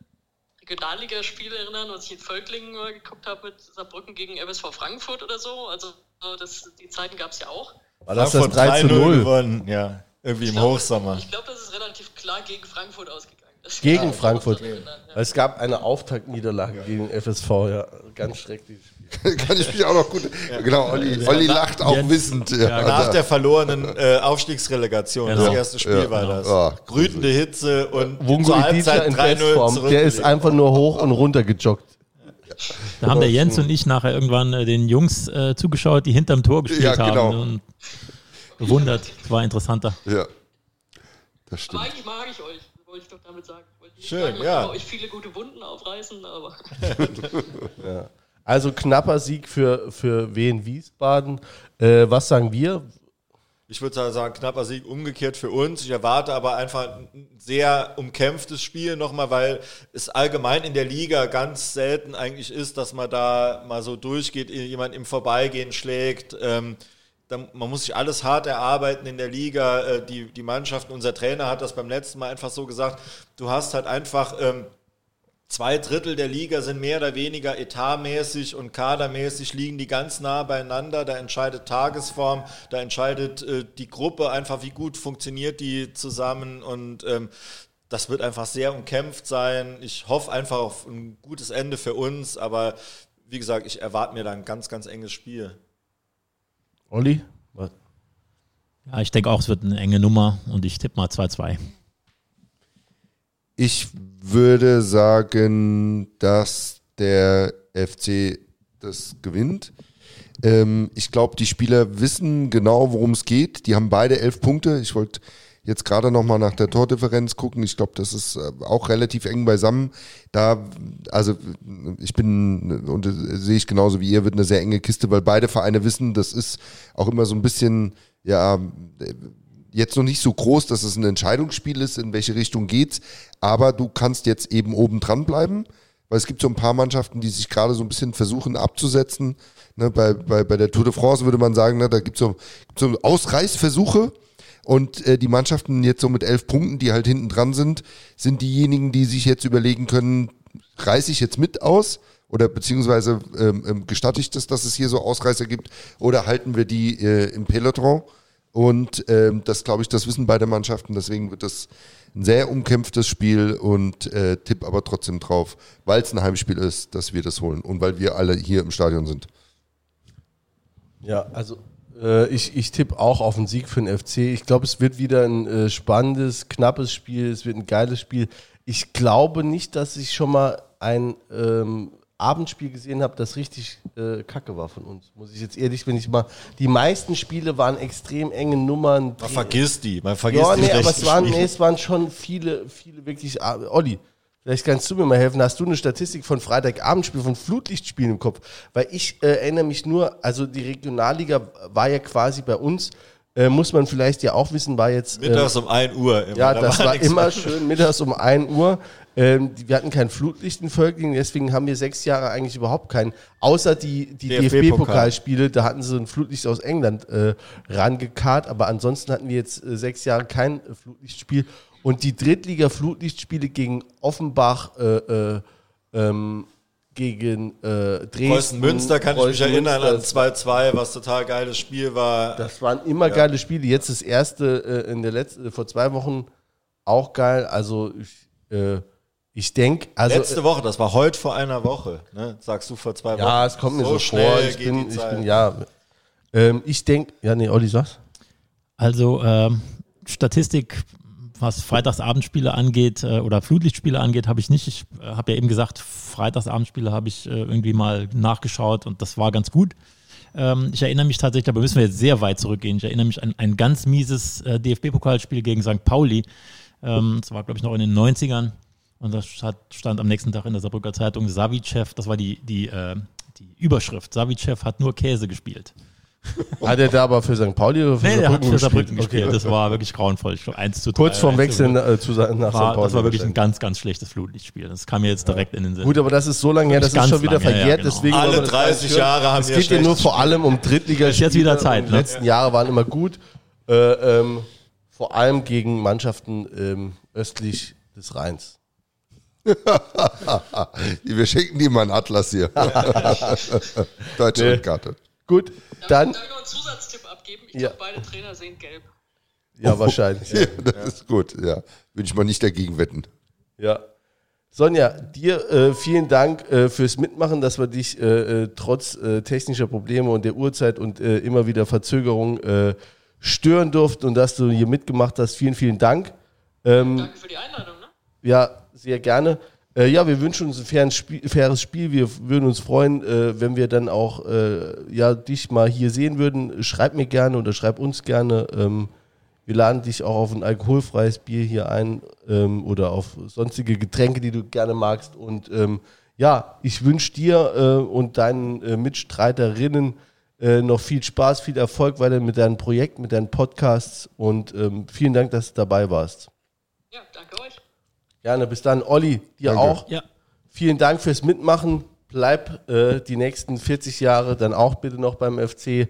Regionalligaspiel erinnern, was ich in Völklingen mal geguckt habe mit Saarbrücken gegen FSV Frankfurt oder so. Also so das, die Zeiten gab es ja auch. War das das Frankfurt 3 zu 3-0 0? gewonnen, ja. Irgendwie im Ich glaub- Hochsommer. Ich glaube, das ist relativ klar gegen Frankfurt ausgegangen. Das Gegen Frankfurt. erinnern, ja. Es gab eine Auftaktniederlage gegen FSV, ja. Ganz schrecklich. Kann ich mich auch noch gut. Genau, Olli, Olli lacht auch Jetzt- wissend. Ja, Nach da. der verlorenen äh, Aufstiegsrelegation, Genau. das erste Spiel Ja, war genau. das. Ja. Grütende Hitze und Wungo zur Halbzeit in 3-0 Bestform. Der ist einfach nur hoch und runter gejoggt. Da haben der Jens und ich nachher irgendwann äh, den Jungs äh, zugeschaut, die hinterm Tor gespielt Ja, genau. haben und bewundert. War interessanter. ja. Das Aber stimmt. eigentlich mag ich euch, wollte ich doch damit sagen. Schön, sagen, ich ja. kann euch viele gute Wunden aufreißen, aber Also knapper Sieg für, für Wien Wiesbaden. Äh, was sagen wir? Ich würde sagen, knapper Sieg umgekehrt für uns. Ich erwarte aber einfach ein sehr umkämpftes Spiel nochmal, weil es allgemein in der Liga ganz selten eigentlich ist, dass man da mal so durchgeht, jemand im Vorbeigehen schlägt. Ähm, dann, man muss sich alles hart erarbeiten in der Liga. Äh, die, die Mannschaften, unser Trainer hat das beim letzten Mal einfach so gesagt, du hast halt einfach... Ähm, Zwei Drittel der Liga sind mehr oder weniger etatmäßig und kadermäßig liegen die ganz nah beieinander. Da entscheidet Tagesform, da entscheidet äh, die Gruppe einfach, wie gut funktioniert die zusammen und ähm, das wird einfach sehr umkämpft sein. Ich hoffe einfach auf ein gutes Ende für uns, aber wie gesagt, ich erwarte mir da ein ganz, ganz enges Spiel. Olli? Was? Ja, ich denke auch, es wird eine enge Nummer und ich tippe mal 2-2. Ich würde sagen, dass der FC das gewinnt. Ähm, ich glaube, die Spieler wissen genau, worum es geht. Die haben beide elf Punkte. Ich wollte jetzt gerade noch mal nach der Tordifferenz gucken. Ich glaube, das ist äh, auch relativ eng beisammen. Da, also ich bin und äh, sehe ich genauso wie ihr, wird eine sehr enge Kiste, weil beide Vereine wissen, das ist auch immer so ein bisschen, ja, äh, jetzt noch nicht so groß, dass es ein Entscheidungsspiel ist, in welche Richtung geht's. Aber du kannst jetzt eben oben dran bleiben, weil es gibt so ein paar Mannschaften, die sich gerade so ein bisschen versuchen abzusetzen. Ne, bei, bei, bei der Tour de France würde man sagen, ne, da gibt's so, gibt's so Ausreißversuche. Und äh, die Mannschaften jetzt so mit elf Punkten, die halt hinten dran sind, sind diejenigen, die sich jetzt überlegen können, reiße ich jetzt mit aus oder beziehungsweise ähm, ähm, gestatte ich das, dass es hier so Ausreißer gibt oder halten wir die äh, im Peloton? Und ähm, das glaube ich, das wissen beide Mannschaften. Deswegen wird das ein sehr umkämpftes Spiel und äh, tipp aber trotzdem drauf, weil es ein Heimspiel ist, dass wir das holen und weil wir alle hier im Stadion sind. Ja, also äh, ich, ich tippe auch auf einen Sieg für den FC. Ich glaube, es wird wieder ein äh, spannendes, knappes Spiel. Es wird ein geiles Spiel. Ich glaube nicht, dass ich schon mal ein ähm, Abendspiel gesehen habe, das richtig äh, kacke war von uns. Muss ich jetzt ehrlich, wenn ich mal. Die meisten Spiele waren extrem enge Nummern. Man vergisst die, man vergisst Ja, die nee, aber es waren, nee, es waren schon viele, viele wirklich. ah, Olli, vielleicht kannst du mir mal helfen. Hast du eine Statistik von Freitagabendspielen, von Flutlichtspielen im Kopf? Weil ich äh, erinnere mich nur, also die Regionalliga war ja quasi bei uns äh, muss man vielleicht ja auch wissen, war jetzt. äh, Mittags um 1 Uhr. Immer. ja, Da das war nichts immer schön mittags um 1 Uhr. Ähm, wir hatten kein Flutlicht in Völklingen, deswegen haben wir sechs Jahre eigentlich überhaupt keinen. Außer die, die DFB-Pokal. DFB-Pokalspiele, da hatten sie ein Flutlicht aus England äh, rangekarrt, aber ansonsten hatten wir jetzt äh, sechs Jahre kein äh, Flutlichtspiel. Und die Drittliga-Flutlichtspiele gegen Offenbach, äh, äh, ähm, gegen äh, Dresden. Preußen Münster kann ich mich Preußen erinnern an Münster, 2-2, was total geiles Spiel war. das waren immer geile Spiele. Jetzt das erste äh, in der letzten, vor zwei Wochen auch geil. Also ich, äh, ich denke, also Letzte Woche, das war heute vor einer Woche, ne? sagst du vor zwei Wochen. ja, es kommt mir so, vor. schnell Ich geht bin, die ich bin ja. Ähm, ich denke, ja, nee, Olli, sag's. Also ähm, Statistik, was Freitagsabendspiele angeht äh, oder Flutlichtspiele angeht, habe ich nicht. Ich äh, habe ja eben gesagt, Freitagsabendspiele habe ich äh, irgendwie mal nachgeschaut und das war ganz gut. Ähm, ich erinnere mich tatsächlich, aber müssen wir jetzt sehr weit zurückgehen. Ich erinnere mich an ein ganz mieses äh, DFB-Pokalspiel gegen St. Pauli. Ähm, das war, glaube ich, noch in den 90ern. Und das hat, stand am nächsten Tag in der Saarbrücker Zeitung Savicev, das war die, die, äh, die Überschrift. Savicev hat nur Käse gespielt. Hat er da aber für St. Pauli oder für Nee, der hat für Saarbrücken gespielt? gespielt. Das war wirklich grauenvoll. Ich glaube, 1 zu 3. Kurz vorm 1 zu Wechsel 0. äh, zu, nach St. war, Pauli. Das war wirklich ein ganz, ganz schlechtes Flutlichtspiel. Das kam mir jetzt direkt in den Sinn. Gut, aber das ist so lange her, das ist schon wieder lang, ja, ja, verjährt. genau. Deswegen Alle wollen wir das 30 gar nicht hören. Jahre haben Es wir geht ja nur vor allem um Drittliga. Ist jetzt wieder Zeit, Die ne? letzten Jahre waren immer gut. Äh, ähm, vor allem gegen Mannschaften ähm, östlich des Rheins. Wir schenken dir mal einen Atlas hier. Deutsche Nee. Rundkarte. Gut, Darf, dann, darf ich noch einen Zusatztipp abgeben? Ich Ja. glaube, beide Trainer sehen gelb. ja, wahrscheinlich. Ja. Das ist gut, ja. Würde ich mal nicht dagegen wetten. ja. Sonja, dir äh, vielen Dank äh, fürs Mitmachen, dass wir dich äh, äh, trotz äh, technischer Probleme und der Uhrzeit und äh, immer wieder Verzögerung äh, stören durften und dass du hier mitgemacht hast. Vielen, vielen Dank. Ähm, Danke für die Einladung, ne? Ja, sehr gerne. Äh, ja, wir wünschen uns ein faires Spiel, faires Spiel. Wir würden uns freuen, äh, wenn wir dann auch äh, ja, dich mal hier sehen würden. Schreib mir gerne oder schreib uns gerne. Ähm, wir laden dich auch auf ein alkoholfreies Bier hier ein ähm, oder auf sonstige Getränke, die du gerne magst. Und ähm, ja, ich wünsche dir äh, und deinen äh, Mitstreiterinnen äh, noch viel Spaß, viel Erfolg weiter mit deinen Projekten, mit deinen Podcasts und ähm, vielen Dank, dass du dabei warst. Ja, danke euch. Gerne, bis dann. Olli, dir Danke. auch. Ja, Vielen Dank fürs Mitmachen. Bleib äh, die nächsten 40 Jahre dann auch bitte noch beim FC.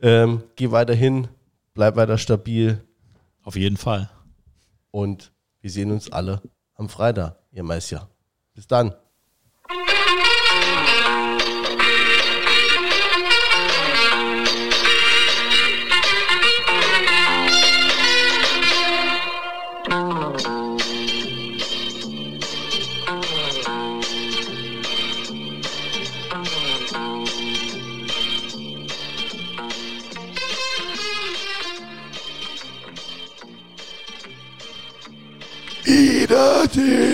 Ähm, geh weiterhin, bleib weiter stabil auf jeden Fall. und wir sehen uns alle am Freitag, ihr Meister. Bis dann. Ida den